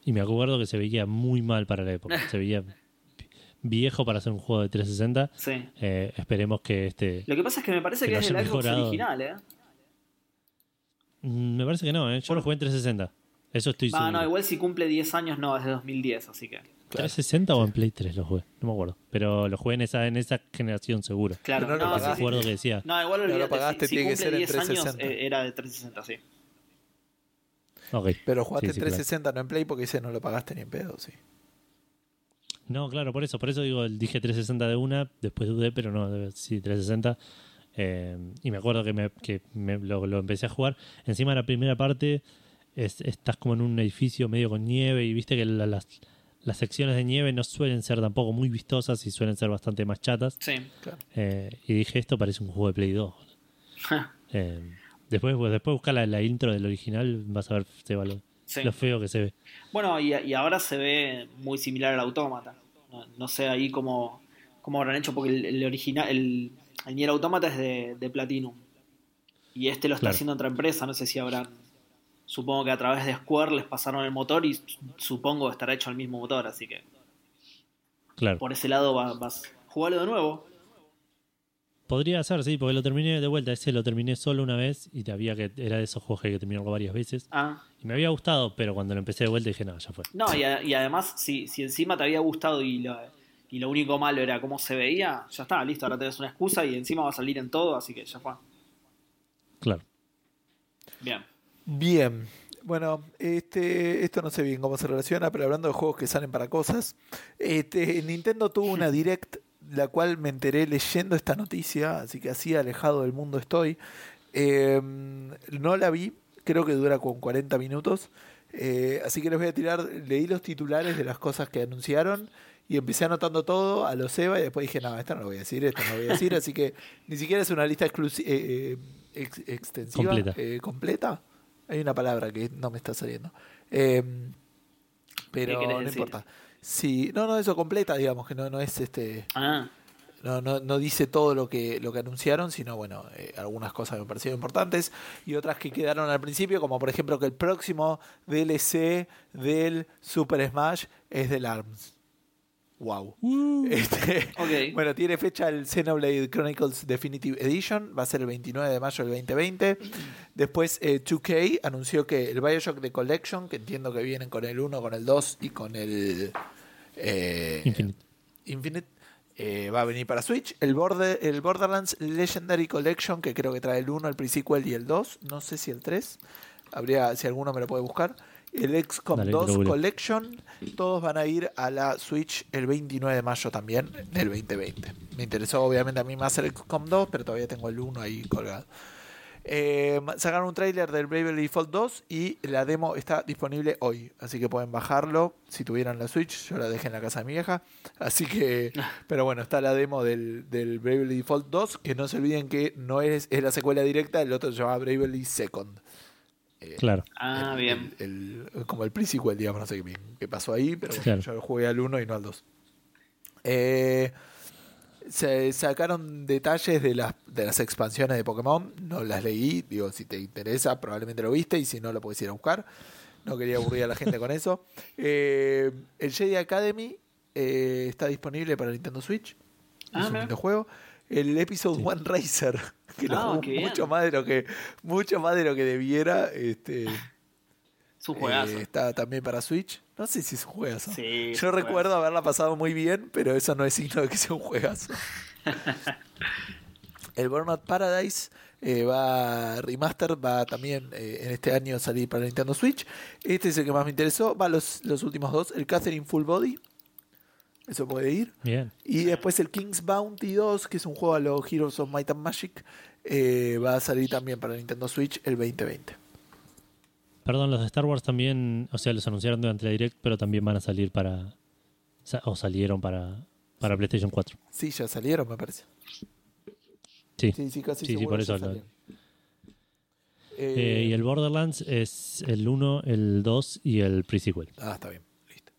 y me acuerdo que se veía muy mal para la época. [LAUGHS] Se veía viejo para hacer un juego de 360. Sí. Eh, esperemos que este... Lo que pasa es que me parece Que es el Xbox original, ¿eh? Mm, Me parece que no, ¿eh? yo lo jugué en 360. Eso estoy Ah, seguro. no, igual si cumple 10 años no, es de 2010, así que. Claro. ¿360 o en Play 3 lo jugué? No me acuerdo. Pero lo jugué en esa, en esa generación seguro. Claro, Pero no lo no, pagaste. acuerdo que decía... No, igual No lo pagaste, si, si tiene que cumple ser en 10 años 360. eh, era de 360, sí. Ok. Pero jugaste Sí, sí, claro. 360, no en Play, porque ese no lo pagaste ni en pedo, sí. No, claro, por eso, por eso digo, dije 360 de una, después dudé, pero no, sí, 360. Eh, y me acuerdo que, me, que me- lo, lo empecé a jugar. Encima la primera parte es, estás como en un edificio medio con nieve y viste que la- las, las secciones de nieve no suelen ser tampoco muy vistosas y suelen ser bastante más chatas. Sí. Claro. Eh, y dije, esto parece un juego de Play 2. Eh, después, pues, después buscar la, la intro del original, vas a ver Seba, lo, Sí. lo feo que se ve. Bueno, y, y ahora se ve muy similar al autómata. No, no sé ahí cómo, cómo habrán hecho, porque el, el original, el, el Nier Automata es de, de Platinum. Y este lo está Claro. haciendo otra empresa, no sé si habrán. Supongo que a través de Square les pasaron el motor y supongo estará hecho el mismo motor, así que Claro. por ese lado va- vas. Jugalo de nuevo. Podría ser, sí, porque lo terminé de vuelta. Ese lo terminé solo una vez y había que era de esos juegos que hay que terminarlo varias veces. Ah, Y me había gustado, pero cuando lo empecé de vuelta dije, no, ya fue. no, y, a- y además, si, si encima te había gustado y lo, y lo único malo era cómo se veía, ya está, listo, ahora tenés una excusa y encima va a salir en todo, así que ya fue. Claro. Bien. Bien. Bueno, este, esto no sé bien cómo se relaciona, pero hablando de juegos que salen para cosas, este, Nintendo tuvo una direct, la cual me enteré leyendo esta noticia, así que así alejado del mundo estoy. Eh, no la vi, creo que dura con 40 minutos, eh, así que les voy a tirar, leí los titulares de las cosas que anunciaron y empecé anotando todo a los Eva y después dije, no, esto no lo voy a decir, esto no lo voy a decir, así que ni siquiera es una lista exclusi- eh, eh, ex- extensiva, Completa. eh, completa. Hay una palabra que no me está saliendo. Eh, pero ¿Qué querés no decir? importa. Sí, no, no, eso completa, digamos, que no, no es este. Ah, No, no, no dice todo lo que, lo que anunciaron, sino bueno, eh, algunas cosas me parecieron importantes y otras que quedaron al principio, como por ejemplo que el próximo DLC del Super Smash es del ARMS. Wow. Este, [LAUGHS] ok. bueno, tiene fecha el Xenoblade Chronicles Definitive Edition, va a ser el 29 de mayo del 2020. Después eh, 2K anunció que el Bioshock The Collection, que entiendo que vienen con el 1, con el 2 y con el eh, Infinite. Infinite, eh, va a venir para Switch. El, Border, el Borderlands Legendary Collection, que creo que trae el 1, el pre-sequel y el 2. No sé si el 3. Habría, si alguno me lo puede buscar. El XCOM Dale, te lo 2 googleo. Collection. Todos van a ir a la Switch el 29 de mayo también del 2020. Me interesó obviamente a mí más el XCOM 2, pero todavía tengo el 1 ahí colgado. Eh, sacaron un tráiler del Bravely Default 2 y la demo está disponible hoy, así que pueden bajarlo si tuvieran la Switch. Yo la dejé en la casa de mi vieja, así que, [LAUGHS] pero bueno, está la demo del, del Bravely Default 2, que no se olviden que no es, es la secuela directa, el otro se llama Bravely Second. Eh, Claro. Ah, el- bien. el- el- como el pre-sequel, digamos, no sé qué, bien qué pasó ahí, pero bueno, Claro. yo jugué al 1 y no al 2. Eh, se sacaron detalles de las, de las expansiones de Pokémon. No las leí. Digo, si te interesa, probablemente lo viste. Y si no, lo puedes ir a buscar. No quería aburrir a la gente con eso. [LAUGHS] Eh, el Jedi Academy eh, está disponible para Nintendo Switch. Ah, es un mira. lindo juego. El Episode Sí. One Racer, [LAUGHS] que lo Ah, bien. mucho más de lo que mucho más de lo que debiera. Este, [LAUGHS] Es un juegazo. eh, está también para Switch. No sé si es un juegazo. Sí, Yo recuerdo haberla pasado muy bien, pero eso no es signo de que sea un juegazo. [LAUGHS] el Burnout Paradise eh, va remaster, va también eh, en este año a salir para Nintendo Switch. Este es el que más me interesó. Va los, los últimos dos. El Catherine Full Body. Eso puede ir. Bien. Y después el King's Bounty 2, que es un juego a los Heroes of Might and Magic, eh, va a salir también para Nintendo Switch el 2020. Perdón, los de Star Wars también, o sea, los anunciaron durante la Direct, pero también van a salir para. o salieron para, para PlayStation 4. Sí, ya salieron, me parece. Sí. Sí, sí, casi Sí, sí, seguro por ya eso lo-. Eh, Eh, y el Borderlands es el 1, el 2 y el pre-sequel. Ah, está bien, listo.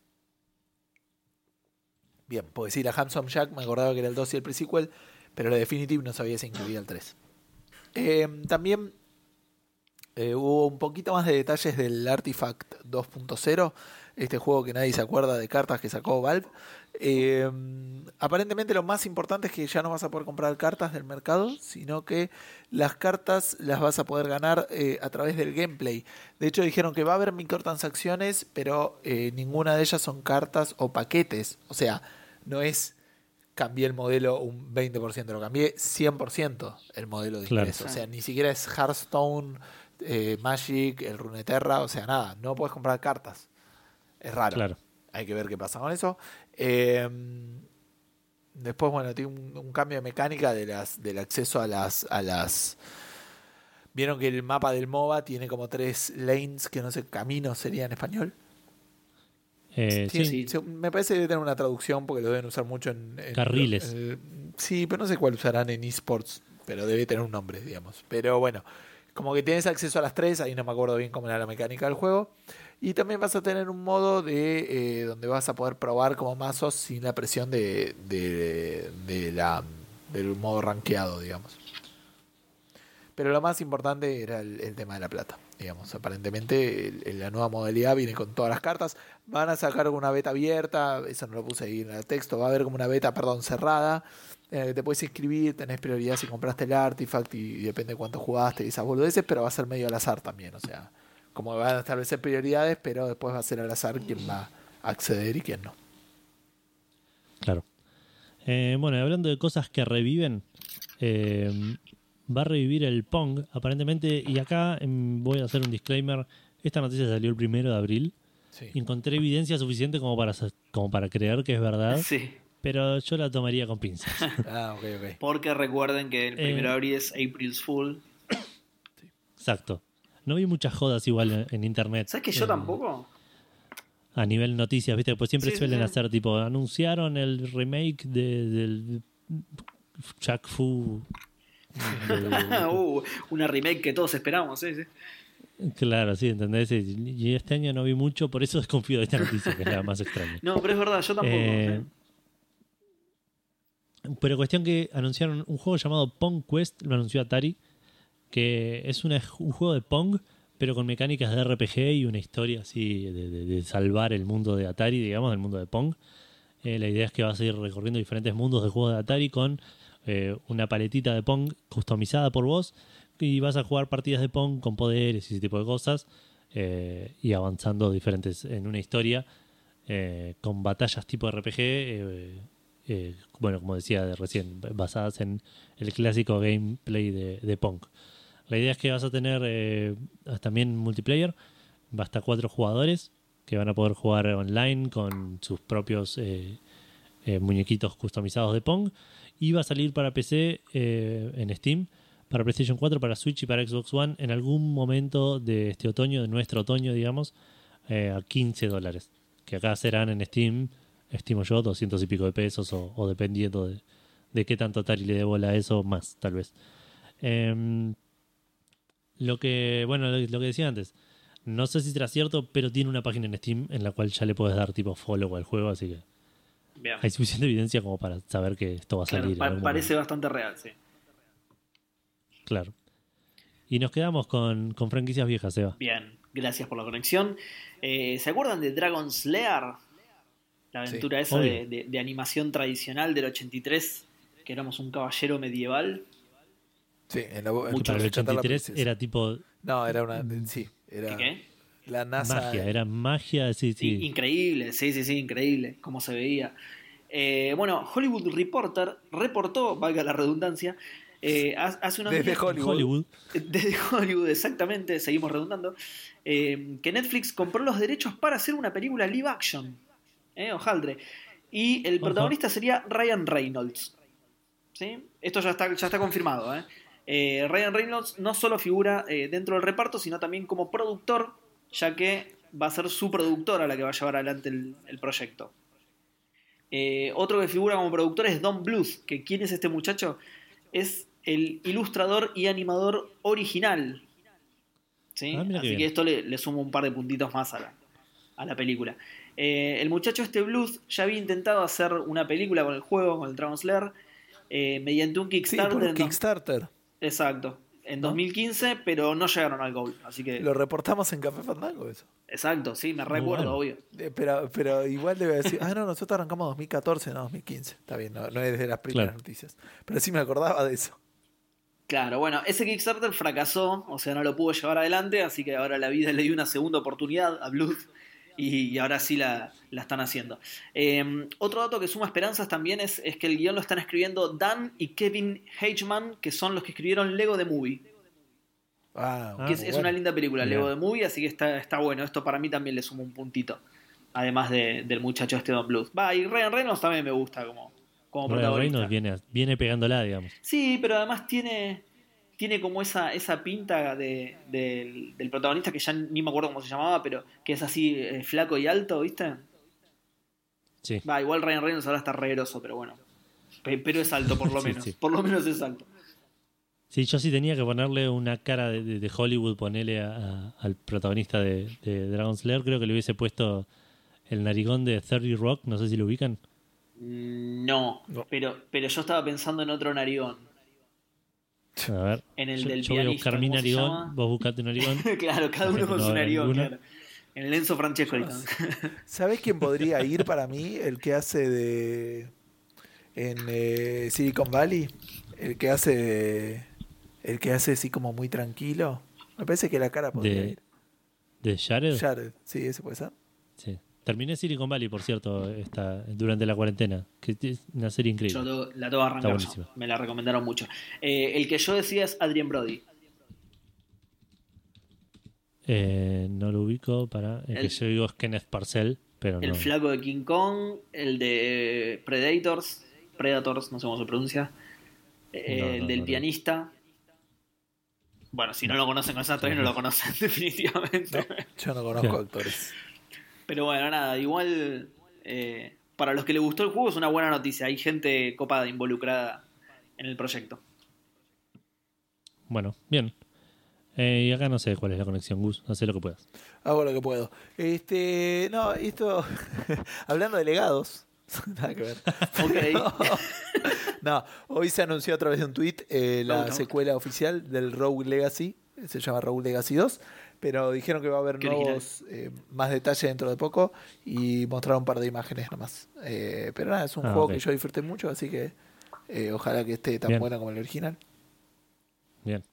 Bien, puedo decir a Handsome Jack, me acordaba que era el 2 y el pre-sequel, pero la Definitive no sabía si incluía el 3. Eh, también eh, hubo un poquito más de detalles del Artifact 2.0, este juego que nadie se acuerda de cartas que sacó Valve. Eh, aparentemente lo más importante es que ya no vas a poder comprar cartas del mercado, sino que las cartas las vas a poder ganar eh, a través del gameplay. De hecho dijeron que va a haber microtransacciones, pero ninguna de ellas son cartas o paquetes. O sea, no es cambié el modelo un 20%, lo cambié 100% el modelo de Claro. ingreso. O sea, ni siquiera es Hearthstone, eh, Magic, el Runeterra, o sea, nada, no puedes comprar cartas. Es raro. Claro. Hay que ver qué pasa con eso. Eh, después, bueno, tiene un, un cambio de mecánica de las, del acceso a las, a las. Vieron que el mapa del MOBA tiene como tres lanes, que no sé, caminos sería en español. Eh, sí, se- me parece que debe tener una traducción porque lo deben usar mucho en. en- Carriles. en sí, pero no sé cuál usarán en esports, pero debe tener un nombre, digamos. Pero bueno, como que tienes acceso a las tres, ahí no me acuerdo bien cómo era la mecánica del juego. Y también vas a tener un modo de eh, donde vas a poder probar como mazos sin la presión de, de, la, del modo rankeado, digamos. Pero lo más importante era el, tema de la plata. Digamos, aparentemente la nueva modalidad viene con todas las cartas. Van a sacar una beta abierta, eso no lo puse ahí en el texto. Va a haber como una beta, perdón, cerrada, en la que te puedes inscribir, tenés prioridad si compraste el artifact y, y depende de cuánto jugaste y esas boludeces, pero va a ser medio al azar también. O sea, como van a establecer prioridades, pero después va a ser al azar quién va a acceder y quién no. claro. Eh, bueno, y hablando de cosas que reviven, eh, va a revivir el Pong, aparentemente, y acá em, voy a hacer un disclaimer. Esta noticia salió el primero de abril. Sí. Encontré evidencia suficiente como para, como para creer que es verdad, Sí. Pero yo la tomaría con pinzas. [LAUGHS] Ah, ok, ok. Porque recuerden que el Eh. primero de abril es April's Fool. Exacto. No vi muchas jodas igual en, en internet. ¿Sabes que yo eh, tampoco? A nivel noticias, ¿viste? Pues siempre Sí, suelen sí. hacer tipo, anunciaron el remake de, del Jack Fu. de- [LAUGHS] uh, una remake que todos esperamos, sí, sí. claro, sí, ¿entendés? Y, y este año no vi mucho, por eso desconfío de esta noticia, que es la más extraña. No, pero es verdad, yo tampoco. Eh, sí. Pero cuestión que anunciaron un juego llamado Pong Quest, lo anunció Atari, que es un juego de Pong, pero con mecánicas de RPG y una historia así de, de- de salvar el mundo de Atari, digamos, del mundo de Pong. Eh, la idea es que vas a ir recorriendo diferentes mundos de juegos de Atari con eh, una paletita de Pong customizada por vos y vas a jugar partidas de Pong con poderes y ese tipo de cosas eh, y avanzando diferentes en una historia con batallas tipo RPG. Eh, bueno, como decía de recién, basadas en el clásico gameplay de, de Pong. La idea es que vas a tener eh, también multiplayer, hasta cuatro jugadores que van a poder jugar online con sus propios eh, muñequitos customizados de Pong. Y va a salir para PC en Steam, para PlayStation 4, para Switch y para Xbox One en algún momento de este otoño, de nuestro otoño, digamos, a 15 dólares. Que acá serán en Steam, estimo yo, 200 y pico de pesos o, o dependiendo de, de qué tanto Atari le dé bola a eso, más tal vez. Em, lo que, bueno, lo, lo que decía antes, no sé si será cierto, pero tiene una página en Steam en la cual ya le puedes dar tipo follow al juego, así que Bien. hay suficiente evidencia como para saber que esto va a Claro, salir. pa- parece momento. bastante real, sí. Claro. Y nos quedamos con, con franquicias viejas, Eva. Bien, gracias por la conexión. Eh, ¿Se acuerdan de Dragon Slayer? La aventura esa de, de- de animación tradicional del 83, que éramos un caballero medieval. Sí, en la, en para el rescatar la 83 princesa. era tipo No, era una. Sí, era. ¿Qué qué? La NASA. magia, era magia, sí, sí. Increíble, sí, sí, sí, increíble, cómo se veía. Eh, bueno, Hollywood Reporter reportó, valga la redundancia, eh, ha- hace unos Desde días- Hollywood. Hollywood. [LAUGHS] Desde Hollywood, exactamente, seguimos redundando. eh, que Netflix compró los derechos para hacer una película live action. Eh, hojaldre. Y el protagonista sería Ryan Reynolds. ¿Sí? Esto ya está, ya está confirmado. ¿eh? Eh, Ryan Reynolds no solo figura eh, dentro del reparto, sino también como productor, ya que va a ser su productora la que va a llevar adelante el, el proyecto. Otro que figura como productor es Don Bluth, que ¿quién es este muchacho? Es el ilustrador y animador original. ¿Sí? Ah, Así que bien. esto le, le suma un par de puntitos más a la, a la película. Eh, el muchacho este Bluth ya había intentado hacer una película con el juego, con el Dragon Slayer, eh, mediante un Sí, Kickstarter. por en dos- Kickstarter. Exacto. En ¿No? 2015, pero no llegaron al goal. Así que. Lo reportamos en Café Fandango eso. Exacto, sí, me recuerdo, bueno. obvio. Eh, Pero, pero igual debe decir, ah, no, nosotros arrancamos 2014, no 2015. Está bien, no, no es de las primeras Claro. noticias. Pero sí me acordaba de eso. Claro, bueno, ese Kickstarter fracasó, o sea, no lo pudo llevar adelante, así que ahora la vida le dio una segunda oportunidad a Bluth y, y ahora sí la, la están haciendo. Eh, otro dato que suma esperanzas también es, es que el guion lo están escribiendo Dan y Kevin Hageman, que son los que escribieron Lego The Movie, Ah, Ah, es, muy es bueno. una linda película. Lego The Movie, así que está, está bueno. Esto para mí también le suma un puntito, además de- del muchacho este Don Bluth. Va, y Ryan Reynolds también me gusta como, como Ryan protagonista. Reynolds viene, viene pegándola, digamos. Sí, pero además tiene, tiene como esa, esa pinta de, del, del protagonista que ya ni me acuerdo cómo se llamaba, pero que es así eh, flaco y alto, ¿viste? Sí. Va, igual Ryan Reynolds ahora está re groso, pero bueno. Pe- Pero es alto, por lo Sí, menos. sí. Por lo menos es alto. Sí, yo sí tenía que ponerle una cara de, de- de Hollywood, ponerle a- a- al protagonista de, de Dragon Slayer. Creo que le hubiese puesto el narigón de 30 Rock, no sé si lo ubican. Mm, No, No. Pero, pero yo estaba pensando en otro narigón. A ver. En el yo, del yo voy a buscar vos buscate un narigón. [LAUGHS] claro, cada uno con su narigón, claro. En el Enzo Francesco. ¿Sabés quién podría ir para mí? El que hace de. En eh, Silicon Valley. El que hace. de- El que hace así como muy tranquilo. Me parece que la cara podría De- ir. ¿De Jared? Jared, sí, ese puede ser. Sí. Terminé Silicon Valley, por cierto, esta, durante la cuarentena. Que es una serie increíble. Yo la tengo buenísimo. Me la recomendaron mucho. Eh, el que yo decía es Adrien Brody. Eh, no lo ubico para. El, El- que yo digo es Kenneth Parcell, pero El no. flaco de King Kong, el de Predators, Predators, no sé cómo se pronuncia, eh, No, no, el del no, no. pianista. Bueno, si no lo conocen con esa actriz, no lo conocen [LAUGHS] definitivamente. Yo no conozco actores. Pero bueno, nada, igual eh, para los que les gustó el juego es una buena noticia. Hay gente copada involucrada en el proyecto. Bueno, bien. Eh, y acá no sé cuál es la conexión, Gus. Haz lo que puedas. Hago lo que puedo. Este, no, esto, [LAUGHS] hablando de legados, [LAUGHS] nada que ver. [LAUGHS] Ok. No, hoy se anunció a través de un tweet eh, la secuela oficial del Rogue Legacy, se llama Rogue Legacy 2, pero dijeron que va a haber Qué nuevos, eh, más detalle dentro de poco y mostraron un par de imágenes nomás. Eh, pero nada, es un Ah, juego que yo disfruté mucho, así que eh, ojalá que esté tan Bien. bueno como el original. Bien.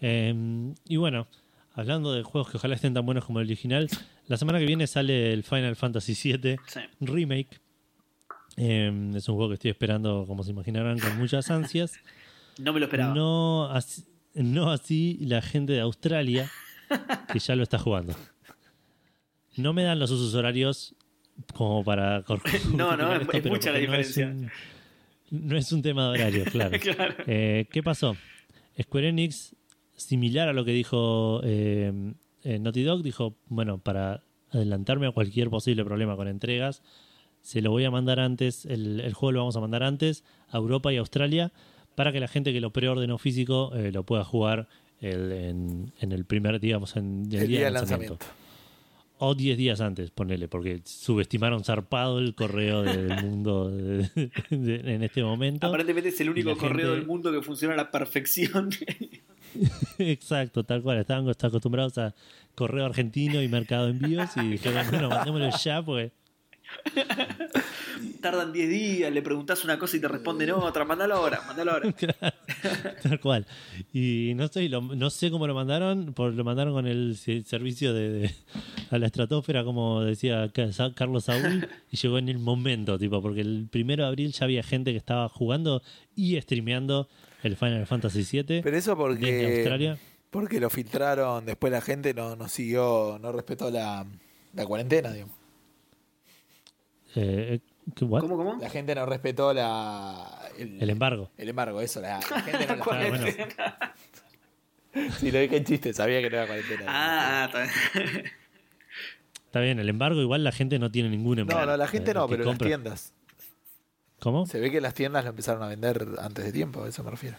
Eh, y bueno, hablando de juegos que ojalá estén tan buenos como el original, la semana que viene sale el Final Fantasy VII Sí. Remake. Eh, es un juego que estoy esperando, como se imaginarán, con muchas ansias. [LAUGHS] No me lo esperaba. No así, no así la gente de Australia, que ya lo está jugando. No me dan los usos horarios como para [LAUGHS] No, no, es- esto, es pero mucha la porque no es diferencia. un- No es un tema de horario, [LAUGHS] claro. Claro. Eh, ¿Qué pasó? Square Enix, similar a lo que dijo eh, eh, Naughty Dog, dijo, bueno, para adelantarme a cualquier posible problema con entregas, se lo voy a mandar antes, el, el juego lo vamos a mandar antes a Europa y Australia para que la gente que lo preordenó físico eh, lo pueda jugar el- en, en el primer, digamos, en el, El día día de lanzamiento. lanzamiento. O 10 días antes, ponele, porque subestimaron zarpado el correo del [LAUGHS] mundo de- de- en este momento. Aparentemente es el único correo gente- del mundo que funciona a la perfección. [LAUGHS] Exacto, tal cual. Estaban acostumbrados a correo argentino y mercado de envíos y dijeron, bueno, mandémoslo ya, pues. [LAUGHS] Tardan 10 días, le preguntás una cosa y te responden otra. Mandalo ahora, mandalo ahora. [LAUGHS] Tal cual. Y no sé, lo- no sé cómo lo mandaron, por, lo mandaron con el se- servicio de, de- a la estratosfera, como decía Carlos Saúl, [LAUGHS] y llegó en el momento, tipo, porque el primero de abril ya había gente que estaba jugando y streameando el Final Fantasy VII Pero eso desde porque, Australia. porque lo filtraron, después la gente no, no siguió, no respetó la, la cuarentena, digamos. Eh. ¿Cómo, cómo? La gente no respetó la, el, El embargo. el embargo, eso. La, la [LAUGHS] gente no la- Ah, bueno. Sí, lo dije en chiste, sabía que no era cuarentena. Ah, ah, está bien. Está bien, el embargo igual la gente no tiene ningún no, embargo. no, la gente Eh, no, pero las compra- tiendas. ¿Cómo? Se ve que las tiendas lo empezaron a vender antes de tiempo, a eso me refiero.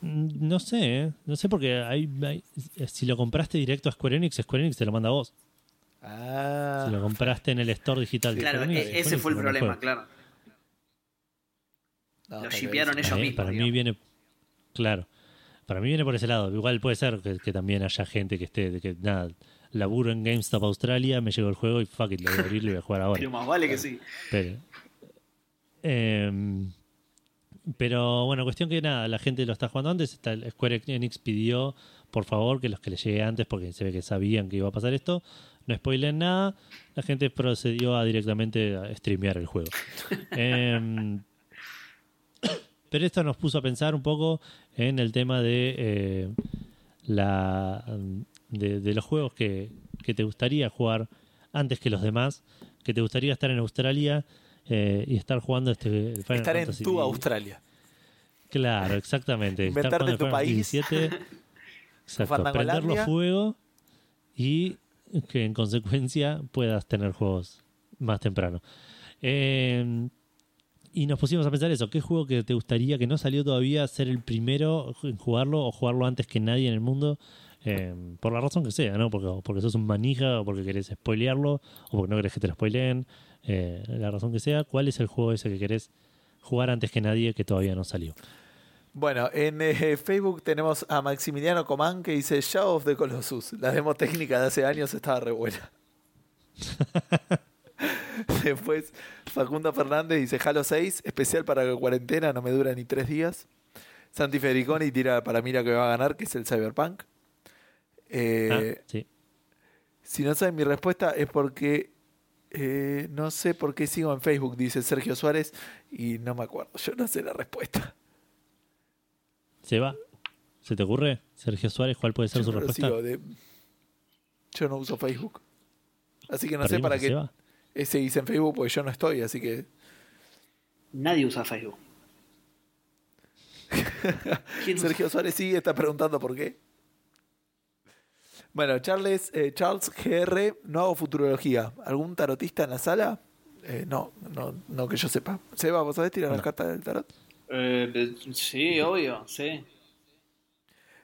Mm, No sé, ¿eh? no sé porque hay, hay- si lo compraste directo a Square Enix, Square Enix te lo manda a vos. Ah, Si lo compraste en el store digital de Claro, e- ese fue el problema, juego. claro. no, lo shipearon ellos Para mí- mismos. Para mí viene. Claro. Para mí viene por ese lado. Igual puede ser que, que también haya gente que esté. de que nada, laburo en GameStop Australia, me llegó el juego y fuck it, lo voy a abrir y lo voy a jugar ahora. [LAUGHS] Pero más vale que sí. Pero, em, pero bueno, cuestión que nada, la gente lo está jugando antes. Está, Square Enix pidió, por favor, que los que le llegue antes, porque se ve que sabían que iba a pasar esto, no spoilen nada. La gente procedió a directamente a streamear el juego. [LAUGHS] Em, pero esto nos puso a pensar un poco en el tema de eh, la de, de los juegos que, que te gustaría jugar antes que los demás, que te gustaría estar en Australia eh, y estar jugando este Final Estar en tu. Australia. Claro, exactamente. Inventarte jugando tu país. Fantasy [LAUGHS] VII, exacto, Fandangolandia. prenderlo fuego y que en consecuencia puedas tener juegos más temprano. Eh, y nos pusimos a pensar eso, ¿qué juego que te gustaría que no salió todavía ser el primero en jugarlo o jugarlo antes que nadie en el mundo? Eh, por la razón que sea, ¿no? Porque, porque sos un manija o porque querés spoilearlo o porque no querés que te lo spoileen. Eh, la razón que sea, ¿cuál es el juego ese que querés jugar antes que nadie que todavía no salió? Bueno, en eh, Facebook tenemos a Maximiliano Comán que dice Shadow of the Colossus. La demo técnica de hace años estaba re buena. [LAUGHS] Después Facundo Fernández dice Halo 6, especial para la cuarentena, no me dura ni tres días. Santi Federiconi tira para mí la que va a ganar, que es el Cyberpunk. Eh, Ah, sí. Si no saben mi respuesta es porque eh, no sé por qué sigo en Facebook, dice Sergio Suárez, y no me acuerdo. Yo no sé la respuesta. ¿Se va? ¿Se te ocurre? Sergio Suárez, ¿cuál puede ser Yo su no respuesta? sigo de- Yo no uso Facebook. Así que no sé para qué Seba. eh, seguís en Facebook porque yo no estoy, así que. Nadie usa Facebook. [LAUGHS] Sergio Suárez sigue, está preguntando por qué. Bueno, Charles, eh, Charles GR, no hago futurología. ¿Algún tarotista en la sala? Eh, no, no, no que yo sepa. Seba, ¿vos sabés tirar las cartas del tarot? Eh, sí, obvio, sí.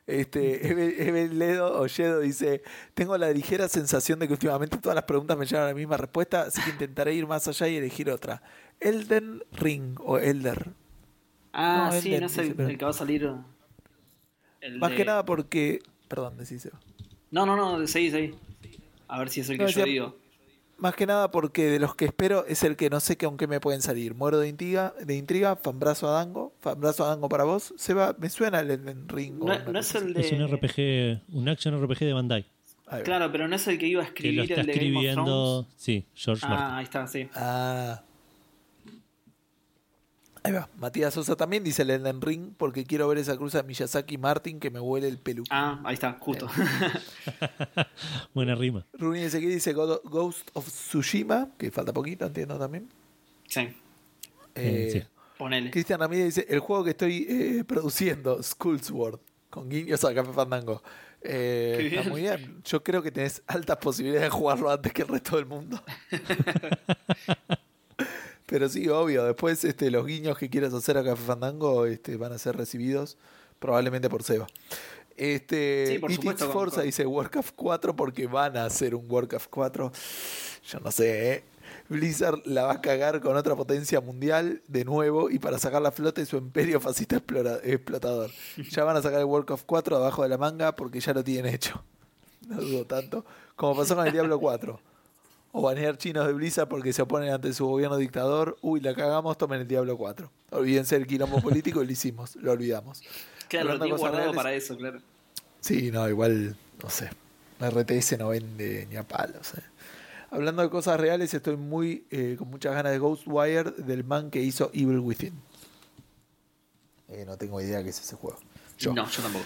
Este, Eve- Eveledo Olledo dice: Tengo la ligera sensación de que últimamente todas las preguntas me llevan a la misma respuesta, así que intentaré ir más allá y elegir otra. Elden Ring o Elder. Ah, No, sí, Elden, no es el, dice, pero- el que va a salir. el Más de- que nada porque. Perdón, decís Seba. No, no, no, seguí, seguí. A ver si es el que No, yo digo. Más que nada porque de los que espero es el que no sé que aunque me pueden salir. Muero de intriga, de intriga, fanbrazo a Dango, fanbrazo a Dango para vos. Seba, me suena el Elden Ring. o No, una no es cosa el así. de. Es un RPG, un action RPG de Bandai. Claro, pero no es el que iba a Que lo escribir está el de Game of escribiendo. Thrones. Sí, George Martin. Ah, ahí está, sí. Ah. Ahí va. Matías Sosa también dice el Elden Ring porque quiero ver esa cruza de Miyazaki Martin que me huele el peluque. Ah, ahí está, justo. [LAUGHS] Buena rima. Runi Ezequiel dice Ghost of Tsushima, que falta poquito, entiendo también. sí, Eh, sí. ponele. Cristian Ramírez dice, el juego que estoy eh, produciendo, Skullsword, con guiños a Café Fandango. Eh, está muy bien. Yo creo que tenés altas posibilidades de jugarlo antes que el resto del mundo. [LAUGHS] Pero sí, obvio, después este, los guiños que quieras hacer a Café Fandango este, van a ser recibidos probablemente por Seba. Este, Sí, por y supuesto, Forza con- dice Warcraft 4 porque van a hacer un Warcraft 4. Yo no sé, ¿eh? Blizzard la va a cagar con otra potencia mundial de nuevo y para sacar la flota de su imperio fascista explora- explotador. Ya van a sacar el Warcraft 4 abajo de la manga porque ya lo tienen hecho. [LAUGHS] No dudo tanto. Como pasó con el Diablo 4. O banear chinos de Blizzard porque se oponen ante su gobierno dictador. Uy, la cagamos, tomen el Diablo 4. Olvídense del quilombo político y lo hicimos, lo olvidamos. [LAUGHS] Claro, lo Hablando cosas guardado reales, para eso, claro. Sí, no, igual, no sé. RTS no vende ni a palos. eh. Hablando de cosas reales, estoy muy eh, con muchas ganas de Ghostwire del man que hizo Evil Within. Eh, no tengo idea qué es ese juego. Yo. No, yo tampoco.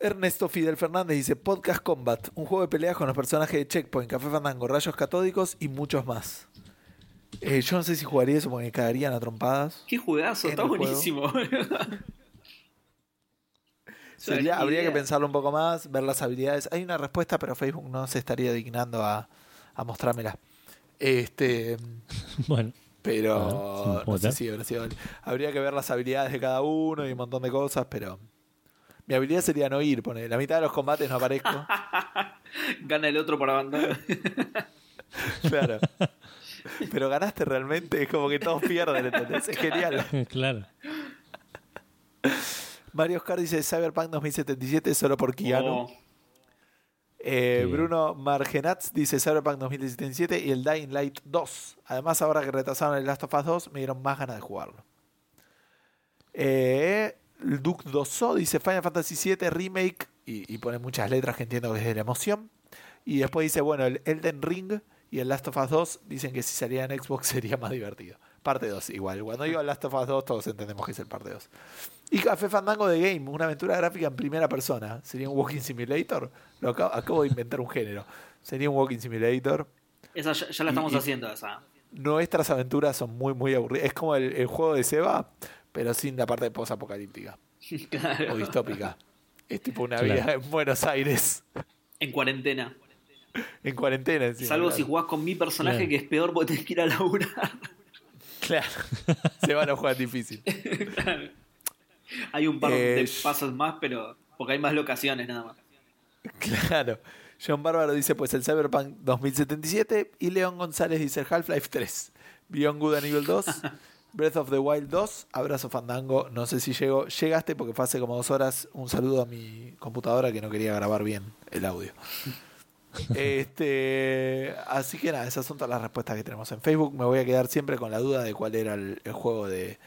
Ernesto Fidel Fernández dice Podcast Combat, un juego de peleas con los personajes de Checkpoint, Café Fandango, Rayos Catódicos y muchos más. Eh, yo no sé si jugaría eso porque me cagarían a trompadas. Qué juegazo, está buenísimo. [LAUGHS] [LAUGHS] Sería, habría que pensarlo un poco más, ver las habilidades. Hay una respuesta, pero Facebook no se estaría dignando a, a mostrármela. Este, [LAUGHS] Bueno, pero Bueno, sí, no sé si sido- habría que ver las habilidades de cada uno y un montón de cosas, pero mi habilidad sería no ir, poner la mitad de los combates no aparezco. [LAUGHS] Gana el otro por abandono. [LAUGHS] claro. Pero ganaste realmente, es como que todos pierden, ¿entendés? Es genial. [LAUGHS] claro. Mario Oscar dice Cyberpunk 2077 solo por Keanu. Oh, Eh. Bruno Margenatz dice Cyberpunk 2077 y el Dying Light 2. Además, ahora que retrasaron el Last of Us 2, me dieron más ganas de jugarlo. Eh, Duke Doso dice Final Fantasy VII Remake y, y pone muchas letras que entiendo que es de la emoción. Y después dice, bueno, el Elden Ring y el Last of Us 2 dicen que si salía en Xbox [LAUGHS] sería más divertido. Parte 2, igual. Cuando digo Last of Us 2, todos entendemos que es el parte 2. Y Café Fandango de Game, una aventura gráfica en primera persona. ¿Sería un Walking Simulator? Lo acabo, acabo de inventar un género. Sería un Walking Simulator. esa ya, ya la estamos y- haciendo, esa. Nuestras aventuras son muy, muy aburridas. Es como el, el juego de Seba, pero sin la parte post-apocalíptica [LAUGHS] o Claro. distópica. Es tipo una Claro. vida en Buenos Aires, En cuarentena. en cuarentena. encima, Salvo claro. si jugás con mi personaje, Claro. que es peor porque tenés que ir a laburar. Claro. [LAUGHS] Se van a jugar difícil. Claro. Hay un par Eh, de pasos más, pero porque hay más locaciones nada más. Claro. John Bárbaro dice pues el Cyberpunk 2077 y León González dice el Half-Life 3. Beyond Good and Evil 2. [LAUGHS] Breath of the Wild 2. Abrazo Fandango. No sé si llego. Llegaste porque fue hace como dos horas. Un saludo a mi computadora que no quería grabar bien el audio. [LAUGHS] Este, así que nada, esas son todas las respuestas que tenemos en Facebook. Me voy a quedar siempre con la duda de cuál era el, el juego de,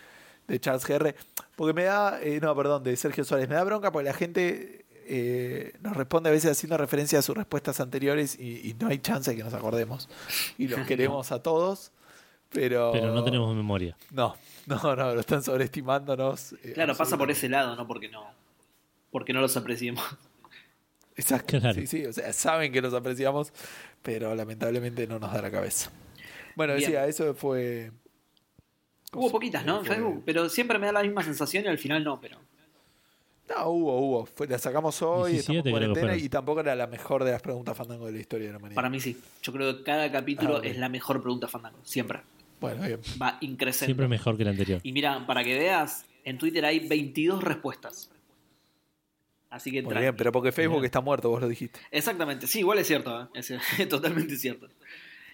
de Charles GR. Porque me da, eh, no, perdón, de Sergio Suárez. Me da bronca porque la gente eh, nos responde a veces haciendo referencia a sus respuestas anteriores y, y no hay chance de que nos acordemos. Y los [LAUGHS] queremos a todos, pero... Pero no tenemos memoria. No, no, no, lo están sobreestimándonos. eh, Claro, pasa por ese lado, no porque no. Porque no los apreciemos. [LAUGHS] Exacto. Claro. Sí, sí, o sea, saben que los apreciamos, pero lamentablemente no nos da la cabeza. Bueno, Bien. decía, eso fue. Hubo poquitas, ¿no? En Fue- Facebook, pero siempre me da la misma sensación y al final no, pero. No, hubo, hubo. Fue- la sacamos hoy, 17 estamos en cuarentena y tampoco era la mejor de las preguntas fandango de la historia de la humanidad. Para mí sí. Yo creo que cada capítulo Ah, es la mejor pregunta Fandango. Siempre. Bueno, bien. Va increciendo. Siempre mejor que el anterior. Y mira, para que veas, en Twitter hay 22 respuestas. Así que Muy bien, pero porque Facebook Bien. está muerto, vos lo dijiste. Exactamente, sí, igual es cierto, ¿eh? [LAUGHS] es totalmente cierto.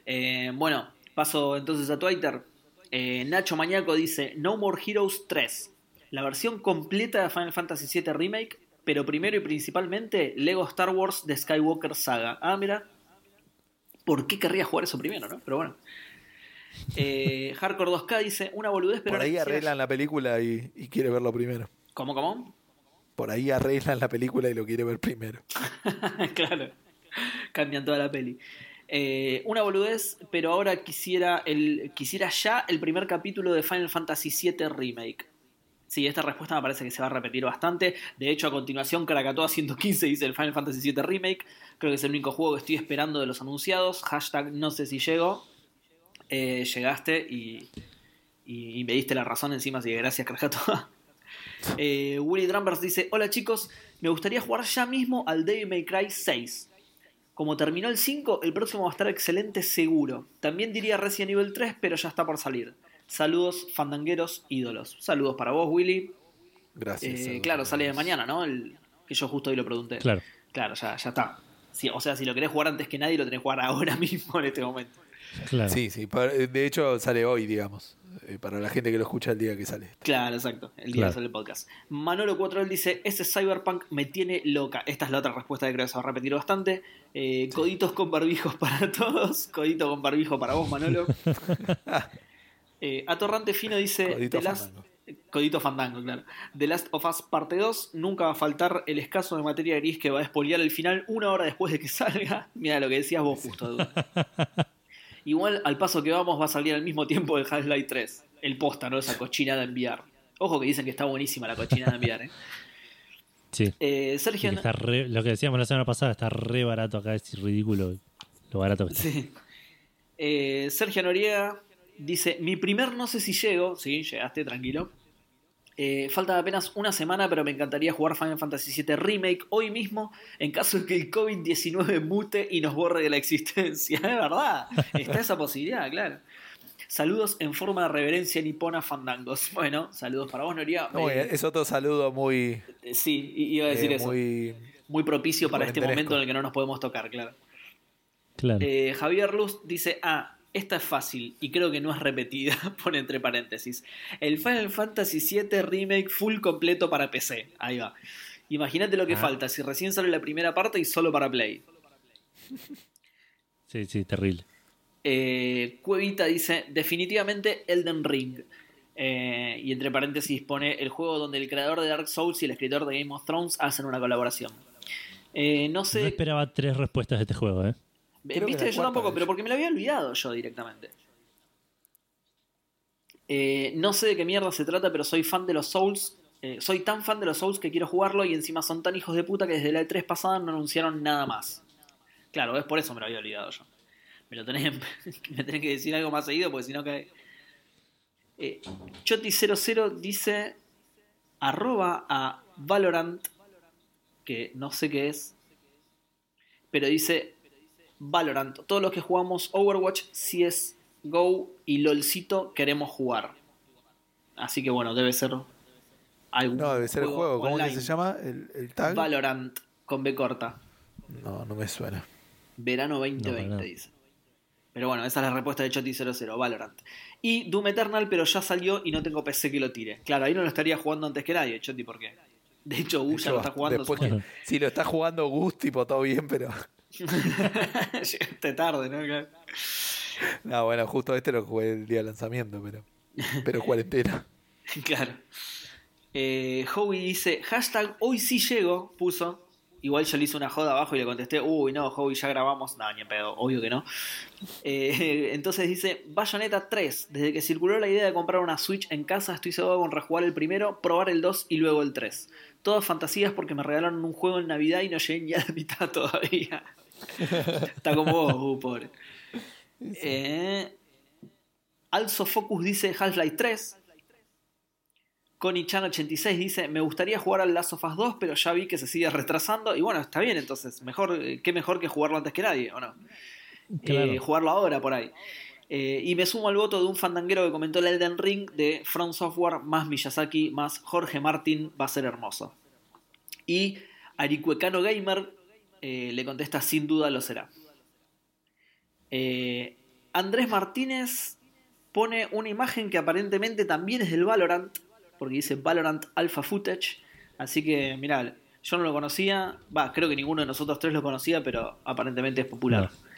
Eh, bueno, paso entonces a Twitter. Eh, Nacho Mañaco dice No More Heroes 3, la versión completa de Final Fantasy VII Remake, pero primero y principalmente Lego Star Wars de Skywalker Saga. Ah, mira, ¿por qué querría jugar eso primero, no? Pero bueno. Eh, Hardcore 2K dice una boludez, pero Por ahí arreglan la película y, y quiere verlo primero. ¿Cómo, cómo? Por ahí arreglan la película y lo quiere ver primero. [LAUGHS] claro. Cambian toda la peli. Eh, una boludez, pero ahora quisiera, el, quisiera ya el primer capítulo de Final Fantasy VII Remake. Sí, esta respuesta me parece que se va a repetir bastante. De hecho, a continuación, Krakatoa 115 dice el Final Fantasy VII Remake. Creo que es el único juego que estoy esperando de los anunciados. Hashtag no sé si llego. Eh, llegaste y, y, y me diste la razón encima, así que gracias, Krakatoa. [LAUGHS] Eh, Willy Drumbers dice: Hola chicos, me gustaría jugar ya mismo al Devil May Cry 6. Como terminó el 5, el próximo va a estar excelente seguro. También diría Resident Evil 3, pero ya está por salir. Saludos, fandangueros, ídolos. Saludos para vos, Willy. Gracias. Eh, claro, sale de mañana, ¿no? El, Que yo justo hoy lo pregunté. Claro. Claro, ya, ya está. Sí, o sea, si lo querés jugar antes que nadie, lo tenés que jugar ahora [LAUGHS] mismo en este momento. Claro. Sí, sí. pa- De hecho, sale hoy, digamos. eh, Para la gente que lo escucha el día que sale. Claro, exacto. El día Claro. que sale el podcast. Manolo 4 dice: Ese Cyberpunk me tiene loca. Esta es la otra respuesta que creo que se va a repetir bastante. Eh, Coditos con barbijos para [LAUGHS] todos. Codito con barbijo para vos, Manolo. [LAUGHS] Eh, Atorrante Fino dice: Codito The Last- fandango. Codito Fandango, claro. The Last of Us parte 2. Nunca va a faltar el escaso de materia gris que va a spoilear el final una hora después de que salga. [LAUGHS] Mira lo que decías vos, justo. Igual, al paso que vamos, va a salir al mismo tiempo el Half-Life 3. El posta, ¿no? Esa cochinada de enviar. Ojo que dicen que está buenísima la cochinada de enviar, ¿eh? [LAUGHS] Sí. Eh, Sergio. que está re- lo que decíamos la semana pasada está re barato acá, es ridículo lo barato que está. Sí. Eh, Sergio Noriega dice: Mi primer no sé si llego. Sí, llegaste, tranquilo. Eh, falta apenas una semana, pero me encantaría jugar Final Fantasy VII Remake hoy mismo, en caso de que el COVID-19 mute y nos borre de la existencia. [LAUGHS] Es verdad, está esa posibilidad, claro. Saludos en forma de reverencia nipona fandangos. [LAUGHS] Bueno, saludos para vos, Noriega. No, Eh, es otro saludo muy. eh, sí, iba a decir eh, eso. Muy, muy propicio para este momento en el que no nos podemos tocar, claro. Claro. Eh, Javier Luz dice, ah, esta es fácil y creo que no es repetida, [LAUGHS] pone entre paréntesis. El Final Fantasy VII Remake full completo para PC. Ahí va. Imagínate lo que Ah. falta si recién sale la primera parte y solo para Play. Sí, sí, terrible. Eh, Cuevita dice, definitivamente Elden Ring. Eh, y entre paréntesis pone el juego donde el creador de Dark Souls y el escritor de Game of Thrones hacen una colaboración. Eh, no No sé, esperaba tres respuestas de este juego, ¿eh? Viste, yo tampoco, pero porque me lo había olvidado yo directamente. Eh, no sé de qué mierda se trata, pero soy fan de los Souls. Eh, soy tan fan de los Souls que quiero jugarlo y encima son tan hijos de puta que desde la E3 pasada no anunciaron nada más. Claro, es por eso me lo había olvidado yo. Me lo tenés, [LAUGHS] me tenés que decir algo más seguido porque si no cae. Eh, Choti00 dice arroba a Valorant, que no sé qué es, pero dice Valorant. Todos los que jugamos Overwatch, CS, Go y LOLcito queremos jugar. Así que bueno, debe ser algún No, debe ser el juego. ¿Cómo que se llama? ¿El, el tag? Valorant con B corta. No, no me suena. Verano No, 2020 para nada. dice. Pero bueno, esa es la respuesta de Choti00, Valorant. Y Doom Eternal, pero ya salió y no tengo PC que lo tire. Claro, ahí no lo estaría jugando antes que nadie, Choti, ¿por qué? De hecho, Gus ya lo está jugando. Después [LAUGHS] si lo está jugando Gus, tipo, todo bien, pero. [LAUGHS] Llegaste tarde, ¿no? No, bueno, justo este lo jugué el día de lanzamiento, pero. Pero cuarentena. [LAUGHS] Claro. Eh, Howie dice, hashtag hoy sí llego, puso. Igual yo le hice una joda abajo y le contesté, uy, no, Howie, ya grabamos. No, ni en pedo, obvio que no. Eh, [LAUGHS] entonces dice, Bayonetta 3. Desde que circuló la idea de comprar una Switch en casa, estoy seguro con rejugar el primero, probar el 2 y luego el 3. Todas fantasías porque me regalaron un juego en Navidad y no llegué ni a la mitad todavía. Está como vos, [LAUGHS] uh, pobre. Eh, Also Focus dice Half-Life 3. Connie Chan 86 dice, me gustaría jugar al Last of Us 2, pero ya vi que se sigue retrasando. Y bueno, está bien, entonces, mejor, eh, qué mejor que jugarlo antes que nadie, ¿o no? Claro. Eh, jugarlo ahora por ahí. Eh, y me sumo al voto de un fandanguero que comentó el Elden Ring de From Software más Miyazaki más Jorge Martin, va a ser hermoso. Y Aricuecano Gamer eh, le contesta, sin duda lo será. Eh, Andrés Martínez pone una imagen que aparentemente también es del Valorant, porque dice Valorant Alpha Footage. Así que, mirá, yo no lo conocía, va, creo que ninguno de nosotros tres lo conocía, pero aparentemente es popular. No.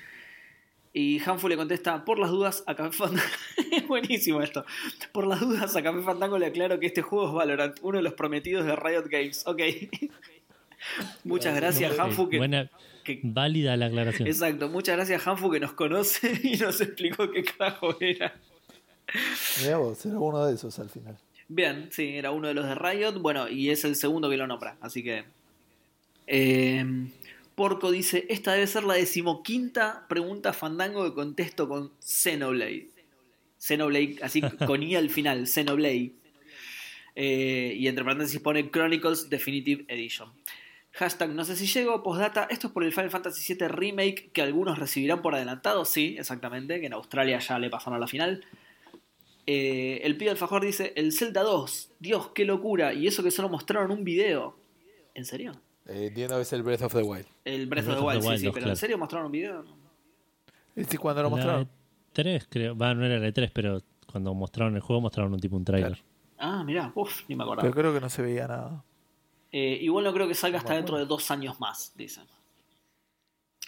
Y Hanfu le contesta, por las dudas a Café Fandango. es buenísimo esto. Por las dudas a Café Fandango le aclaro que este juego es Valorant, uno de los prometidos de Riot Games. Ok. [LAUGHS] [LAUGHS] Muchas gracias, Hanfu. Que, Buena, que- válida la aclaración. exacto, muchas gracias, Hanfu, que nos conoce [LAUGHS] y nos explicó qué carajo era. Mirá vos, era uno de esos al final. Bien, sí, era uno de los de Riot. Bueno, y es el segundo que lo nombra, así que. Eh, Porco dice: Esta debe ser la decimoquinta pregunta fandango que contesto con Xenoblade. Xenoblade, así [LAUGHS] con I al final, Xenoblade. Eh, y entre paréntesis pone Chronicles Definitive Edition. Hashtag no sé si llego, postdata, esto es por el Final Fantasy VII Remake que algunos recibirán por adelantado, sí, exactamente, que en Australia ya le pasaron a la final. Eh, el pibe alfajor dice, el Zelda 2, Dios, qué locura, y eso que solo mostraron un video. ¿En serio? Eh, entiendo que es el Breath of the Wild. El Breath of Breath the of the Wild, sí, Wild sí, pero claro. ¿en serio mostraron un video? ¿Este cuando lo mostraron? E3, creo. Va, no era la E3, pero cuando mostraron el juego mostraron un tipo un trailer. Claro. Ah, mirá, uff, ni me acordaba. Pero creo que no se veía nada. Eh, igual no creo que salga hasta dentro de dos años más, dicen.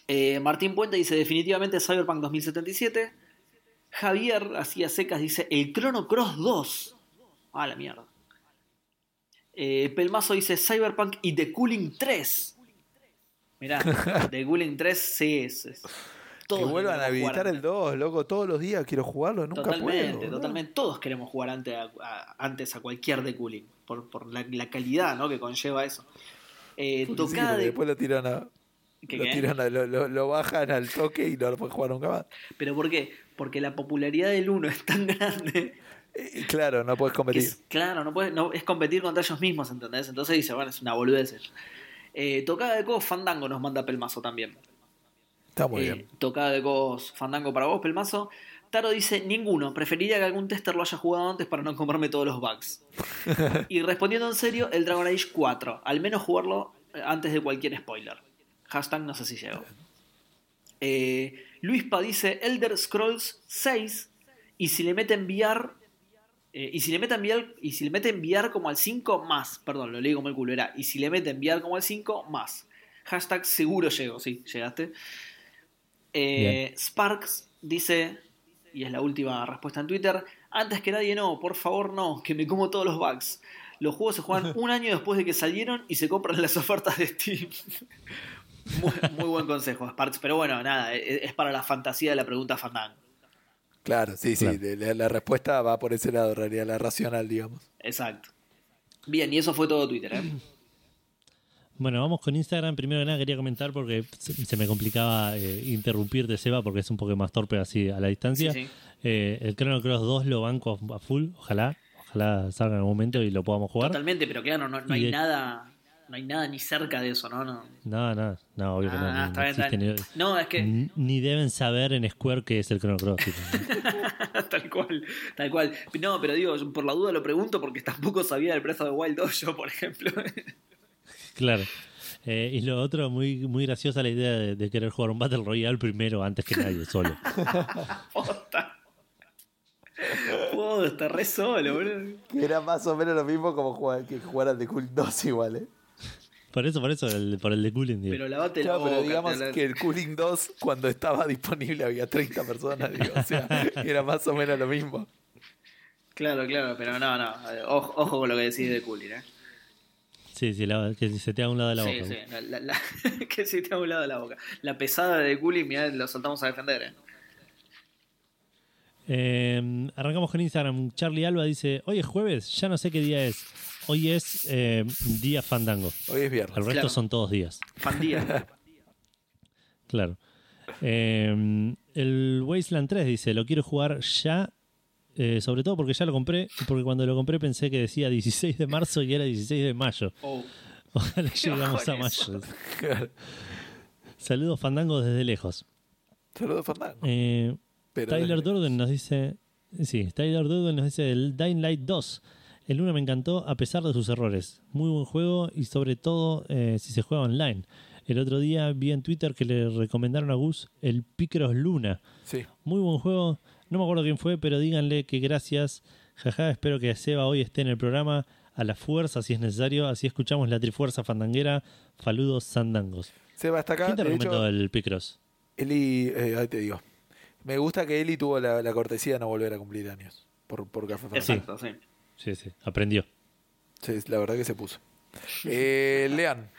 Eh, Martín Puente dice definitivamente Cyberpunk 2077. Javier, así a secas, dice el Chrono Cross 2. Ah, la mierda. Eh, Pelmazo dice Cyberpunk y The Cooling 3. Mirá, [LAUGHS] The Cooling 3 sí es. es- Que todos vuelvan a habilitar jugar el 2, loco. Todos los días quiero jugarlo, nunca Totalmente, puedo. ¿no? totalmente. Todos queremos jugar antes a, a- antes a cualquier The Cooling. Por, por la, la calidad ¿no? que conlleva eso. Eh, sí, tocada de. Después lo tiran a. ¿Qué, lo, tiran a- lo, lo- lo bajan al toque y no lo pueden jugar nunca más. ¿Pero por qué? Porque la popularidad del uno es tan grande Eh, claro, no puedes que competir. es, claro, no, puede, no es competir contra ellos mismos, ¿entendés? Entonces dice, bueno, es una boludez. Eh, tocada de cos Fandango nos manda Pelmazo también. Está muy Eh, bien. Tocada de cos Fandango para vos, Pelmazo. Taro dice, ninguno. Preferiría que algún tester lo haya jugado antes para no comerme todos los bugs. [LAUGHS] y respondiendo en serio, el Dragon Age 4. Al menos jugarlo eh, antes de cualquier spoiler. Hashtag no sé si llegó. Eh, Luispa dice Elder Scrolls 6 y si le mete enviar eh, y si le mete enviar y si le mete enviar como al 5 más, perdón, lo leí como el culo era, y si le mete enviar como al 5 más. Hashtag seguro llego, sí, llegaste. Eh, Sparks dice, y es la última respuesta en Twitter, antes que nadie no, por favor no, que me como todos los bugs. Los juegos se juegan [LAUGHS] un año después de que salieron y se compran las ofertas de Steam. [LAUGHS] muy, muy buen consejo, Sparks. Pero bueno, nada, es, es para la fantasía de la pregunta Fandango. Claro, sí, sí. Claro. La, la respuesta va por ese lado, en realidad, la racional, digamos. Exacto. Bien, y eso fue todo Twitter, ¿eh? Bueno, vamos con Instagram. Primero que nada quería comentar porque se, me complicaba eh, interrumpirte, Seba, porque es un poco más torpe así a la distancia. Sí, sí. Eh, el Chrono Cross 2 lo banco a, full, ojalá. Ojalá salga en algún momento y lo podamos jugar. Totalmente, pero claro, no, hay de- nada, no hay nada ni cerca de eso, ¿no? No, No, no, no, obvio que no. Ah, ni- está bien, está existe bien. ni- No, es que Ni, deben saber en Square que es el Chrono Cross. [LAUGHS] tal cual, tal cual. No, pero digo, por la duda lo pregunto porque tampoco sabía del Breath of the Wild 2 yo, por ejemplo. Claro. Eh, y lo otro, muy, muy graciosa la idea de, de querer jugar un Battle Royale primero antes que nadie, solo. [LAUGHS] Posta. Posta, re solo, boludo. Que era más o menos lo mismo como jugar, que jugar al The Cool 2 igual, ¿eh? Por eso, por eso, el- por el de Cooling. digo. Pero lavate la Claro, pero boca, digamos te la- que el Cooling 2, cuando estaba disponible, había 30 personas, digo, o sea, [LAUGHS] era más o menos lo mismo. Claro, claro, pero no, no. Ojo, ojo con lo que decís de Cooling, ¿eh? Sí, sí, la- que se te da a un lado de la sí, boca. sí. La, la- la- [LAUGHS] que se te ha un lado de la boca. La pesada de Cooling, mirá, lo saltamos a defender, ¿eh? Eh, arrancamos con Instagram. Charlie Alba dice: Hoy es jueves, ya no sé qué día es. Hoy es eh, día fandango. Hoy es viernes. El resto Claro. son todos días. Fandía. [LAUGHS] Claro. Eh, el Wasteland 3 dice: Lo quiero jugar ya. Eh, sobre todo porque ya lo compré. Y porque cuando lo compré pensé que decía 16 de marzo y era 16 de mayo. Oh. Ojalá [LAUGHS] llegamos a mayo. [LAUGHS] Saludos fandango desde lejos. Saludos, Fandango. Eh, Tyler Durden nos dice. Sí, Tyler Durden nos dice el Dying Light 2. El 1 me encantó a pesar de sus errores. Muy buen juego y sobre todo eh, si se juega online. El otro día vi en Twitter que le recomendaron a Gus el Picross Luna. Sí, Muy buen juego. No me acuerdo quién fue, pero díganle que gracias. Jaja, espero que Seba hoy esté en el programa a la fuerza si es necesario. Así escuchamos la trifuerza fandanguera. Faludos sandangos. Seba está acá. ¿Quién te De recomendó hecho, el Picross? Eli, eh, ahí te digo. Me gusta que Eli tuvo la, la cortesía de no volver a cumplir años por, por Café Fandango. Exacto, sí. Sí, sí, aprendió. Sí, la verdad que se puso. Eh, Lean,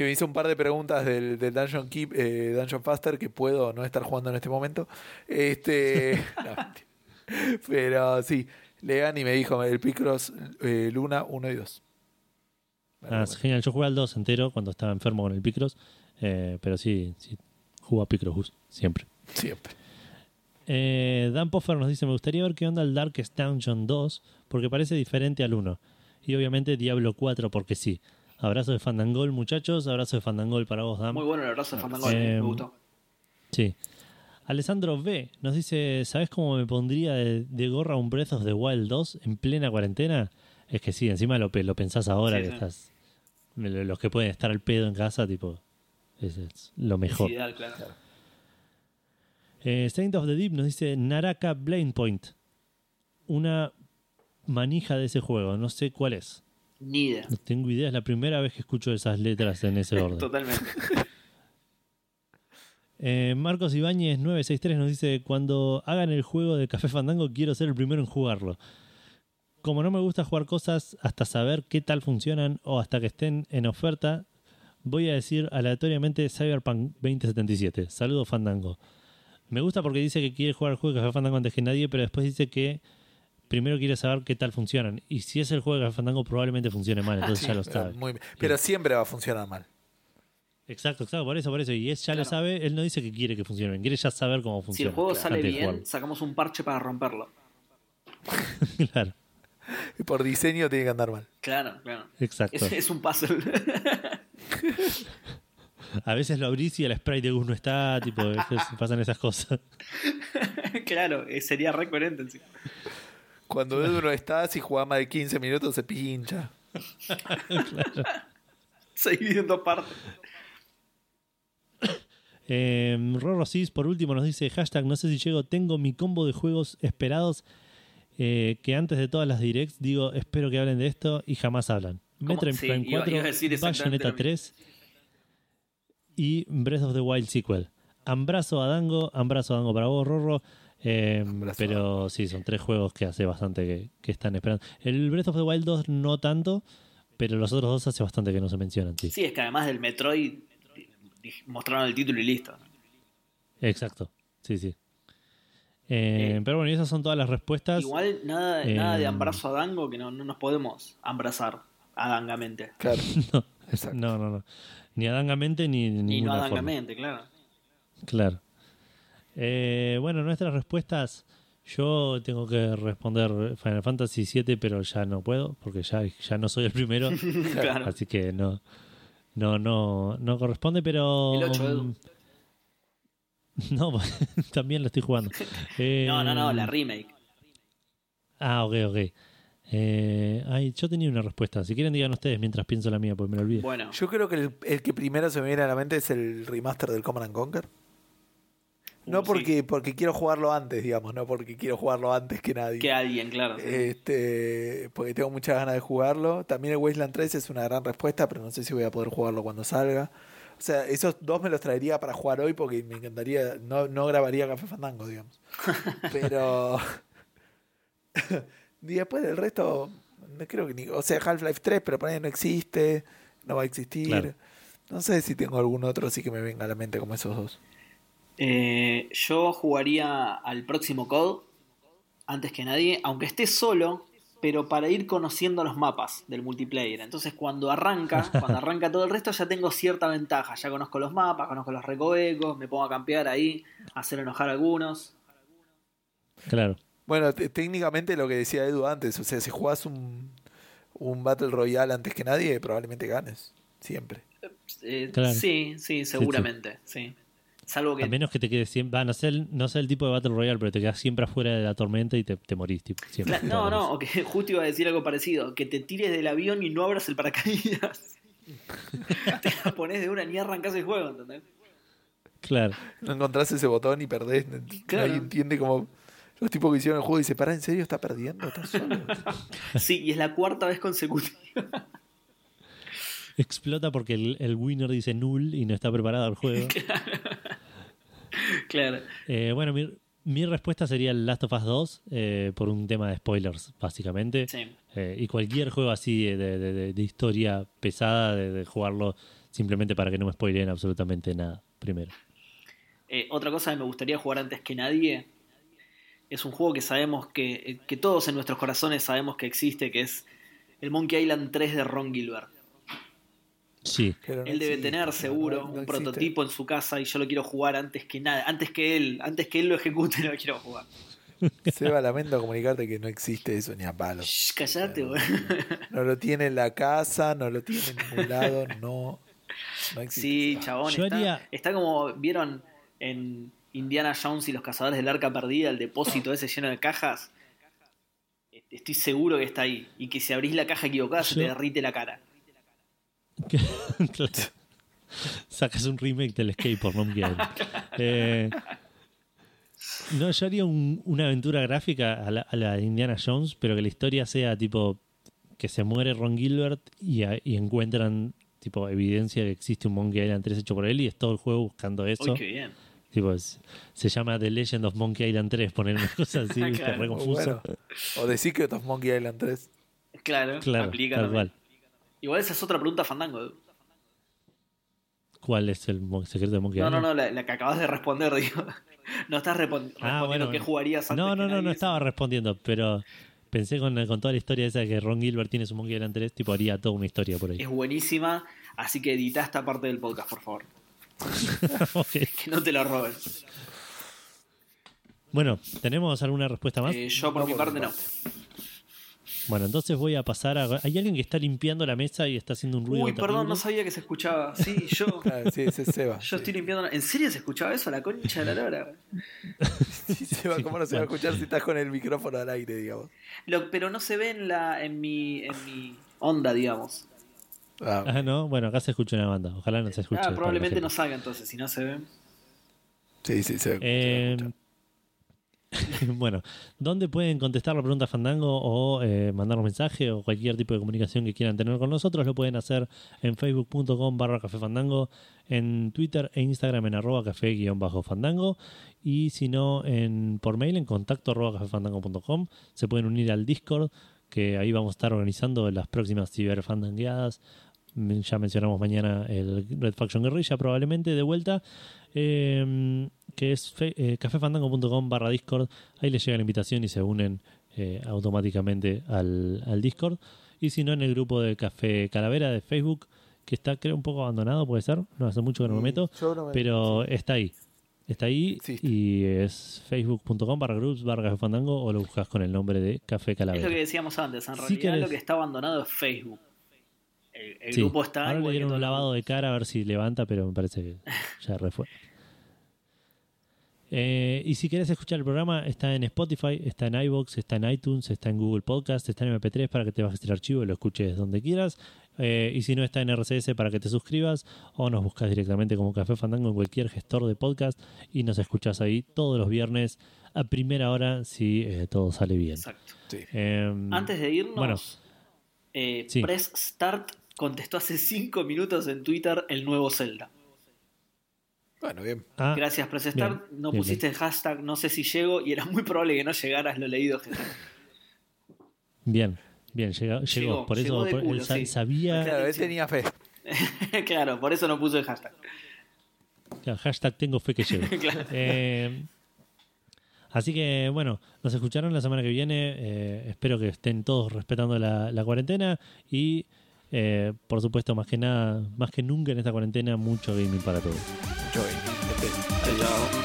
que me hizo un par de preguntas del, del Dungeon Keep, eh, Dungeon Faster, que puedo no estar jugando en este momento. Este, [LAUGHS] no, pero sí, Lean y me dijo el Picross eh, Luna 1 y 2. Ah, es genial. Yo jugué al 2 entero cuando estaba enfermo con el Picross. eh, pero sí, sí, a Picross siempre. Siempre. Eh, Dan Poffer nos dice: Me gustaría ver qué onda el Darkest Dungeon 2, porque parece diferente al 1. Y obviamente Diablo 4, porque sí. Abrazo de Fandangol, muchachos. Abrazo de Fandangol para vos, Dan. Muy bueno el abrazo de Fandango, Eh, me gustó. Sí. Alessandro V nos dice: ¿Sabes cómo me pondría de, de gorra un Breath of the Wild 2 en plena cuarentena? Es que sí, encima lo, pe- lo pensás ahora Sí, que sí. estás Los que pueden estar al pedo en casa, tipo, es, es lo mejor. Es ideal, claro. Eh, Saint of the Deep nos dice Naraka Blade Point. Una manija de ese juego, no sé cuál es. Ni idea. No tengo idea, es la primera vez que escucho esas letras en ese [LAUGHS] orden. Totalmente. [LAUGHS] Eh, Marcos Ibáñez 963 nos dice, cuando hagan el juego de Café Fandango quiero ser el primero en jugarlo. Como no me gusta jugar cosas hasta saber qué tal funcionan o hasta que estén en oferta, voy a decir aleatoriamente Cyberpunk 2077. Saludos Fandango. Me gusta porque dice que quiere jugar el juego de Café Fandango antes que nadie, pero después dice que primero quiere saber qué tal funcionan. Y si es el juego de Café Fandango probablemente funcione mal, entonces ya lo sabe. muy bien. Pero siempre va a funcionar mal. Exacto, exacto, por eso, por eso. Y él ya lo sabe, él no dice que quiere que funcione bien, quiere ya saber cómo Si funciona. el juego sale bien, sacamos un parche para romperlo. [LAUGHS] claro, Y por diseño tiene que andar mal. Claro, claro. exacto. Es, es un puzzle. [LAUGHS] A veces lo abrís y el spray de Gus no está, tipo, a veces pasan esas cosas. [LAUGHS] claro, eh, sería re coherente encima. Cuando Edu no está, si juega más de 15 minutos se pincha. [LAUGHS] Se divide en dos partes. Eh, Rorro Cis, por último, nos dice: hashtag, no sé si llego, tengo mi combo de juegos esperados eh, que antes de todas las directs digo, espero que hablen de esto y jamás hablan. ¿Cómo? Metroid Sí, Prime iba- 4, iba a decir exactamente Bayonetta lo mismo. 3 y Breath of the Wild sequel. Ambrazo a Dango, ambrazo a Dango para vos, Rorro. Eh, Abrazo. pero sí, son tres juegos que hace bastante que, que están esperando. El Breath of the Wild 2 no tanto, pero los otros dos hace bastante que no se mencionan. Sí. Sí, es que además del Metroid mostraron el título y listo. Exacto, sí, sí. Eh, Eh, pero bueno, y esas son todas las respuestas. Igual nada, Eh, nada de ambrazo a Dango que no, no nos podemos abrazar adangamente. Claro. [LAUGHS] No, no, no, no. Ni adangamente ni de Y no ninguna forma. adangamente, claro. Claro. Eh, bueno, nuestras respuestas. Yo tengo que responder Final Fantasy VII, pero ya no puedo, porque ya, ya no soy el primero. [LAUGHS] Claro. Así que no, no, no, no corresponde, pero. El ocho, Edu. [LAUGHS] No, [LAUGHS] también lo estoy jugando. Eh, No, no, no, la remake. Ah, ok, ok. Eh, ay, yo tenía una respuesta. Si quieren, digan ustedes mientras pienso la mía, porque me la olvidé. Bueno, Yo creo que el, el que primero se me viene a la mente es el remaster del Command and Conquer. No sí. porque, porque quiero jugarlo antes, digamos, no porque quiero jugarlo antes que nadie. que alguien, claro. sí. Este, porque tengo muchas ganas de jugarlo. También el Wasteland 3 es una gran respuesta, pero no sé si voy a poder jugarlo cuando salga. O sea, esos dos me los traería para jugar hoy porque me encantaría. No, no grabaría Café Fandango, digamos. [LAUGHS] Pero. [LAUGHS] y después del resto, no creo que ni. O sea, Half-Life 3, pero por ahí no existe. No va a existir. Claro. No sé si tengo algún otro así que me venga a la mente como esos dos. Eh, yo jugaría al próximo COD antes que nadie, aunque esté solo, pero para ir conociendo los mapas del multiplayer. Entonces cuando arranca, cuando [LAUGHS] arranca todo el resto ya tengo cierta ventaja. Ya conozco los mapas, conozco los recovecos, me pongo a campear ahí, a hacer enojar a algunos. Claro. Bueno, te- técnicamente lo que decía Edu antes, o sea, si jugás un, un Battle Royale antes que nadie, probablemente ganes. Siempre. Eh, Claro. Sí, sí, seguramente, sí. Salvo que A menos que te quedes siempre. No sé, el, no sé el tipo de Battle Royale, pero te quedas siempre afuera de la tormenta y te, te morís. Tipo, siempre. No, no, o que [LAUGHS] justo iba a decir algo parecido, que te tires del avión y no abras el paracaídas. [LAUGHS] te la pones de una ni arrancas el juego, ¿entendés? Claro. No encontrás ese botón y perdés. Claro. Nadie entiende como los tipos que hicieron el juego y dice, ¿para en serio está perdiendo? ¿Está solo? [LAUGHS] Sí, y es la cuarta vez consecutiva. Explota porque el, el winner dice null y no está preparado el juego. claro. Eh, bueno, mi, mi respuesta sería el Last of Us 2 eh, por un tema de spoilers, básicamente. Sí. Eh, y cualquier juego así de, de- de- de historia pesada, de, jugarlo simplemente para que no me spoileen absolutamente nada, primero. Otra cosa que me gustaría jugar antes que nadie es un juego que sabemos que, que todos en nuestros corazones sabemos que existe, que es el Monkey Island 3 de Ron Gilbert. Sí, no Él debe tener seguro no- no un existe. prototipo en su casa y yo lo quiero jugar antes que nada, antes que él, antes que él lo ejecute [LAUGHS] lo quiero jugar. Seba, lamento comunicarte que no existe eso ni a palos. Shh, callate, güey. No lo tiene en la casa, no lo tiene en ningún lado, no, no existe. Sí, chabón. Está, haría- está como, ¿vieron en Indiana Jones y los cazadores del arca perdida, el depósito ese lleno de cajas? Estoy seguro que está ahí. Y que si abrís la caja equivocada se te derrite la cara. [LAUGHS] Sacas un remake del Escape por Monkey Island. [LAUGHS] Eh, no, yo haría un- una aventura gráfica a la, a la de Indiana Jones, pero que la historia sea tipo que se muere Ron Gilbert y, a- y encuentran tipo evidencia que existe un Monkey Island 3 hecho por él y es todo el juego buscando eso. Uy, qué bien. Tipo, es- se llama The Legend of Monkey Island 3, poner una cosa así, [LAUGHS] Claro. re confuso. bueno. O The Secret of Monkey Island 3. Claro, Claro, aplica tal también. cual. Igual esa es otra pregunta fandango. Edu. ¿Cuál es el secreto de Monkey No, no, no, la, la que acabas de responder, [LAUGHS] digo. No estás repon- respondiendo Ah, bueno. qué jugarías antes No, que no, no, nadie. no estaba respondiendo, pero pensé con, con toda la historia esa de que Ron Gilbert tiene su Monkey Island 3, tipo haría toda una historia por ahí. Es buenísima, así que edita esta parte del podcast, por favor. [LAUGHS] Que no te lo roben. Bueno, ¿tenemos alguna respuesta más? Eh, yo por No, mi por parte no. Bueno, entonces voy a pasar a... Hay alguien que está limpiando la mesa y está haciendo un ruido Uy, perdón, no sabía que se escuchaba. Sí, [LAUGHS] yo. Ah, sí, ese es Seba. Yo estoy limpiando. ¿En serio se escuchaba eso? La concha de la lora. [LAUGHS] Sí, Seba, ¿cómo no se va a escuchar si estás con el micrófono al aire, digamos? Lo- pero no se ve en la en mi en mi onda, digamos. Ah, Ah, no, bueno, acá se escucha una banda. Ojalá no se escuche. Ah, probablemente la no salga entonces, si no se ve. sí, sí, se ve. Eh, se ve [LAUGHS] bueno, ¿dónde pueden contestar la pregunta Fandango o eh, mandarnos mensaje o cualquier tipo de comunicación que quieran tener con nosotros? Lo pueden hacer en facebook.com barra café fandango, en Twitter e Instagram en arroba café guion bajo fandango y si no en, por mail en contacto arroba cafefandango.com. Se pueden unir al Discord que ahí vamos a estar organizando las próximas ciberfandangueadas. Mm, Ya mencionamos mañana el Red Faction Guerrilla probablemente de vuelta. Eh, que es eh, cafefandango.com barra Discord. Ahí les llega la invitación y se unen eh, automáticamente al, al Discord. Y si no, en el grupo de Café Calavera de Facebook, que está creo un poco abandonado, puede ser. No hace mucho que no me meto, Yo no me- pero está ahí. Está ahí Existe. y es facebook.com barra groups barra Café Fandango o lo buscas con el nombre de Café Es Calavera. lo que decíamos antes. En realidad querés- lo que está abandonado es Facebook. El, el Sí, grupo está. Ahora le que dieron un lavado de cara a ver si levanta, pero me parece que ya refue. Eh, y si querés escuchar el programa, está en Spotify, está en iBox, está en iTunes, está en Google Podcast, está en MP3 para que te bajes el archivo y lo escuches donde quieras. Eh, y si no, está en RCS para que te suscribas o nos buscas directamente como Café Fandango en cualquier gestor de podcast y nos escuchas ahí todos los viernes a primera hora si eh, todo sale bien. Exacto. Sí. Em, Antes de irnos, Bueno. eh, Sí. Press Start contestó hace 5 minutos en Twitter el nuevo Zelda. Bueno, bien. ah, Gracias, Press Start. bien, no bien, pusiste el hashtag, no sé si llego, y era muy probable que no llegaras lo leído. gente. Bien, bien, llegó. llegó. Llegó, por eso llegó por- él culo, sí. sabía. Claro, él tenía fe. [LAUGHS] claro, por eso no puso el hashtag. Claro, hashtag tengo fe que llego. [LAUGHS] Claro. Eh, así que bueno, nos escucharon la semana que viene. eh, espero que estén todos respetando la, la cuarentena y eh, por supuesto, más que nada, más que nunca en esta cuarentena, mucho gaming para todos. Mucho